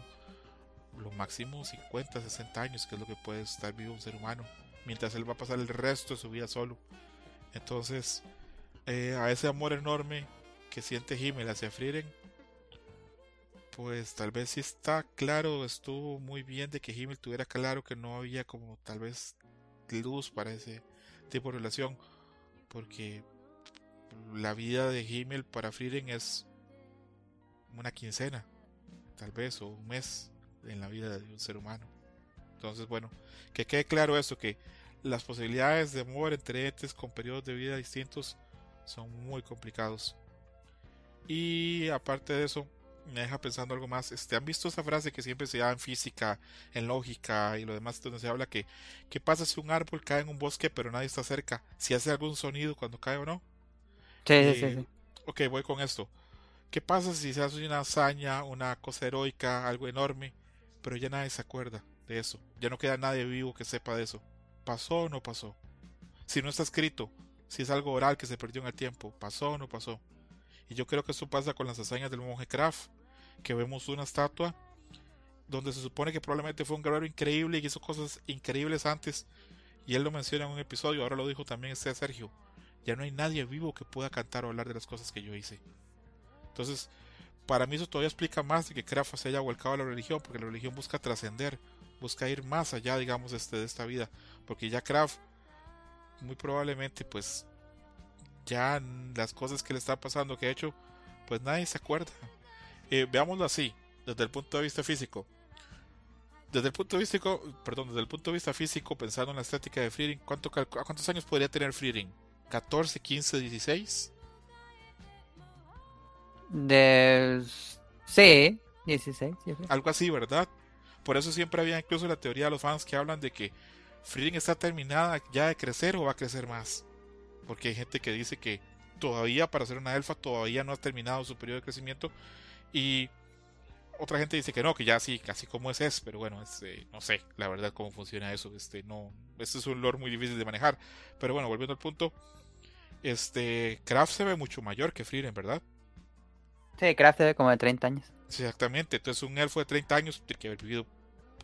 lo máximo 50, 60 años, que es lo que puede estar vivo un ser humano, mientras él va a pasar el resto de su vida solo. Entonces, eh, a ese amor enorme que siente Himmel hacia Frieren, pues tal vez sí está claro, estuvo muy bien de que Himmel tuviera claro que no había como tal vez luz para ese tipo de relación, porque la vida de Himmel para Frieren es una quincena, tal vez, o un mes en la vida de un ser humano. Entonces, bueno, que quede claro eso, que las posibilidades de amor entre entes con periodos de vida distintos son muy complicados. Y aparte de eso, me deja pensando algo más. Este, ¿Han visto esa frase que siempre se da en física, en lógica y lo demás, donde se habla que qué pasa si un árbol cae en un bosque pero nadie está cerca? Si hace algún sonido cuando cae o no. Sí, sí, sí. Ok, voy con esto. ¿Qué pasa si se hace una hazaña, una cosa heroica, algo enorme, pero ya nadie se acuerda de eso? Ya no queda nadie vivo que sepa de eso. ¿Pasó o no pasó? Si no está escrito, si es algo oral que se perdió en el tiempo, ¿pasó o no pasó? Y yo creo que eso pasa con las hazañas del monje Kraft, que vemos una estatua donde se supone que probablemente fue un guerrero increíble y hizo cosas increíbles antes. Y él lo menciona en un episodio, ahora lo dijo también este Sergio. Ya no hay nadie vivo que pueda cantar o hablar de las cosas que yo hice. Entonces, para mí eso todavía explica más de que Kraft se haya volcado a la religión, porque la religión busca trascender, busca ir más allá, digamos, este, de esta vida. Porque ya Kraft, muy probablemente, pues, ya las cosas que le está pasando, que ha hecho, pues nadie se acuerda. Eh, veámoslo así, desde el punto de vista físico. Desde el punto de vista, perdón, desde el punto de vista físico, pensando en la estética de Freeding, ¿cuánto, ¿cuántos años podría tener Freeding? ¿14, 15, 16? De... Sí, 16. Algo así, ¿verdad? Por eso siempre había incluso la teoría de los fans que hablan de que Freeding está terminada ya de crecer o va a crecer más. Porque hay gente que dice que todavía para ser una elfa todavía no ha terminado su periodo de crecimiento. Y otra gente dice que no, que ya sí, casi como es es, pero bueno, este, no sé, la verdad cómo funciona eso, este, no, este es un lore muy difícil de manejar, pero bueno, volviendo al punto, este, Kraft se ve mucho mayor que Frieren, ¿verdad? Sí, Kraft se ve como de 30 años. exactamente, entonces un elfo de 30 años tiene que haber vivido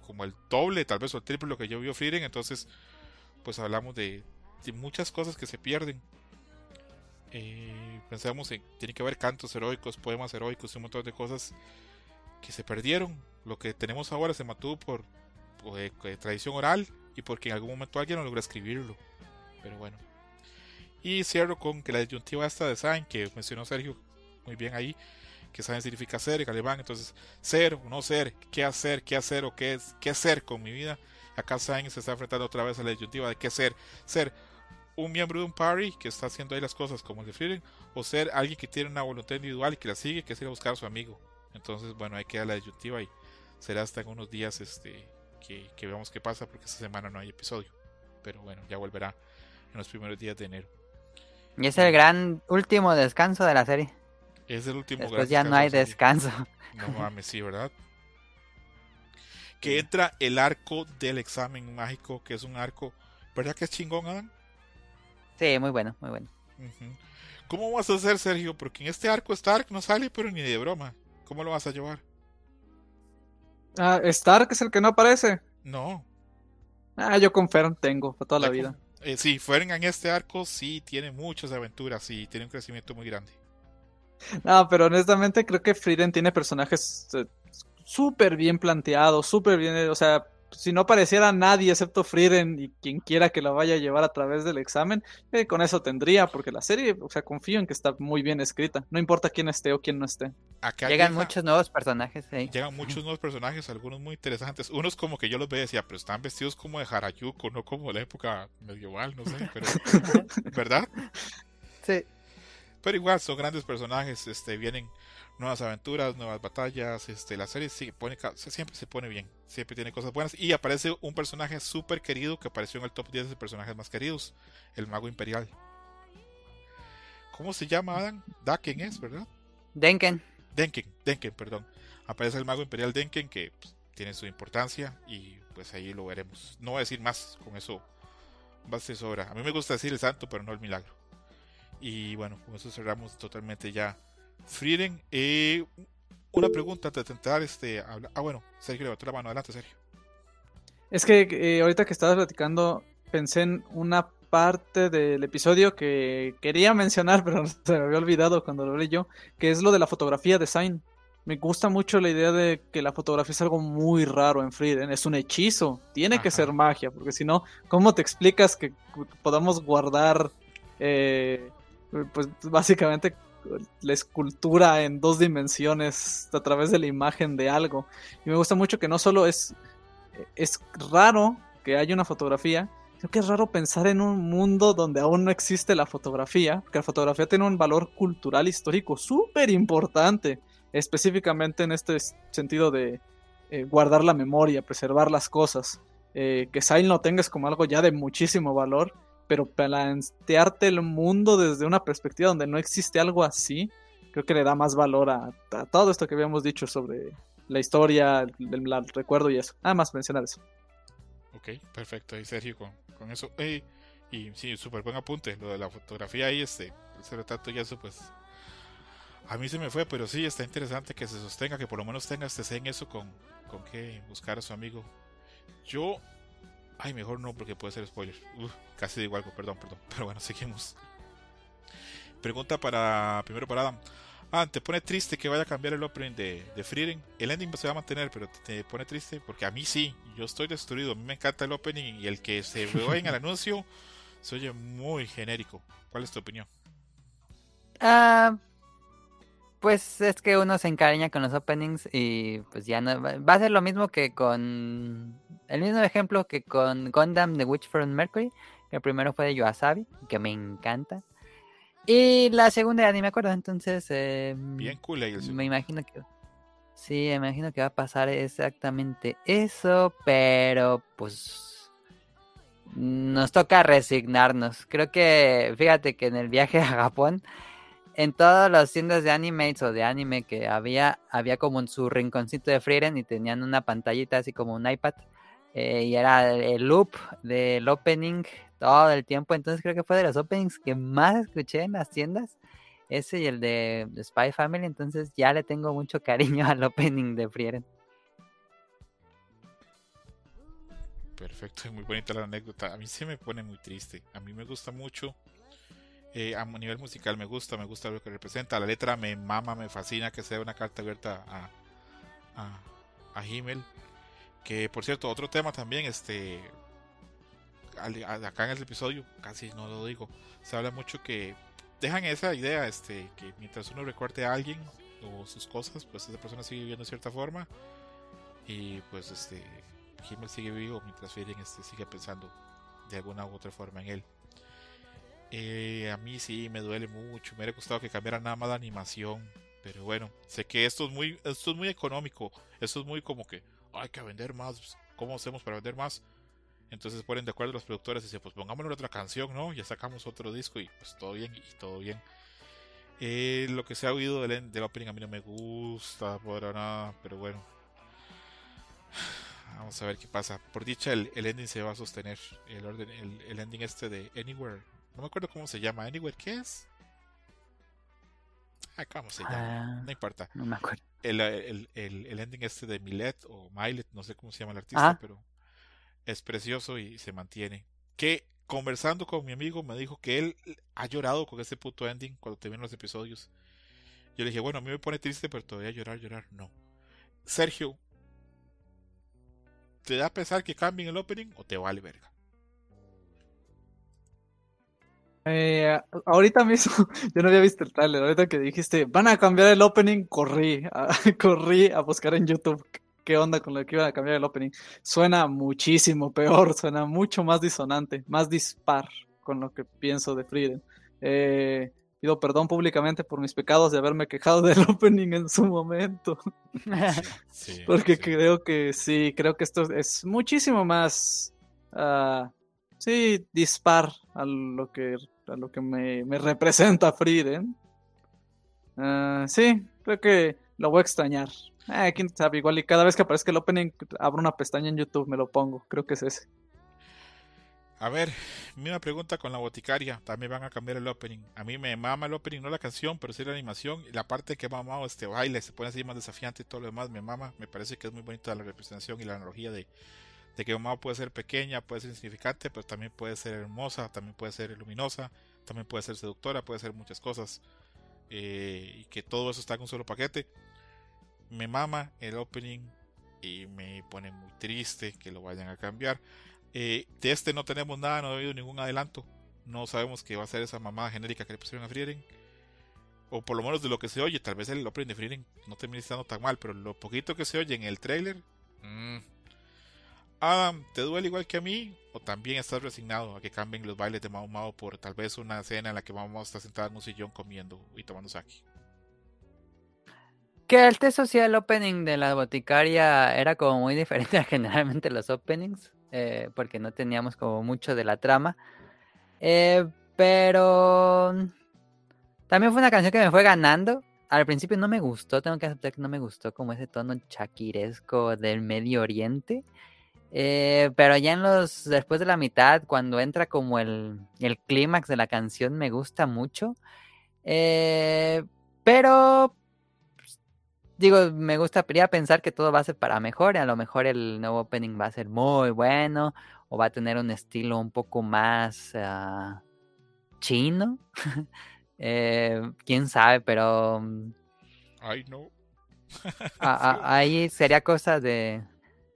como el doble, tal vez o el triple lo que yo vio Frieren, entonces, pues hablamos de, de muchas cosas que se pierden. Eh, pensamos en, tiene que haber cantos heroicos, poemas heroicos y un montón de cosas que se perdieron. Lo que tenemos ahora se mantuvo por, eh, tradición oral y porque en algún momento alguien no logró escribirlo. Pero bueno. Y cierro con que la disyuntiva esta de Sain, que mencionó Sergio muy bien ahí, que Sain significa ser en alemán. Entonces, ser o no ser, qué hacer, qué hacer o qué, es, qué hacer con mi vida. Acá Sain se está enfrentando otra vez a la disyuntiva de qué ser. Ser un miembro de un party que está haciendo ahí las cosas como el de o ser alguien que tiene una voluntad individual y que la sigue, que es ir a buscar a su amigo. Entonces, bueno, ahí queda la disyuntiva y será hasta en unos días este, que, veamos qué pasa porque esta semana no hay episodio. Pero bueno, ya volverá en los primeros días de enero. Y es el gran último descanso de la serie. Es el último Después ya no hay descanso. No mames, sí, ¿verdad? Que entra el arco del examen mágico, que es un arco, ¿verdad que es chingón, Adam? Sí, muy bueno, muy bueno. ¿Cómo vas a hacer, Sergio? Porque en este arco Stark no sale, pero ni de broma. ¿Cómo lo vas a llevar? Ah, Stark es el que no aparece. No. Ah, yo con Fern tengo para toda la, vida. Eh, sí, Fern en este arco sí tiene muchas aventuras y tiene un crecimiento muy grande. No, pero honestamente creo que Frieden tiene personajes eh, súper bien planteados, súper bien, o sea, si no pareciera nadie excepto Frieden y quien quiera que la vaya a llevar a través del examen, eh, con eso tendría, porque la serie, o sea, confío en que está muy bien escrita, no importa quién esté o quién no esté. llegan muchos nuevos personajes, Llegan muchos nuevos personajes, algunos muy interesantes, unos como que yo los veía decía, pero están vestidos como de Harajuku, no como de la época medieval, no sé, pero, ¿verdad? Sí. Pero igual son grandes personajes, este, vienen nuevas aventuras, nuevas batallas. Este, la serie sí pone, siempre se pone bien, siempre tiene cosas buenas. Y aparece un personaje súper querido que apareció en el top 10 de personajes más queridos, el Mago Imperial. ¿Cómo se llama Adam? Daken es, ¿verdad? Denken. Denken, Denken, perdón. Aparece el Mago Imperial Denken que pues, tiene su importancia y pues ahí lo veremos. No voy a decir más, con eso basta sobra. A mí me gusta decir el santo, pero no el milagro. Y bueno, con eso cerramos totalmente ya Frieden, eh, una pregunta antes de intentar este, Ah, bueno, Sergio levantó la mano. Adelante, Sergio. Es que eh, ahorita que estabas platicando, pensé en una parte del episodio que quería mencionar, pero se me había olvidado cuando lo leí yo, que es lo de la fotografía design. Me gusta mucho la idea de que la fotografía es algo muy raro en Frieden, es un hechizo, tiene que ser magia, porque si no, ¿cómo te explicas que podamos guardar, eh, pues básicamente la escultura en dos dimensiones a través de la imagen de algo. Y me gusta mucho que no solo es, es raro que haya una fotografía, sino que es raro pensar en un mundo donde aún no existe la fotografía, que la fotografía tiene un valor cultural histórico súper importante, específicamente en este sentido de eh, guardar la memoria, preservar las cosas. Eh, que Sain lo tengas como algo ya de muchísimo valor pero plantearte el mundo desde una perspectiva donde no existe algo así, creo que le da más valor a, todo esto que habíamos dicho sobre la historia, el, recuerdo y eso. Nada más mencionar eso. Ok, perfecto. Y Sergio, con, eso. y sí, súper buen apunte. Lo de la fotografía ahí, este, el retrato y eso, pues. A mí se me fue, pero sí, está interesante que se sostenga, que por lo menos tenga este en eso con, con que buscar a su amigo. Yo. Ay, mejor no, porque puede ser spoiler. casi digo algo, perdón, perdón. Pero bueno, seguimos. Pregunta para. Primero para Adam. Ah, te pone triste que vaya a cambiar el opening de, de Freedom. El ending se va a mantener, pero te, pone triste porque a mí sí. Yo estoy destruido. A mí me encanta el opening y el que se ve en el anuncio se oye muy genérico. ¿Cuál es tu opinión? Ah. Pues es que uno se encariña con los openings y pues ya no va a ser lo mismo que con el mismo ejemplo que con Gundam The Witch from Mercury, que el primero fue de Yoasabi, que me encanta. Y la segunda ya ni me acuerdo, entonces em, bien cool Me imagino que Sí, me imagino que va a pasar exactamente eso, pero pues nos toca resignarnos. Creo que fíjate que en el viaje a Japón en todas las tiendas de animates o de anime que había, había como en su rinconcito de Freedom y tenían una pantallita así como un iPad. Eh, y era el loop del opening todo el tiempo. Entonces creo que fue de los openings que más escuché en las tiendas. Ese y el de, Spy Family. Entonces ya le tengo mucho cariño al opening de Frieren. Perfecto, muy bonita la anécdota. A mí se me pone muy triste. A mí me gusta mucho eh, a nivel musical me gusta, me gusta lo que representa. La letra me mama, me fascina que sea una carta abierta a, a, a Himmel. Que por cierto, otro tema también, este acá en el episodio, casi no lo digo, se habla mucho que dejan esa idea, este, que mientras uno recuerde a alguien o sus cosas, pues esa persona sigue viviendo de cierta forma. Y pues este Himmel sigue vivo mientras Firen este, sigue pensando de alguna u otra forma en él. Eh, a mí sí me duele mucho. Me hubiera gustado que cambiara nada más la animación. Pero bueno, sé que esto es muy, esto es muy económico. Esto es muy como que hay que vender más. ¿Cómo hacemos para vender más? Entonces ponen de acuerdo los productores y dicen, pues pongámosle otra canción, ¿no? Ya sacamos otro disco y pues todo bien y todo bien. Eh, lo que se ha oído del, del opening a mí no me gusta por nada, pero bueno. Vamos a ver qué pasa. Por dicha, el, ending se va a sostener. El, orden, el ending este de Anywhere no me acuerdo cómo se llama. Anywhere, ¿qué es? Ah, ¿cómo se llama? Ah, no importa. No me acuerdo. El, el, el, ending este de Millet o Milet, no sé cómo se llama el artista, ah. pero es precioso y se mantiene. Que conversando con mi amigo me dijo que él ha llorado con ese puto ending cuando te ven los episodios. Yo le dije, bueno, a mí me pone triste, pero todavía llorar, llorar, no. Sergio, ¿te da a pesar que cambien el opening o te vale verga? Eh, ahorita mismo, yo no había visto el trailer. Ahorita que dijiste, van a cambiar el opening, corrí, corrí a buscar en YouTube qué onda con lo que iban a cambiar el opening. Suena muchísimo peor, suena mucho más disonante, más dispar con lo que pienso de Frieden. Eh, pido perdón públicamente por mis pecados de haberme quejado del opening en su momento. Porque creo que sí, creo que esto es muchísimo más. Uh, sí, dispar a lo que a lo que me, representa Frieden. Ah, sí, creo que lo voy a extrañar. Eh, quién sabe, igual y cada vez que aparezca el opening abro una pestaña en YouTube, me lo pongo, creo que es ese. A ver, misma pregunta con la boticaria, también van a cambiar el opening. A mí me mama el opening, no la canción, pero sí la animación. Y la parte que mamado este baile, se pone así más desafiante y todo lo demás, me mama. Me parece que es muy bonita la representación y la analogía de, de que mamá puede ser pequeña, puede ser insignificante, pero también puede ser hermosa, también puede ser luminosa, también puede ser seductora, puede ser muchas cosas. Eh, y que todo eso está en un solo paquete. Me mama el opening y me pone muy triste que lo vayan a cambiar. Eh, de este no tenemos nada, no he oído ningún adelanto. No sabemos qué va a ser esa mamada genérica que le pusieron a Frieren. O por lo menos de lo que se oye, tal vez el opening de Frieren no termine estando tan mal, pero lo poquito que se oye en el trailer, mmm, Adam, ¿te duele igual que a mí? ¿O también estás resignado a que cambien los bailes de Mao Mao por tal vez una cena en la que Mao Mao está sentada en un sillón comiendo y tomando sake? Que el test social opening de la boticaria era como muy diferente a generalmente los openings, eh, porque no teníamos como mucho de la trama. Eh, pero también fue una canción que me fue ganando. Al principio no me gustó, tengo que aceptar que no me gustó como ese tono chaquiresco del Medio Oriente. Eh, pero ya en los, después de la mitad, cuando entra como el, el clímax de la canción, me gusta mucho. Eh, pero pues, digo, me gustaría pensar que todo va a ser para mejor. A lo mejor el nuevo opening va a ser muy bueno o va a tener un estilo un poco más uh, chino. eh, Quién sabe, pero. Ay, no. ahí sería cosa de.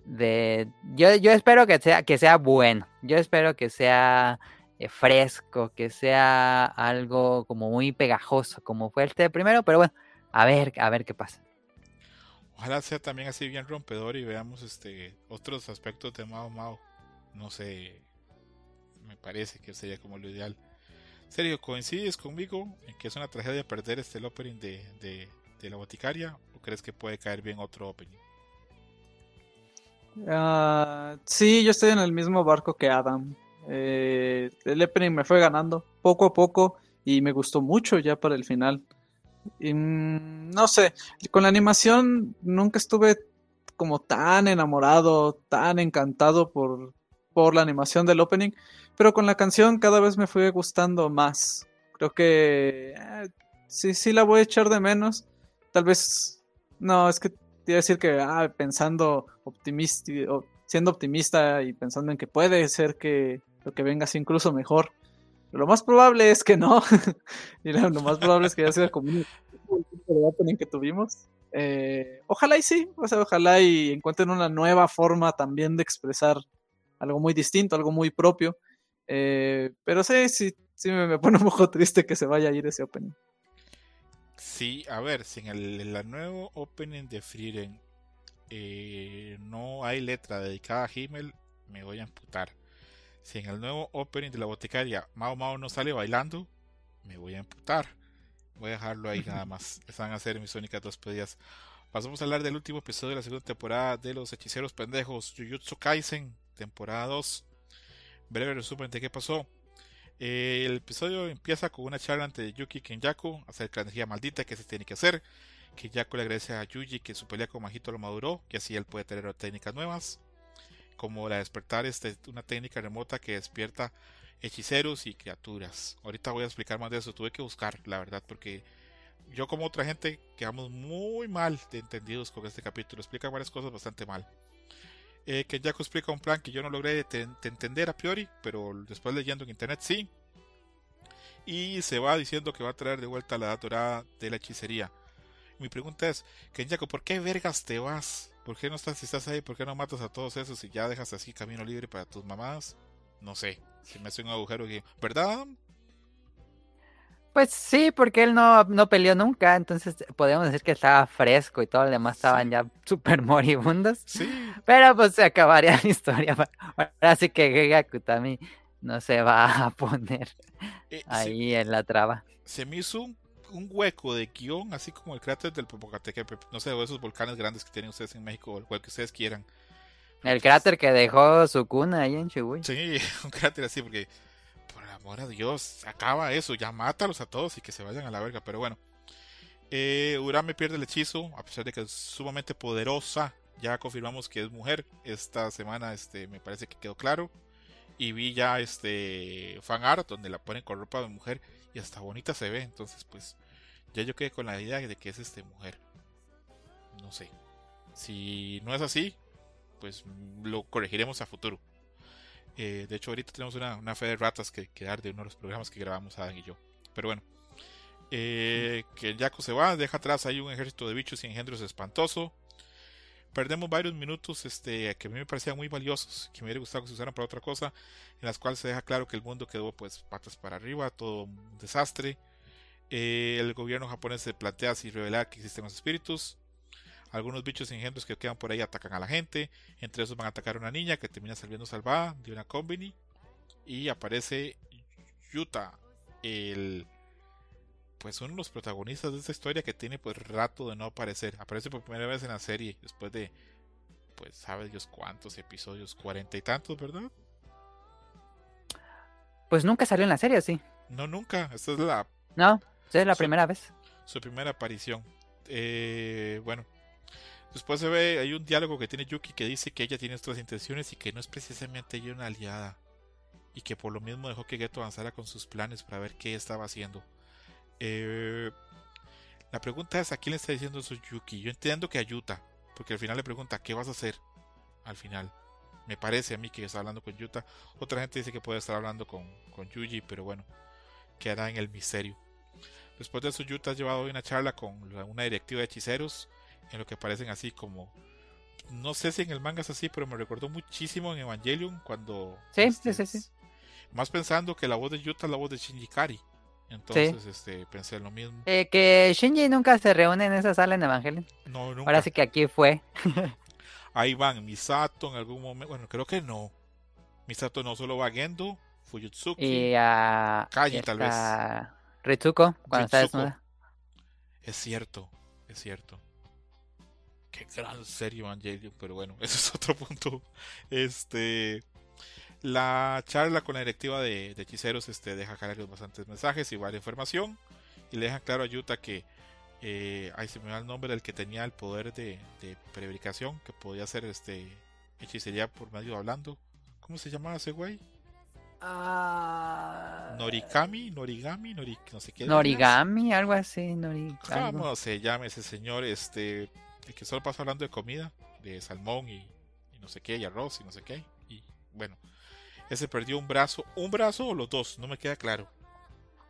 De yo, espero que sea, que sea bueno. Yo espero que sea eh, fresco, que sea algo como muy pegajoso, como fue este primero, pero bueno, a ver, a ver qué pasa. Ojalá sea también así bien rompedor y veamos este otros aspectos de Mao Mao. No sé, me parece que sería como lo ideal. Sergio, ¿coincides conmigo en que es una tragedia perder este el opening de, de, la boticaria o crees que puede caer bien otro opening? Uh, sí, yo estoy en el mismo barco que Adam. Eh, el opening me fue ganando poco a poco y me gustó mucho ya para el final. Mm, no sé, con la animación nunca estuve como tan enamorado, tan encantado por, por la animación del opening, pero con la canción cada vez me fue gustando más. Creo que eh, sí, sí la voy a echar de menos. Tal vez, no, es que te iba decir que ah, pensando optimista, siendo optimista y pensando en que puede ser que lo que venga sea incluso mejor. lo más probable es que no. y lo, más probable es que ya sea como un opening que tuvimos. Eh, ojalá y sí, o sea, ojalá y encuentren una nueva forma también de expresar algo muy distinto, algo muy propio. Eh, pero sí, sí, sí me, pone un poco triste que se vaya a ir ese opening. Sí, a ver, si en el, nuevo opening de Frieren eh, no hay letra dedicada a Himmel, me voy a amputar. Si en el nuevo opening de la boticaria Mao Mao no sale bailando, me voy a amputar. Voy a dejarlo ahí nada más. Esas van a ser mis únicas dos pedidas. Pasamos a hablar del último episodio de la segunda temporada de Los Hechiceros Pendejos, Jujutsu Kaisen, temporada 2. Breve resumen de qué pasó. Eh, el episodio empieza con una charla entre Yuki y Kenyaku acerca de la energía maldita que se tiene que hacer. Kenyaku le agradece a Yuji que su pelea con Majito lo maduró y así él puede tener técnicas nuevas como la despertar este, una técnica remota que despierta hechiceros y criaturas. Ahorita voy a explicar más de eso, tuve que buscar, la verdad, porque yo como otra gente quedamos muy mal de entendidos con este capítulo, explica varias cosas bastante mal. Eh, que Jaco explica un plan que yo no logré entender a priori, pero después leyendo en internet sí. Y se va diciendo que va a traer de vuelta la edad dorada de la hechicería. Mi pregunta es, Kenyaku, ¿por qué vergas te vas? ¿Por qué no estás, si estás ahí, por qué no matas a todos esos y ya dejas así camino libre para tus mamás? No sé, si me hace un agujero aquí, ¿verdad? Pues sí, porque él no, no peleó nunca, entonces podemos decir que estaba fresco y todo lo demás estaban ya súper moribundos. Sí. Pero pues se acabaría la historia. Ahora sí que Giga Kutami no se va a poner eh, ahí en la traba. Se me hizo un un hueco de guion, así como el cráter del Popocatépetl, no sé, o esos volcanes grandes que tienen ustedes en México, o el cual que ustedes quieran. El cráter que dejó su cuna ahí en Chihuahua. Sí, un cráter así, porque amor Dios, acaba eso, ya mátalos a todos y que se vayan a la verga, pero bueno. Eh, Urame pierde el hechizo, a pesar de que es sumamente poderosa. Ya confirmamos que es mujer. Esta semana este, me parece que quedó claro. Y vi ya este fan art donde la ponen con ropa de mujer y hasta bonita se ve. Entonces, pues, ya yo quedé con la idea de que es este mujer. No sé. Si no es así, pues lo corregiremos a futuro. Eh, de hecho, ahorita tenemos una, fe de ratas que, quedar de uno de los programas que grabamos Adam y yo. Pero bueno, eh, que Yaku se va, deja atrás ahí un ejército de bichos y engendros espantoso. Perdemos varios minutos este, que a mí me parecían muy valiosos, que me hubiera gustado que se usaran para otra cosa, en las cuales se deja claro que el mundo quedó pues patas para arriba, todo un desastre. Eh, el gobierno japonés se plantea si revelar que existen los espíritus. Algunos bichos engendros que quedan por ahí atacan a la gente. Entre esos van a atacar a una niña que termina saliendo salvada de una combini. Y aparece Yuta, el pues uno de los protagonistas de esta historia que tiene pues rato de no aparecer. Aparece por primera vez en la serie después de pues sabe Dios cuántos episodios, cuarenta y tantos, ¿verdad? Pues nunca salió en la serie, ¿sí? No, nunca. Esta es la No, es la primera vez. Su primera aparición. Eh, bueno, después se ve, hay un diálogo que tiene Yuki que dice que ella tiene otras intenciones y que no es precisamente ella una aliada. Y que por lo mismo dejó que Geto avanzara con sus planes para ver qué estaba haciendo. Eh, La pregunta es, ¿a quién le está diciendo eso Yuki? Yo entiendo que a Yuta, porque al final le pregunta, ¿qué vas a hacer? Al final. Me parece a mí que está hablando con Yuta. Otra gente dice que puede estar hablando con, con Yuji, pero bueno, queda en el misterio. Después de eso, Yuta ha llevado hoy una charla con una directiva de hechiceros, en lo que parecen así como... No sé si en el manga es así, pero me recordó muchísimo en Evangelion cuando... Sí, sí, sí, sí. Más pensando que la voz de Yuta es la voz de Shinji Kari. Entonces, este, pensé en lo mismo. Eh, que Shinji nunca se reúne en esa sala en Evangelion. No, nunca. Ahora sí que aquí fue. Ahí van Misato en algún momento. Bueno, creo que no. Misato no solo va Gendo, Fuyutsuki. Y a. Kaji, tal vez. Ritsuko, cuando está desnuda. Es cierto, es cierto. Qué gran serie Evangelion, pero bueno, ese es otro punto. Este. La charla con la directiva de, hechiceros este, deja claros bastantes mensajes y varias información. Y le deja claro a Yuta que. Eh, ahí se me da el nombre del que tenía el poder de, de prebricación, que podía hacer este hechicería por medio hablando. ¿Cómo se llamaba ese güey? Ah. Norikami, Norigami, no sé qué. Norigami, algo así, Norigami. ¿Cómo se llama ese señor? Este, el que solo pasa hablando de comida, de salmón y, y no sé qué, y arroz y no sé qué. Y bueno, ese perdió un brazo. ¿Un brazo o los dos? No me queda claro.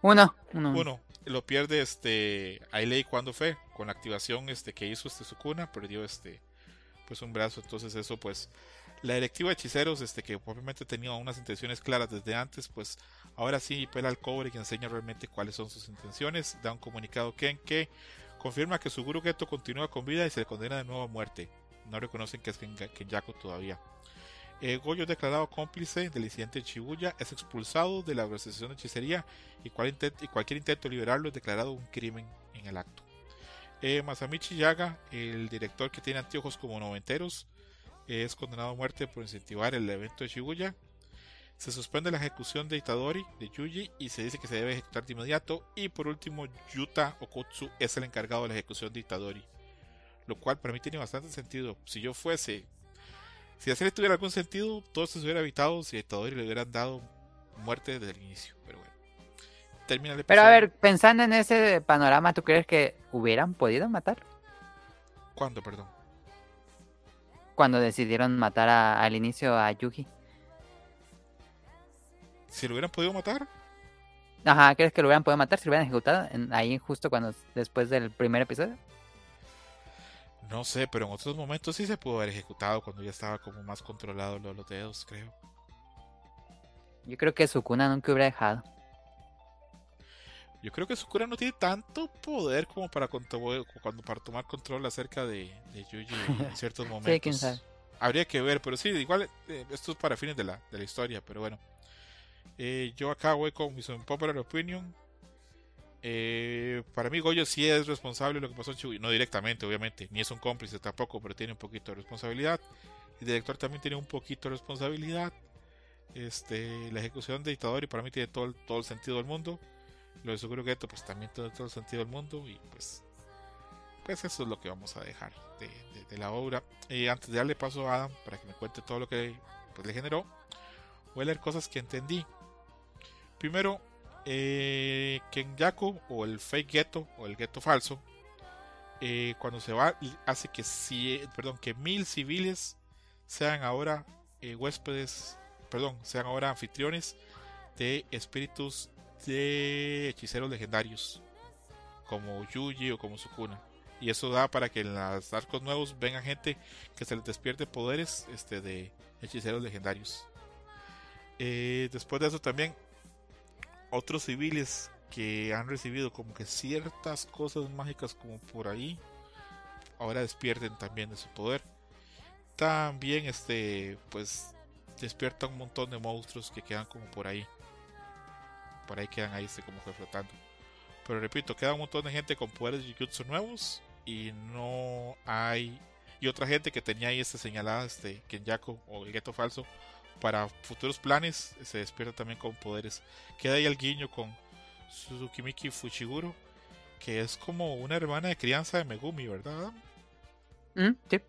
Uno. Uno. Uno. Lo pierde este Ailey cuando fue. Con la activación este, que hizo este Sukuna. Perdió este. Pues un brazo. Entonces eso pues. La directiva de hechiceros, este, que probablemente tenía unas intenciones claras desde antes, pues ahora sí pela al cobre y enseña realmente cuáles son sus intenciones. Da un comunicado Ken que confirma que su Guru Geto continúa con vida y se condena de nuevo a muerte. No reconocen que es Kenyaku todavía. Eh, Goyo declarado cómplice del incidente de Shibuya, es expulsado de la organización de hechicería y, cualquier intento de liberarlo es declarado un crimen en el acto. Eh, Masamichi Yaga, el director que tiene anteojos como noventeros, es condenado a muerte por incentivar el evento de Shibuya. Se suspende la ejecución de Itadori, de Yuji, y se dice que se debe ejecutar de inmediato. Y por último, Yuta Okotsu es el encargado de la ejecución de Itadori. Lo cual para mí tiene bastante sentido. Si yo fuese si hacer tuviera algún sentido, todo se hubiera evitado si a Itadori le hubieran dado muerte desde el inicio. Pero bueno. Termina el Pero a ver, pensando en ese panorama, ¿tú crees que hubieran podido matar? ¿Cuándo, perdón? Cuando decidieron matar al inicio a Yuji. ¿Si lo hubieran podido matar? Ajá, ¿crees que lo hubieran podido matar si lo hubieran ejecutado ahí justo cuando después del primer episodio? No sé, pero en otros momentos sí se pudo haber ejecutado cuando ya estaba como más controlado lo de los dedos, creo. Yo creo que Sukuna nunca hubiera dejado. Yo creo que Sukuna no tiene tanto poder como para, cuando, para tomar control acerca de, de Yuji en ciertos momentos. sí, quién sabe. Habría que ver, pero sí, igual eh, esto es para fines de la, de la historia, pero bueno. Eh, yo acá voy con mi popular opinion. Eh, para mí Goyo sí es responsable de lo que pasó en Chihuahua, no directamente obviamente, ni es un cómplice tampoco, pero tiene un poquito de responsabilidad. El director también tiene un poquito de responsabilidad. Este, la ejecución de dictador y para mí tiene todo, el, todo el sentido del mundo. Lo de Suguru Geto pues también tiene todo el sentido del mundo y pues pues eso es lo que vamos a dejar de, la obra. Y antes de darle paso a Adam para que me cuente todo lo que pues, le generó, voy a leer cosas que entendí. Primero, eh, Kenyaku o el fake ghetto o el ghetto falso, eh, cuando se va, hace que, perdón, que mil civiles sean ahora eh, huéspedes, perdón, sean ahora anfitriones de espíritus de hechiceros legendarios, como Yuji o como Sukuna. Y eso da para que en los arcos nuevos venga gente que se les despierte poderes este, de hechiceros legendarios. Eh, después de eso también otros civiles que han recibido como que ciertas cosas mágicas como por ahí ahora despierten también de su poder. También este pues despierta un montón de monstruos que quedan como por ahí. Por ahí quedan ahí este, como que flotando. Pero repito queda un montón de gente con poderes de Jujutsu nuevos y no hay y otra gente que tenía ahí este señalada este Kenyaku o el gueto falso para futuros planes se despierta también con poderes. Queda ahí el guiño con Suzukimiki Fushiguro, que es como una hermana de crianza de Megumi, ¿verdad? Mm, sí.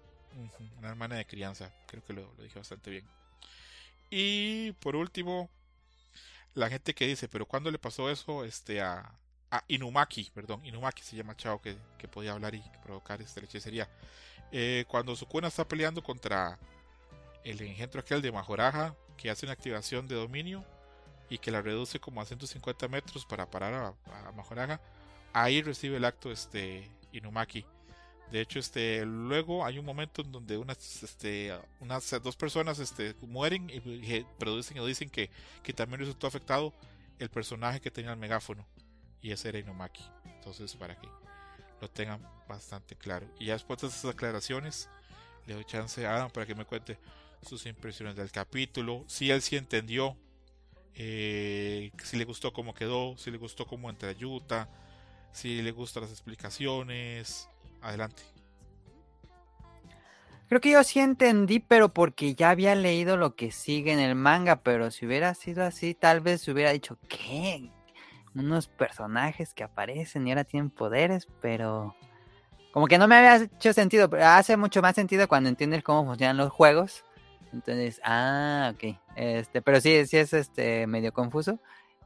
Una hermana de crianza, creo que lo, dije bastante bien. Y por último, la gente que dice, pero ¿cuándo le pasó eso este, a, Ah, Inumaki, perdón, Inumaki se llama el chavo que, que podía hablar y provocar esta hechicería. Eh, cuando Sukuna está peleando contra el engendro aquel de Majoraja, que hace una activación de dominio y que la reduce como a 150 metros para parar a, Majoraja, ahí recibe el acto este Inumaki. De hecho, este, luego hay un momento en donde unas, este, unas dos personas este, mueren y, y producen o dicen que, que también resultó afectado el personaje que tenía el megáfono. Y ese era Inumaki. Entonces, para que lo tengan bastante claro. Y ya después de esas aclaraciones, le doy chance a Adam para que me cuente sus impresiones del capítulo. Si él sí entendió, eh, si le gustó cómo quedó, si le gustó cómo entra Yuta, si le gustan las explicaciones. Adelante. Creo que yo sí entendí, pero porque ya había leído lo que sigue en el manga, pero si hubiera sido así, tal vez se hubiera dicho, ¿qué? Unos personajes que aparecen y ahora tienen poderes, pero como que no me había hecho sentido, pero hace mucho más sentido cuando entiendes cómo funcionan los juegos. Entonces, ah, ok. Este, pero sí, sí es este medio confuso.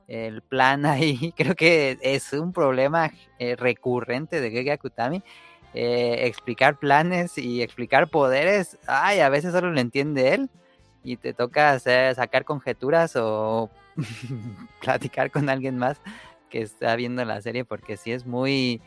El plan ahí creo que es un problema eh, recurrente de Gege Akutami. Eh, explicar planes y explicar poderes, ay, a veces solo lo entiende él y te toca sacar conjeturas o platicar con alguien más que está viendo la serie porque sí es muy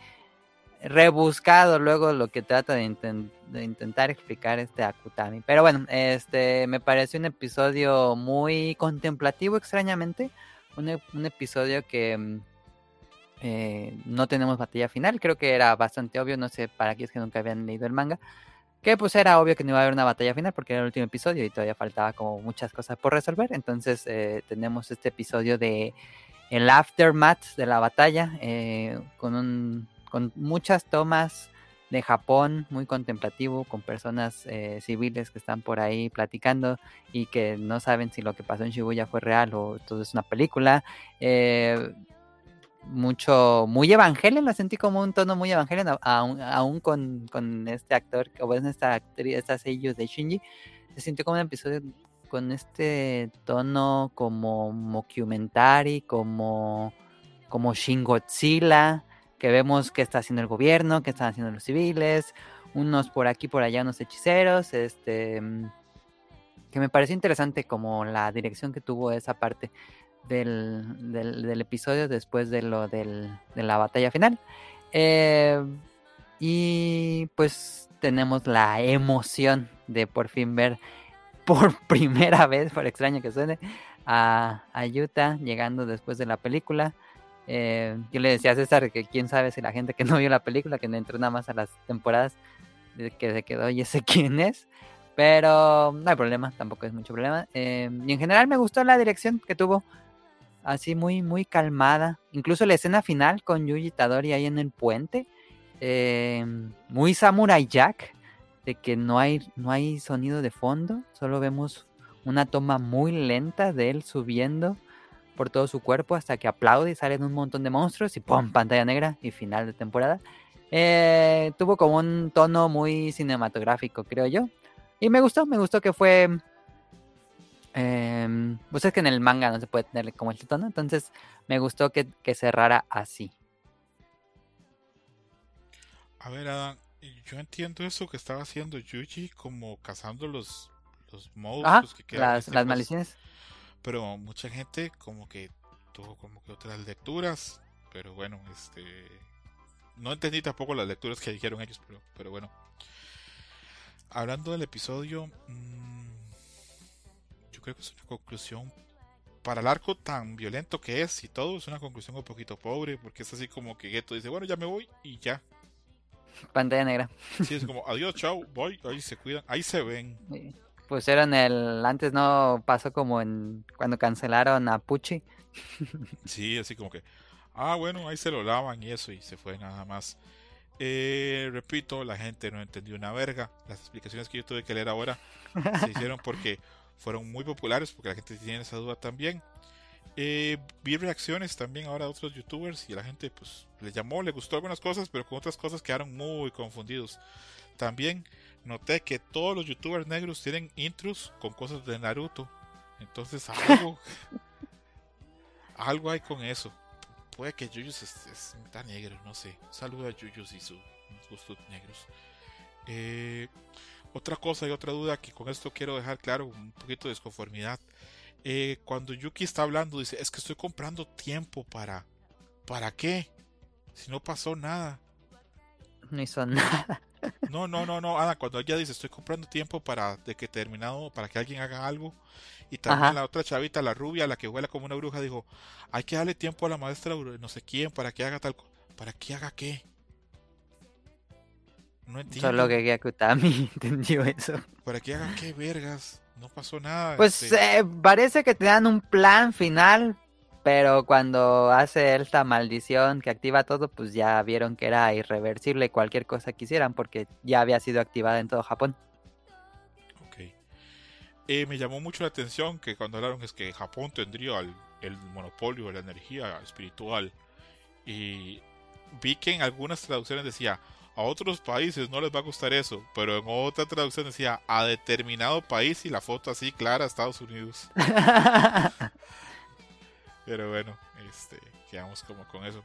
rebuscado luego lo que trata de, inten de, intentar explicar este Akutami. Pero bueno, este me pareció un episodio muy contemplativo extrañamente, un, un episodio que eh, no tenemos batalla final, creo que era bastante obvio, no sé para aquellos que nunca habían leído el manga, que pues era obvio que no iba a haber una batalla final porque era el último episodio y todavía faltaba como muchas cosas por resolver, entonces eh, tenemos este episodio de el aftermath de la batalla eh, con, un, con muchas tomas de Japón, muy contemplativo, con personas eh, civiles que están por ahí platicando y que no saben si lo que pasó en Shibuya fue real o todo es una película. Eh, mucho, muy evangelio, lo sentí como un tono muy evangelio, aún, con, con, este actor, o bueno, esta actriz, esta sello de Shinji, se sintió como un episodio con este tono como mockumentary, como, como que vemos que está haciendo el gobierno, que están haciendo los civiles, unos por aquí, por allá, unos hechiceros, este que me pareció interesante como la dirección que tuvo esa parte del, del, del episodio después de lo del, de la batalla final. Eh, y pues tenemos la emoción de por fin ver por primera vez, por extraño que suene, a, a Yuta llegando después de la película. Eh, yo le decía a César que quién sabe si la gente que no vio la película, que no entró nada más a las temporadas, que se quedó, y sé quién es. Pero no hay problema, tampoco es mucho problema. Eh, y en general me gustó la dirección que tuvo así muy, muy calmada. Incluso la escena final con Yuji Tadori ahí en el puente. Eh, muy Samurai Jack. De que no hay, no hay sonido de fondo. Solo vemos una toma muy lenta de él subiendo por todo su cuerpo hasta que aplaude y salen un montón de monstruos y ¡pum! pantalla negra y final de temporada. Eh, tuvo como un tono muy cinematográfico, creo yo. Y me gustó, me gustó que fue eh, pues es que en el manga no se puede tener como el tono, entonces me gustó que, que, cerrara así. A ver, Adam, yo entiendo eso que estaba haciendo Yuji como cazando los, los monstruos que quedan. Las, las maldiciones. Pero mucha gente como que tuvo como que otras lecturas, pero bueno, este... No entendí tampoco las lecturas que dijeron ellos, pero, pero bueno. Hablando del episodio... Mmm, creo que es una conclusión para el arco tan violento que es y todo, es una conclusión un poquito pobre, porque es así como que Geto dice, bueno, ya me voy y ya. Pantalla negra. Sí, es como, adiós, chao, voy, ahí se cuidan, ahí se ven. Pues eran el, antes no pasó como en, cuando cancelaron a Pucci. Sí, así como que, ah, bueno, ahí se lo lavan y eso, y se fue nada más. Eh, repito, la gente no entendió una verga. Las explicaciones que yo tuve que leer ahora se hicieron porque fueron muy populares porque la gente tiene esa duda también. Eh, vi reacciones también ahora de otros youtubers y la gente pues le llamó, le gustó algunas cosas, pero con otras cosas quedaron muy confundidos. También noté que todos los youtubers negros tienen intros con cosas de Naruto. Entonces algo, algo hay con eso. puede que Yuyus es, es mitad negro, no sé. Saluda a Yuyus y sus gustos negros. Eh, otra cosa y otra duda que con esto quiero dejar claro, un poquito de desconformidad. Eh, cuando Yuki está hablando, dice, es que estoy comprando tiempo para... ¿Para qué? Si no pasó nada. No hizo nada. No, no, no, no, Ana, cuando ella dice estoy comprando tiempo para de que terminado, para que alguien haga algo, y también Ajá. la otra chavita, la rubia, la que huele como una bruja, dijo, hay que darle tiempo a la maestra no sé quién para que haga tal cosa. ¿Para que haga qué? No entiendo. Solo que Gyakutami entendió eso. ¿Para que haga qué vergas? No pasó nada. Pues este, eh, parece que te dan un plan final, pero cuando hace esta maldición que activa todo, pues ya vieron que era irreversible cualquier cosa que hicieran, porque ya había sido activada en todo Japón. ok. Eh, me llamó mucho la atención que cuando hablaron es que Japón tendría el, el monopolio de la energía espiritual. Y vi que en algunas traducciones decía, a otros países no les va a gustar eso, pero en otra traducción decía, a determinado país y la foto así clara, Estados Unidos. Pero bueno, este, quedamos como con eso.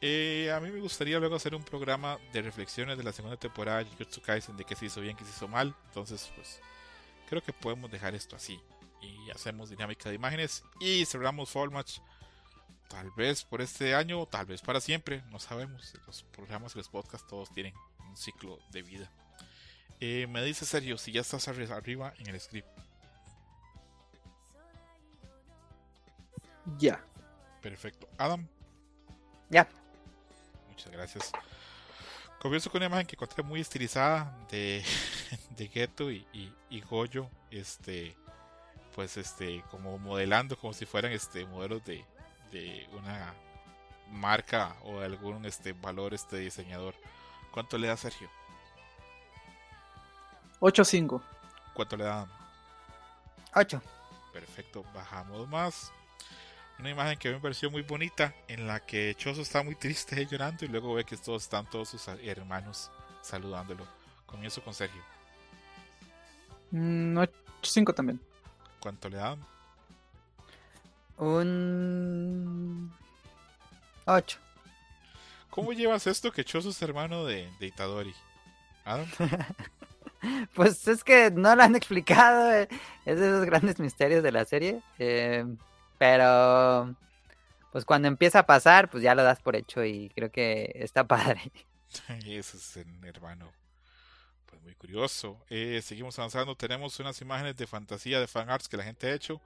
Eh, a mí me gustaría luego hacer un programa de reflexiones de la segunda temporada de Jujutsu Kaisen, de qué se hizo bien, qué se hizo mal. Entonces, pues, creo que podemos dejar esto así. Y hacemos dinámica de imágenes y cerramos Fall Match. Tal vez por este año, tal vez para siempre, no sabemos. Los programas y los podcasts todos tienen un ciclo de vida. Eh, me dice Sergio si ya estás arri- arriba en el script. Ya. Perfecto. Adam, ya. muchas gracias. Comienzo con una imagen que encontré muy estilizada de, de Geto y, y, y Goyo. Este, pues este, como modelando como si fueran este modelos de, de una marca o de algún este valor este diseñador. ¿Cuánto le da Sergio? 8-5. ¿Cuánto le da? 8. Perfecto, bajamos más. Una imagen que me pareció muy bonita en la que Choso está muy triste llorando y luego ve que todos están todos sus hermanos saludándolo. Comienzo con Sergio. Mm, 8-5 también. ¿Cuánto le dan? Un 8. ¿Cómo llevas esto que Choso es hermano de, de Itadori? Adam, Pues es que no lo han explicado. eh, Es de esos grandes misterios de la serie. eh, pero pues cuando empieza a pasar, pues ya lo das por hecho y creo que está padre. ese es un hermano pues muy curioso. Eh, seguimos avanzando, tenemos unas imágenes de fantasía de fan arts que la gente ha hecho.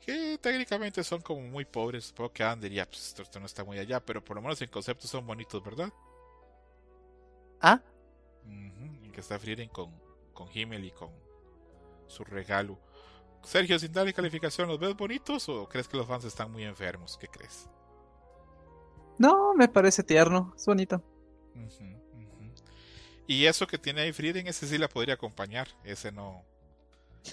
Que técnicamente son como muy pobres. Supongo que Adam diría, pues esto, esto no está muy allá, pero por lo menos en concepto son bonitos, ¿verdad? Ah, y que está Frieren con, con Himmel y con su regalo. Sergio, sin darle calificación, ¿los ves bonitos o crees que los fans están muy enfermos? ¿Qué crees? No, me parece tierno. Es bonito. Y eso que tiene ahí Frieren, ese sí la podría acompañar. Ese no.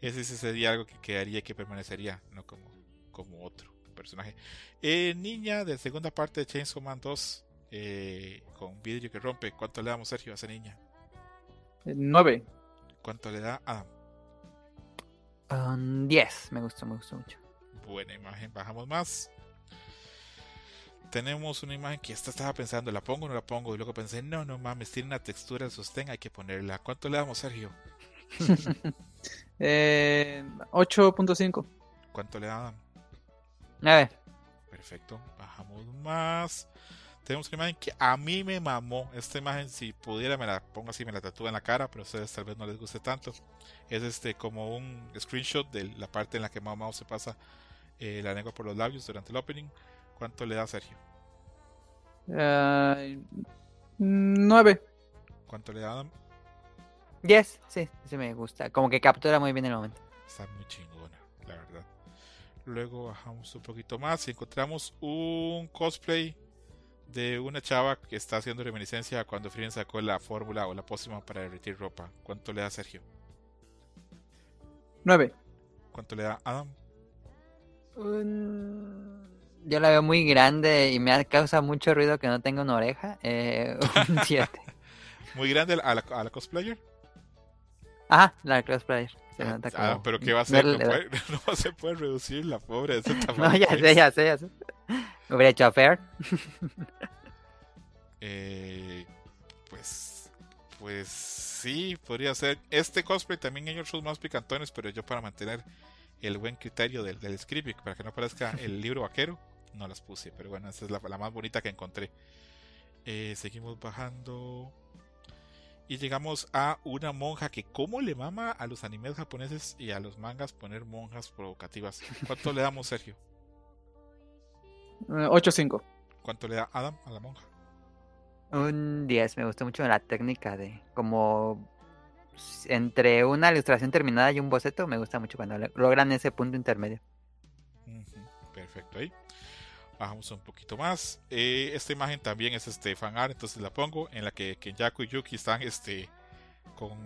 ese sí sería algo que quedaría y que permanecería, no como, como otro personaje. Eh, niña de segunda parte de Chainsaw Man 2, eh, con vidrio que rompe. ¿Cuánto le damos, Sergio, a esa niña? 9. ¿Cuánto le da Adam? un 10. Me gustó, me gustó mucho. Buena imagen, bajamos más. Tenemos una imagen que esta estaba pensando, ¿la pongo o no la pongo? Y luego pensé, no, no mames, tiene una textura de sostén, hay que ponerla. ¿Cuánto le damos, Sergio? Eh, 8.5. ¿Cuánto le dan? 9. Perfecto, bajamos más. Tenemos una imagen que a mí me mamó. Esta imagen, si pudiera, me la pongo así, me la tatúo en la cara, pero a ustedes tal vez no les guste tanto. Es este como un screenshot de la parte en la que Mao Mao se pasa eh, la lengua por los labios durante el opening. ¿Cuánto le da Sergio? 9. ¿Cuánto le da Adam? 10. Sí, sí me gusta. Como que captura muy bien el momento. Está muy chingona, la verdad. Luego bajamos un poquito más y encontramos un cosplay de una chava que está haciendo reminiscencia a cuando Frieren sacó la fórmula o la pócima para derretir ropa. ¿Cuánto le da Sergio? 9. ¿Cuánto le da Adam? Un- Yo la veo muy grande y me causa mucho ruido que no tenga una oreja. Eh, un 7. Muy grande a la, a la cosplayer. Ajá, la crossplayer. Se Ah, ah, como pero ¿qué va a hacer? No, puede- se puede reducir la pobre de ese tamaño. No, ya sé, ya sé, ya sé. Hubiera hecho. Eh, pues, pues sí, podría ser. Este cosplay también hay otros más picantones, pero yo para mantener el buen criterio del, del script, para que no parezca el libro vaquero, no las puse. Pero bueno, esa es la, la más bonita que encontré. Eh, seguimos bajando. Y llegamos a una monja que cómo le mama a los animes japoneses y a los mangas poner monjas provocativas. ¿Cuánto le damos, Sergio? Eh, 8-5. ¿Cuánto le da Adam a la monja? Un 10, me gustó mucho la técnica de como entre una ilustración terminada y un boceto, me gusta mucho cuando logran ese punto intermedio. Perfecto, ahí. Bajamos un poquito más. Eh, esta imagen también es este fan art, entonces la pongo en la que Kenyaku y Yuki están este con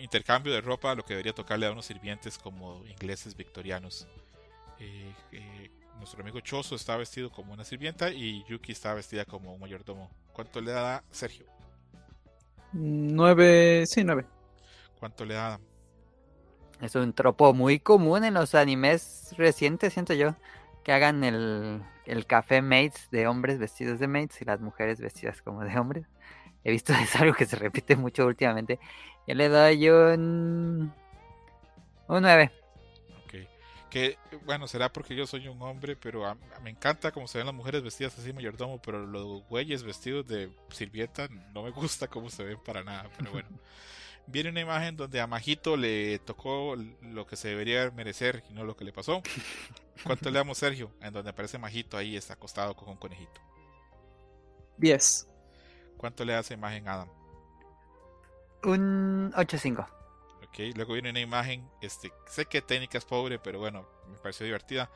intercambio de ropa, lo que debería tocarle a unos sirvientes como ingleses victorianos. Eh, eh, nuestro amigo Choso está vestido como una sirvienta y Yuki está vestida como un mayordomo. ¿Cuánto le da Sergio? 9, sí, 9. ¿Cuánto le da Adam? Es un tropo muy común en los animes recientes, siento yo, que hagan el, el café mates de hombres vestidos de mates y las mujeres vestidas como de hombres. He visto es algo que se repite mucho últimamente. Yo le doy un un 9. Que bueno, será porque yo soy un hombre, pero a- me encanta como se ven las mujeres vestidas así mayordomo, pero los güeyes vestidos de sirvienta no me gusta cómo se ven para nada, pero bueno. Viene una imagen donde a Majito le tocó lo que se debería merecer y no lo que le pasó. ¿Cuánto le damos, Sergio? En donde aparece Majito ahí está acostado con un conejito. 10. ¿Cuánto le da esa imagen, Adam? Un 8-5. Ok, luego viene una imagen, este, sé que técnica es pobre, pero bueno, me pareció divertida,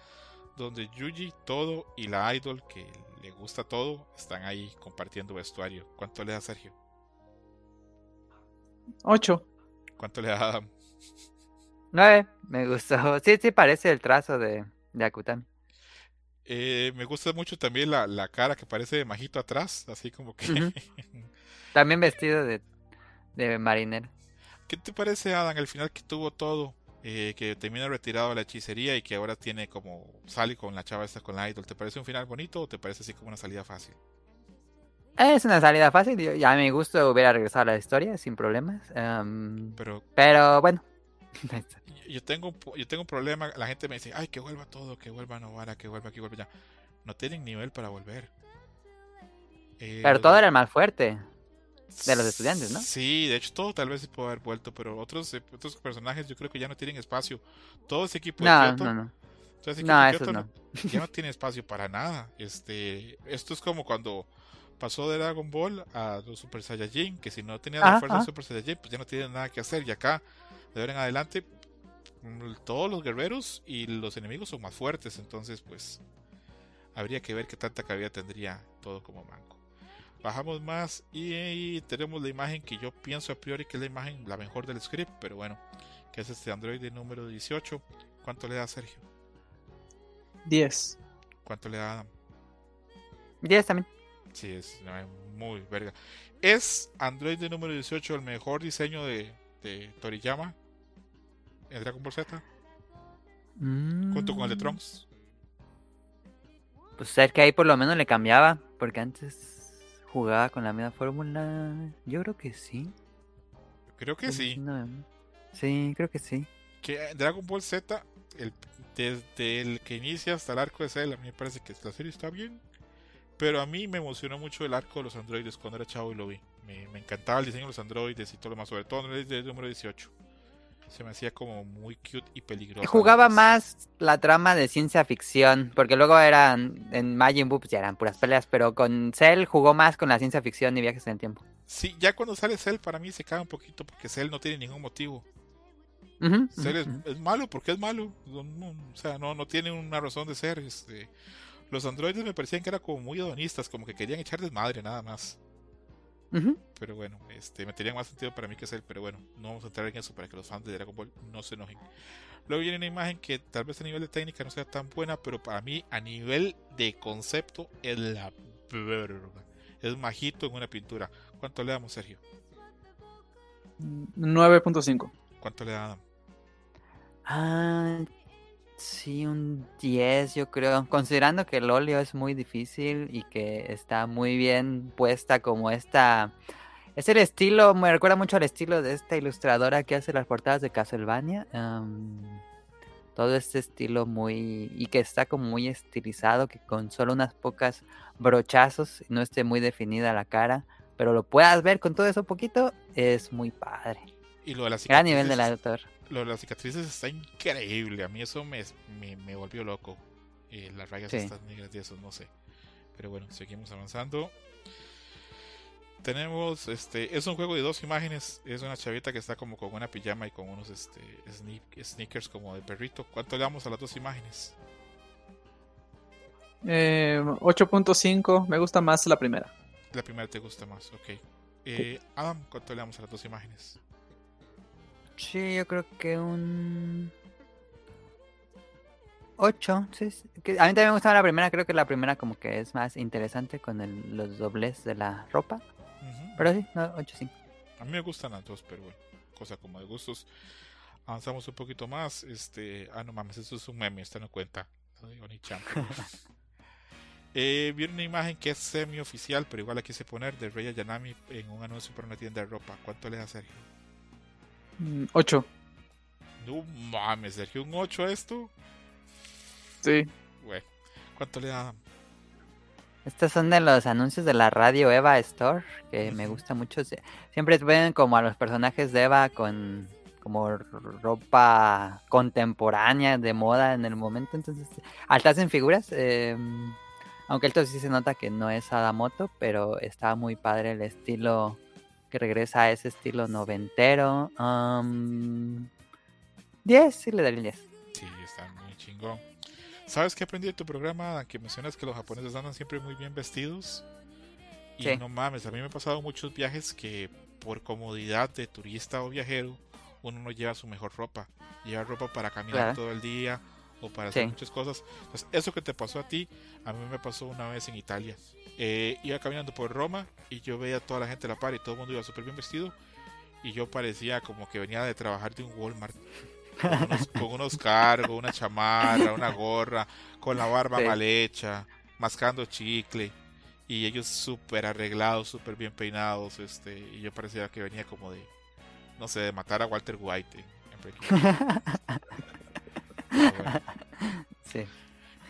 donde Yuji, todo y la idol que le gusta todo están ahí compartiendo vestuario. ¿Cuánto le da Sergio? 8. ¿Cuánto le da Adam? 9. Me gustó. Sí, sí, parece el trazo de, de Akutami. Eh, me gusta mucho también la, la cara que parece de Majito atrás, así como que... También vestido de, de marinero. ¿Qué te parece Adam al final que tuvo todo? Eh, que termina retirado de la hechicería y que ahora tiene como sale con la chava esta con la idol. ¿Te parece un final bonito o te parece así como una salida fácil? Es una salida fácil. yo- Ya a mi gusto hubiera regresado a la historia sin problemas. em, Pero pero bueno. yo tengo yo tengo un problema, la gente me dice, ay, que vuelva todo, que vuelva Novara, que vuelva aquí, vuelva allá. No tienen nivel para volver. Eh, pero todo era el más fuerte. De los estudiantes, ¿no? Sí, de hecho todo tal vez sí puede haber vuelto, pero otros, eh, otros personajes yo creo que ya no tienen espacio. Todo ese equipo de No, Kyoto, no, no. todo ese equipo No, de Kyoto no. ya no tiene espacio para nada. Este, esto es como cuando pasó de Dragon Ball a los Super Saiyajin, que si no tenían la fuerza de. Super Saiyajin, pues ya no tienen nada que hacer. Y acá, de ahora en adelante, mm, todos los guerreros y los enemigos son más fuertes. Entonces, pues, habría que ver qué tanta cabida tendría todo como manco. Bajamos más y, y tenemos la imagen que yo pienso a priori que es la imagen la mejor del script, pero bueno, que es este Android número 18. ¿Cuánto le da Sergio? 10. ¿Cuánto le da Adam? 10 también. Sí, es muy verga. ¿Es Android de número 18 el mejor diseño de, de Toriyama en Dragon Ball Z? Junto con el de Mm, Trunks. Pues ser que ahí por lo menos le cambiaba. Porque antes jugaba con la misma fórmula. Yo creo que sí. Creo que sí. No, Sí, creo que sí. Que en Dragon Ball Z, el, desde el que inicia hasta el arco de Cell, a mí me parece que la serie está bien. Pero a mí me emocionó mucho el arco de los androides cuando era chavo y lo vi. Me, me encantaba el diseño de los androides y todo lo más, sobre todo el de número 18. Se me hacía como muy cute y peligroso. Jugaba más la trama de ciencia ficción, porque luego eran en Majin Buu pues ya eran puras peleas, pero con Cell jugó más con la ciencia ficción y viajes en el tiempo. Sí, ya cuando sale Cell para mí se cae un poquito porque Cell no tiene ningún motivo. Ujú, Cell es, malo porque es malo. No- no, o sea, no, no tiene una razón de ser. Este, los androides me parecían que eran como muy hedonistas, como que querían echar desmadre nada más. Ujú. Pero bueno, este, me tenía más sentido para mí que Cell, pero bueno, no vamos a entrar en eso para que los fans de Dragon Ball no se enojen. Luego viene una imagen que tal vez a nivel de técnica no sea tan buena, pero para mí a nivel de concepto es la verga. Es majito en una pintura. ¿Cuánto le damos, Sergio? 9.5. ¿Cuánto le da Adam? Ah, sí, un 10 yo creo. Considerando que el óleo es muy difícil y que está muy bien puesta como esta... Es el estilo, me recuerda mucho al estilo de esta ilustradora que hace las portadas de Castlevania. todo este estilo muy... y que está como muy estilizado, que con solo unas pocas brochazos no esté muy definida la cara, pero lo puedas ver con todo eso poquito, es muy padre. Y lo de Gran nivel del autor. Lo de las cicatrices está increíble. A mí eso me, me, me volvió loco. Eh, las rayas Sí. estas negras y eso, no sé. Pero bueno, seguimos avanzando. Tenemos, este, es un juego de dos imágenes. Es una chavita que está como con una pijama y con unos este, sneak- sneakers como de perrito. ¿Cuánto le damos a las dos imágenes? Eh, 8.5, me gusta más la primera. La primera te gusta más, ok. Eh, Adam, ¿cuánto le damos a las dos imágenes? Sí, yo creo que un 8. Sí, sí, que a mí también me gustaba la primera, creo que la primera como que es más interesante con el- los dobles de la ropa. Pero sí, no, 8 sí. A mí me gustan las dos, pero bueno, cosa como de gustos. Avanzamos un poquito más. Este, ah, no mames, eso es un meme, esta no cuenta. Soy Oni-chan. eh, vi una imagen que es semi oficial, pero igual la quise poner de Rey Yanami en un anuncio para una tienda de ropa. ¿Cuánto le da Sergio? 8. No mames, Sergio, un 8 a esto. Sí. Güey, ¿cuánto le da? Estos son de los anuncios de la radio Eva Store, que me gusta mucho. Sie- Siempre ven como a los personajes de Eva con como ropa contemporánea de moda en el momento. Entonces, hasta hacen figuras. eh, aunque esto sí se nota que no es Adamoto, pero está muy padre el estilo que regresa a ese estilo noventero. am, 10, sí le daría el 10. Sí, está muy chingón. ¿Sabes qué aprendí de tu programa? Que mencionas que los japoneses andan siempre muy bien vestidos. Y Sí. no mames, a mí me ha pasado muchos viajes que por comodidad de turista o viajero, uno no lleva su mejor ropa. Lleva ropa para caminar Claro. todo el día o para hacer Sí. muchas cosas. Entonces, eso que te pasó a ti, a mí me pasó una vez en Italia. Eh, iba caminando por Roma y yo veía a toda la gente a la par y todo el mundo iba súper bien vestido. Y yo parecía como que venía de trabajar de un Walmart. Con unos, con unos cargos, una chamarra, una gorra, con la barba Sí. mal hecha, mascando chicle. Y ellos súper arreglados, súper bien peinados. este Y yo parecía que venía como de, no sé, de matar a Walter White. en- en sí.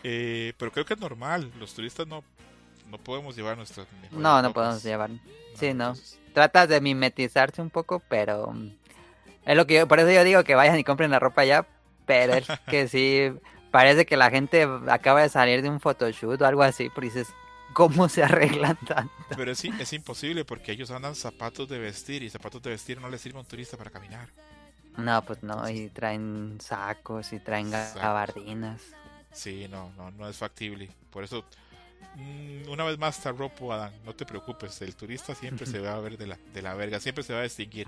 Eh, pero creo que es normal. Los turistas no, no podemos llevar nuestras mejores No, no podemos llevar. Sí, no. entonces, Tratas de mimetizarse un poco, pero mm, es lo que yo, por eso yo digo que vayan y compren la ropa ya, pero es que sí parece que la gente acaba de salir de un photoshoot o algo así, pero dices, ¿cómo se arreglan tanto? Pero sí, es imposible porque ellos andan zapatos de vestir y zapatos de vestir no les sirve a un turista para caminar. No, pues no, y traen sacos y traen gabardinas. Sí, no, no, no es factible. Por eso, una vez más, ropo Adán, no te preocupes, el turista siempre se va a ver de la, de la verga, siempre se va a distinguir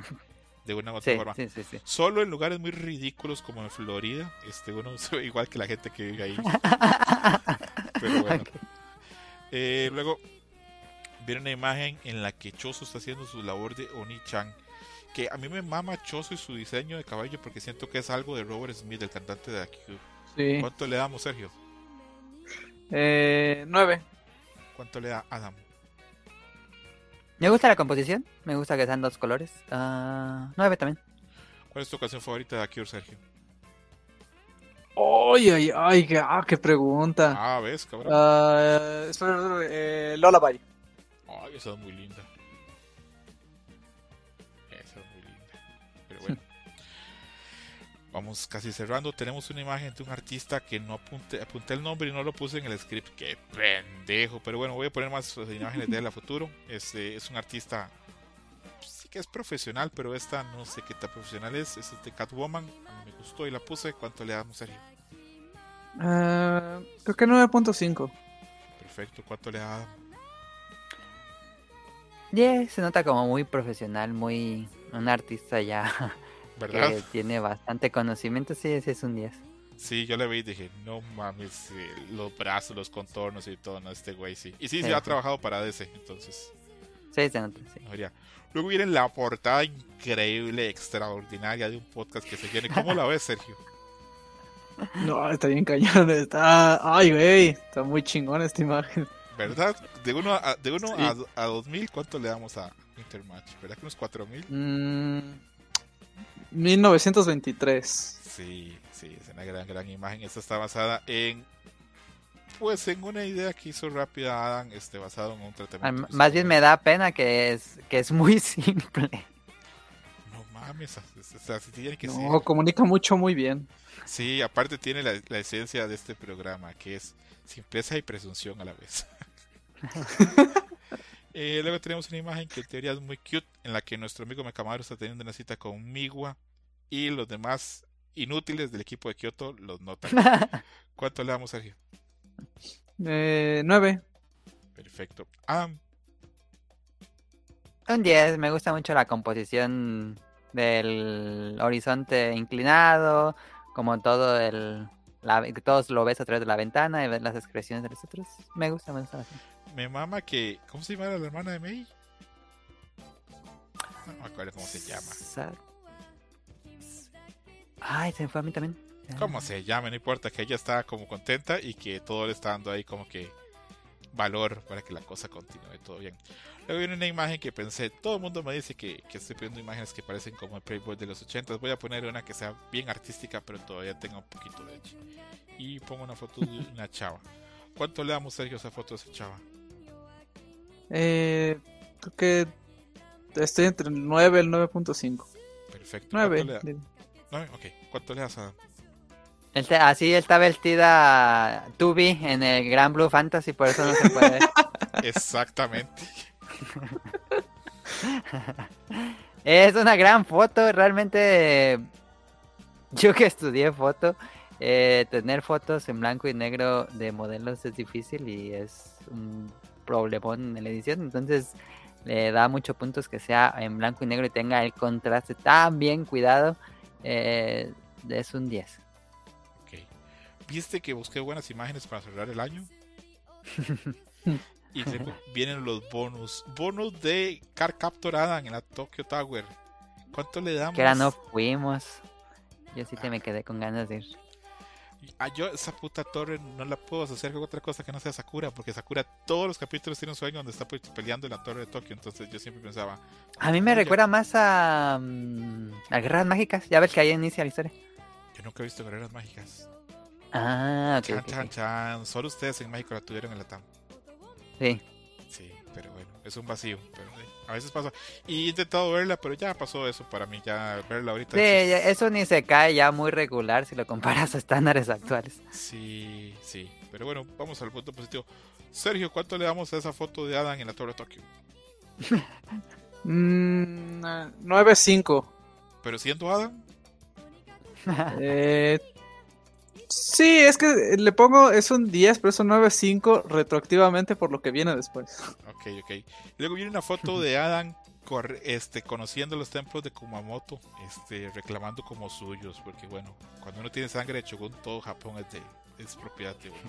de una u otra Sí, forma. sí, sí, sí. Solo en lugares muy ridículos como en Florida, este uno se ve igual que la gente que vive ahí. Pero bueno. Eh, luego viene una imagen en la que Choso está haciendo su labor de Oni-chan. Que a mí me mama Choso y su diseño de caballo porque siento que es algo de Robert Smith, el cantante de. Sí. ¿Cuánto le damos, Sergio? Eh, 9. ¿Cuánto le da Adam? Me gusta la composición, me gusta que sean dos colores. Ah, nueve también. ¿Cuál es tu canción favorita de Akio, Sergio? Ay, ay, ay, qué, ah, qué pregunta. Ah, ¿ves, cabrón? Espera, espera, eh, Lullaby. Ay, esa es muy linda. Vamos casi cerrando. Tenemos una imagen de un artista que no apunté, apunté el nombre y no lo puse en el script. Qué pendejo. Pero bueno, voy a poner más eh, imágenes de él a futuro. Este es un artista. Sí que es profesional, pero esta no sé qué tan profesional es. Es este Catwoman. A mí me gustó y la puse. ¿Cuánto le damos, Sergio? Ah, creo que 9.5. Perfecto. ¿Cuánto le da? Yeah, se nota como muy profesional, muy un artista ya ¿Verdad? que tiene bastante conocimiento. Sí, sí es un 10. Sí, yo le vi y dije, no mames, eh, los brazos, los contornos y todo, no, este güey sí. Y sí, sí, Sí, ha trabajado para DC, entonces, Sí, se nota, sí. Luego viene la portada increíble, extraordinaria de un podcast que se viene. ¿Cómo la ves, Sergio? No, está bien cañón. Está. Ay, güey. Está muy chingón esta imagen. ¿Verdad? De 1 a, de uno Sí. a, a 2000, ¿cuánto le damos a Intermatch? ¿Verdad que unos 4000? Mm, 1923. Sí, sí, es una gran, gran imagen. Esta está basada en. Pues en una idea que hizo rápida Adam, este, basado en un tratamiento. Más bien me da pena que es, que es muy simple. No mames, o sea, sí tiene que No, ser. comunica mucho, muy bien. Sí, aparte tiene la, la esencia de este programa, que es simpleza y presunción a la vez. Eh, luego tenemos una imagen que en teoría es muy cute, en la que nuestro amigo Mecamaro está teniendo una cita con Miwa y los demás inútiles del equipo de Kyoto los notan. ¿Cuánto le damos, Sergio? Eh, 9. Perfecto. Ah, Un 10, me gusta mucho la composición del horizonte inclinado, como todo el... La, todos lo ves a través de la ventana y ves las expresiones de los otros. Me gusta, me gusta bastante. Me mama que. ¿Cómo se llama la hermana de Mei? No me acuerdo cómo se llama. Ay, se me fue a mí también. ¿Cómo se llama? No importa, que ella está como contenta y que todo le está dando ahí como que valor para que la cosa continúe todo bien. Luego viene una imagen que pensé, todo el mundo me dice que, que estoy poniendo imágenes que parecen como el Playboy de los 80 Voy a poner una que sea bien artística, pero todavía tenga un poquito de edge. Y pongo una foto de una chava. ¿Cuánto le damos, Sergio, a esa foto de esa chava? Eh, creo que estoy entre el 9 y el 9.5. Perfecto. ¿Cuánto 9. le da- ¿Nueve? Ok. ¿Cuánto le das a Él te- así está vestida Tubi en el Gran Blue Fantasy, por eso no se puede. Exactamente. es una gran foto, realmente. Yo que estudié foto, eh, tener fotos en blanco y negro de modelos es difícil y es un problemón en la edición. Entonces, le da muchos puntos que sea en blanco y negro y tenga el contraste tan bien cuidado. eh, es un 10. Ok. ¿Viste que busqué buenas imágenes para cerrar el año? y vienen los bonus. Bonus de Car Captor Adam en la Tokyo Tower. ¿Cuánto le damos? Que ahora no fuimos. Yo sí te me quedé con ganas de ir. Ah, yo esa puta torre no la puedo asociar con otra cosa que no sea Sakura, porque Sakura todos los capítulos tiene un sueño donde está pues, peleando en la torre de Tokio, entonces yo siempre pensaba, A mí me recuerda más a. mm, a Guerras Mágicas. Ya ves que ahí inicia la historia. yo nunca he visto guerreras mágicas. Ah, ok. Chan, chan, chan, solo ustedes en México la tuvieron en la TAM. Sí. Sí, pero bueno, es un vacío, pero sí, a veces pasa. Y he intentado verla, pero ya pasó eso para mí, ya verla ahorita. Sí, es- eso ni se cae ya muy regular si lo comparas a estándares actuales. Sí, sí, pero bueno, vamos al punto positivo. Sergio, ¿cuánto le damos a esa foto de Adam en la torre de Tokio? Mm, 9.5. Pero siendo Adam, Eh, sí, es que le pongo, es un 10, pero es un 9.5 retroactivamente por lo que viene después. Ok, ok. Luego viene una foto de Adam este, conociendo los templos de Kumamoto, este, reclamando como suyos, porque bueno, cuando uno tiene sangre de Shogun, todo Japón es, de, es propiedad de uno.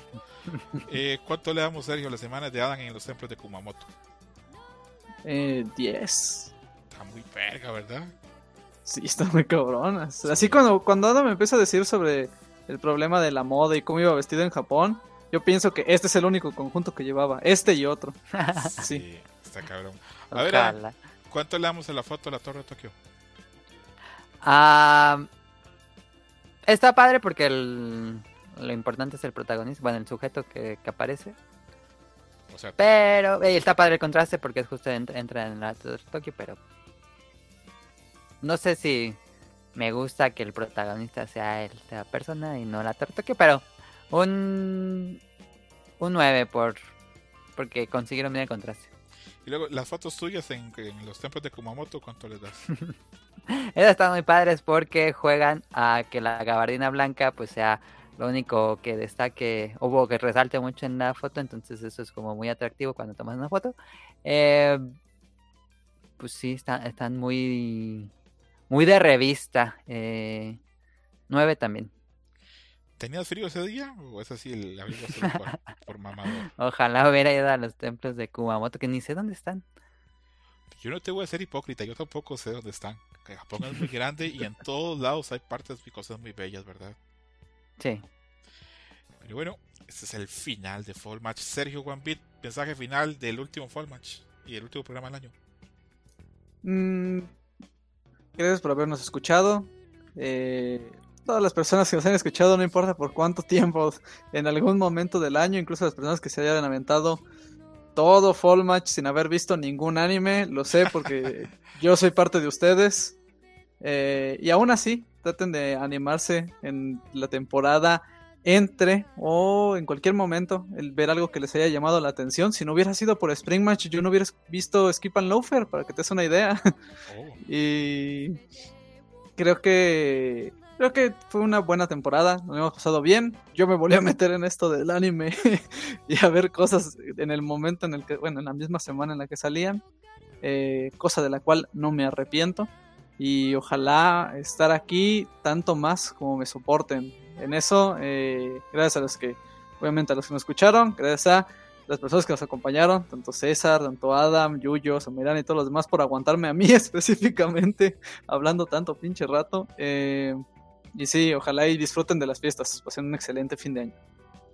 Eh, ¿Cuánto le damos, Sergio, a las semanas de Adam en los templos de Kumamoto? Eh, 10. Está muy verga, ¿verdad? Sí, están muy cabronas. Así cuando, cuando Adam me empieza a decir sobre el problema de la moda y cómo iba vestido en Japón, yo pienso que este es el único conjunto que llevaba, este y otro. Sí. está cabrón. A ver. ¿cuánto le damos a la foto de la torre de Tokio? Ah, está padre porque el- lo importante es el protagonista, bueno, el sujeto que, que aparece. O sea, Pero eh, está padre el contraste porque es justo entra, entra en la Torre de Tokio, pero no sé si me gusta que el protagonista sea sea persona y no la Tokio, pero un un 9 por porque consiguieron bien el contraste. y luego las fotos tuyas en, en los templos de Kumamoto, ¿cuánto les das? Esas están muy padres porque juegan a que la gabardina blanca pues sea lo único que destaque o que resalte mucho en la foto, entonces eso es como muy atractivo cuando tomas una foto. Eh, pues sí, están, están muy muy de revista. Eh, 9 también. ¿Tenías frío ese día o es así el abrigo solo por, por mamador? Ojalá hubiera ido a los templos de Kumamoto, que ni sé dónde están. Yo no te voy a ser hipócrita, yo tampoco sé dónde están. Que Japón es muy grande y en todos lados hay partes y cosas muy bellas, ¿verdad? Sí. Pero bueno, este es el final de Fall Match. Sergio Bit, mensaje final del último Fall Match y el último programa del año. Mm, gracias por habernos escuchado. Eh, todas las personas que nos han escuchado, no importa por cuánto tiempo, en algún momento del año, incluso las personas que se hayan aventado todo Fall Match sin haber visto ningún anime, lo sé porque yo soy parte de ustedes. Eh, y aún así, traten de animarse en la temporada entre o en cualquier momento el ver algo que les haya llamado la atención. Si no hubiera sido por Spring Match, yo no hubiera visto Skip and Loafer, para que te des una idea. Oh. y creo que creo que fue una buena temporada, nos hemos pasado bien. Yo me volví a meter en esto del anime y a ver cosas en el momento en el que, bueno, en la misma semana en la que salían, eh, cosa de la cual no me arrepiento. Y ojalá estar aquí tanto más como me soporten. En eso, eh, gracias a los que, obviamente a los que nos escucharon, gracias a las personas que nos acompañaron, tanto César, tanto Adam, Yuyo, Samirán y todos los demás por aguantarme a mí específicamente, hablando tanto pinche rato. Eh, y sí, ojalá y disfruten de las fiestas. Pasen un excelente fin de año.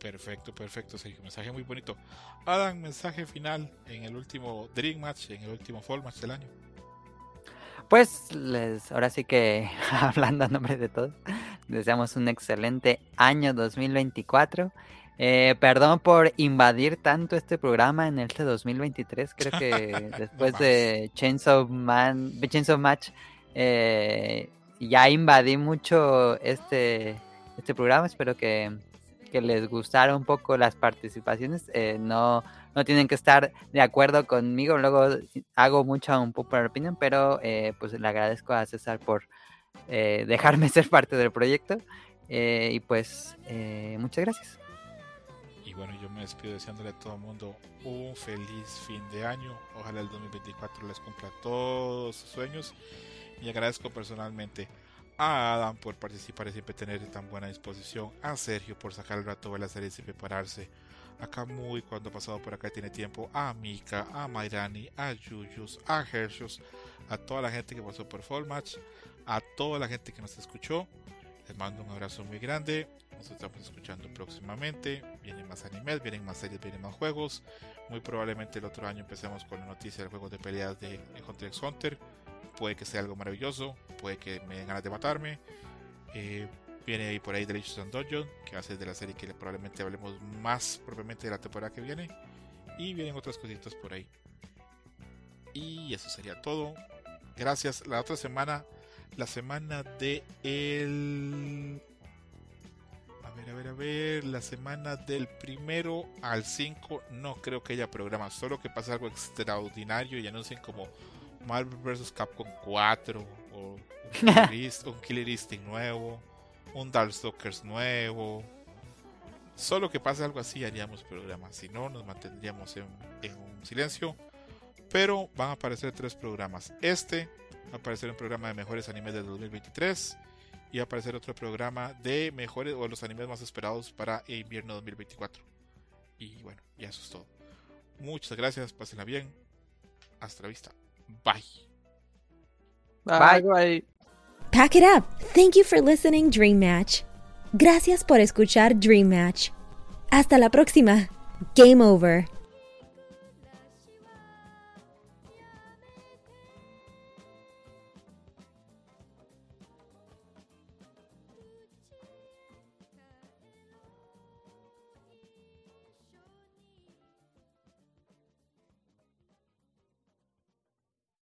Perfecto, perfecto, Sergio. Mensaje muy bonito. Adam, mensaje final en el último Dream Match, en el último Fall Match del año. Pues les, ahora sí que hablando a nombre de todos, deseamos un excelente año 2024. Eh, perdón por invadir tanto este programa en este 2023. Creo que después de Chainsaw Man, Chainsaw Match, eh, ya invadí mucho este, este programa. Espero que, les gustaron un poco las participaciones. Eh, no, no tienen que estar de acuerdo conmigo. Luego hago mucha un popular opinion, pero eh, pues le agradezco a César por eh, dejarme ser parte del proyecto. y pues muchas gracias. Y bueno, yo me despido deseándole a todo el mundo un feliz fin de año. Ojalá el 2024 les cumpla todos sus sueños y agradezco personalmente a Adam por participar y siempre tener tan buena disposición, a Sergio por sacar el rato de la serie y prepararse, a Kamui cuando ha pasado por acá tiene tiempo, a Mika, a Mairani, a Yuyus, a Hershus, a toda la gente que pasó por Fall Match, a toda la gente que nos escuchó. Les mando un abrazo muy grande. Nos estamos escuchando próximamente. Vienen más animes, vienen más series, vienen más juegos. Muy probablemente el otro año empecemos con la noticia del juego de peleas de Hunter x Hunter puede que sea algo maravilloso, puede que me den ganas de matarme. Eh, viene ahí por ahí Delicious and Dungeon, que va a ser de la serie que probablemente hablemos más propiamente de la temporada que viene. Y vienen otras cositas por ahí. Y eso sería todo. Gracias. La otra semana, la semana de el. A ver, a ver, a ver. La semana del primero al 5, no creo que haya programa. Solo que pase algo extraordinario y anuncien como Marvel vs. Capcom 4 o un Killer, Instinct nuevo, un Darkstalkers nuevo. Solo que pase algo así haríamos programas, si no nos mantendríamos en, un silencio. Pero van a aparecer tres programas. Este aparecer un programa de mejores animes del 2023 y va a aparecer otro programa de mejores o los animes más esperados para invierno 2024. Y bueno, ya eso es todo. Muchas gracias, pásenla bien. Hasta la vista. Bye. Bye. Bye. Pack it up. Thank you for listening, Dream Match. Gracias por escuchar Dream Match. Hasta la próxima. Game over.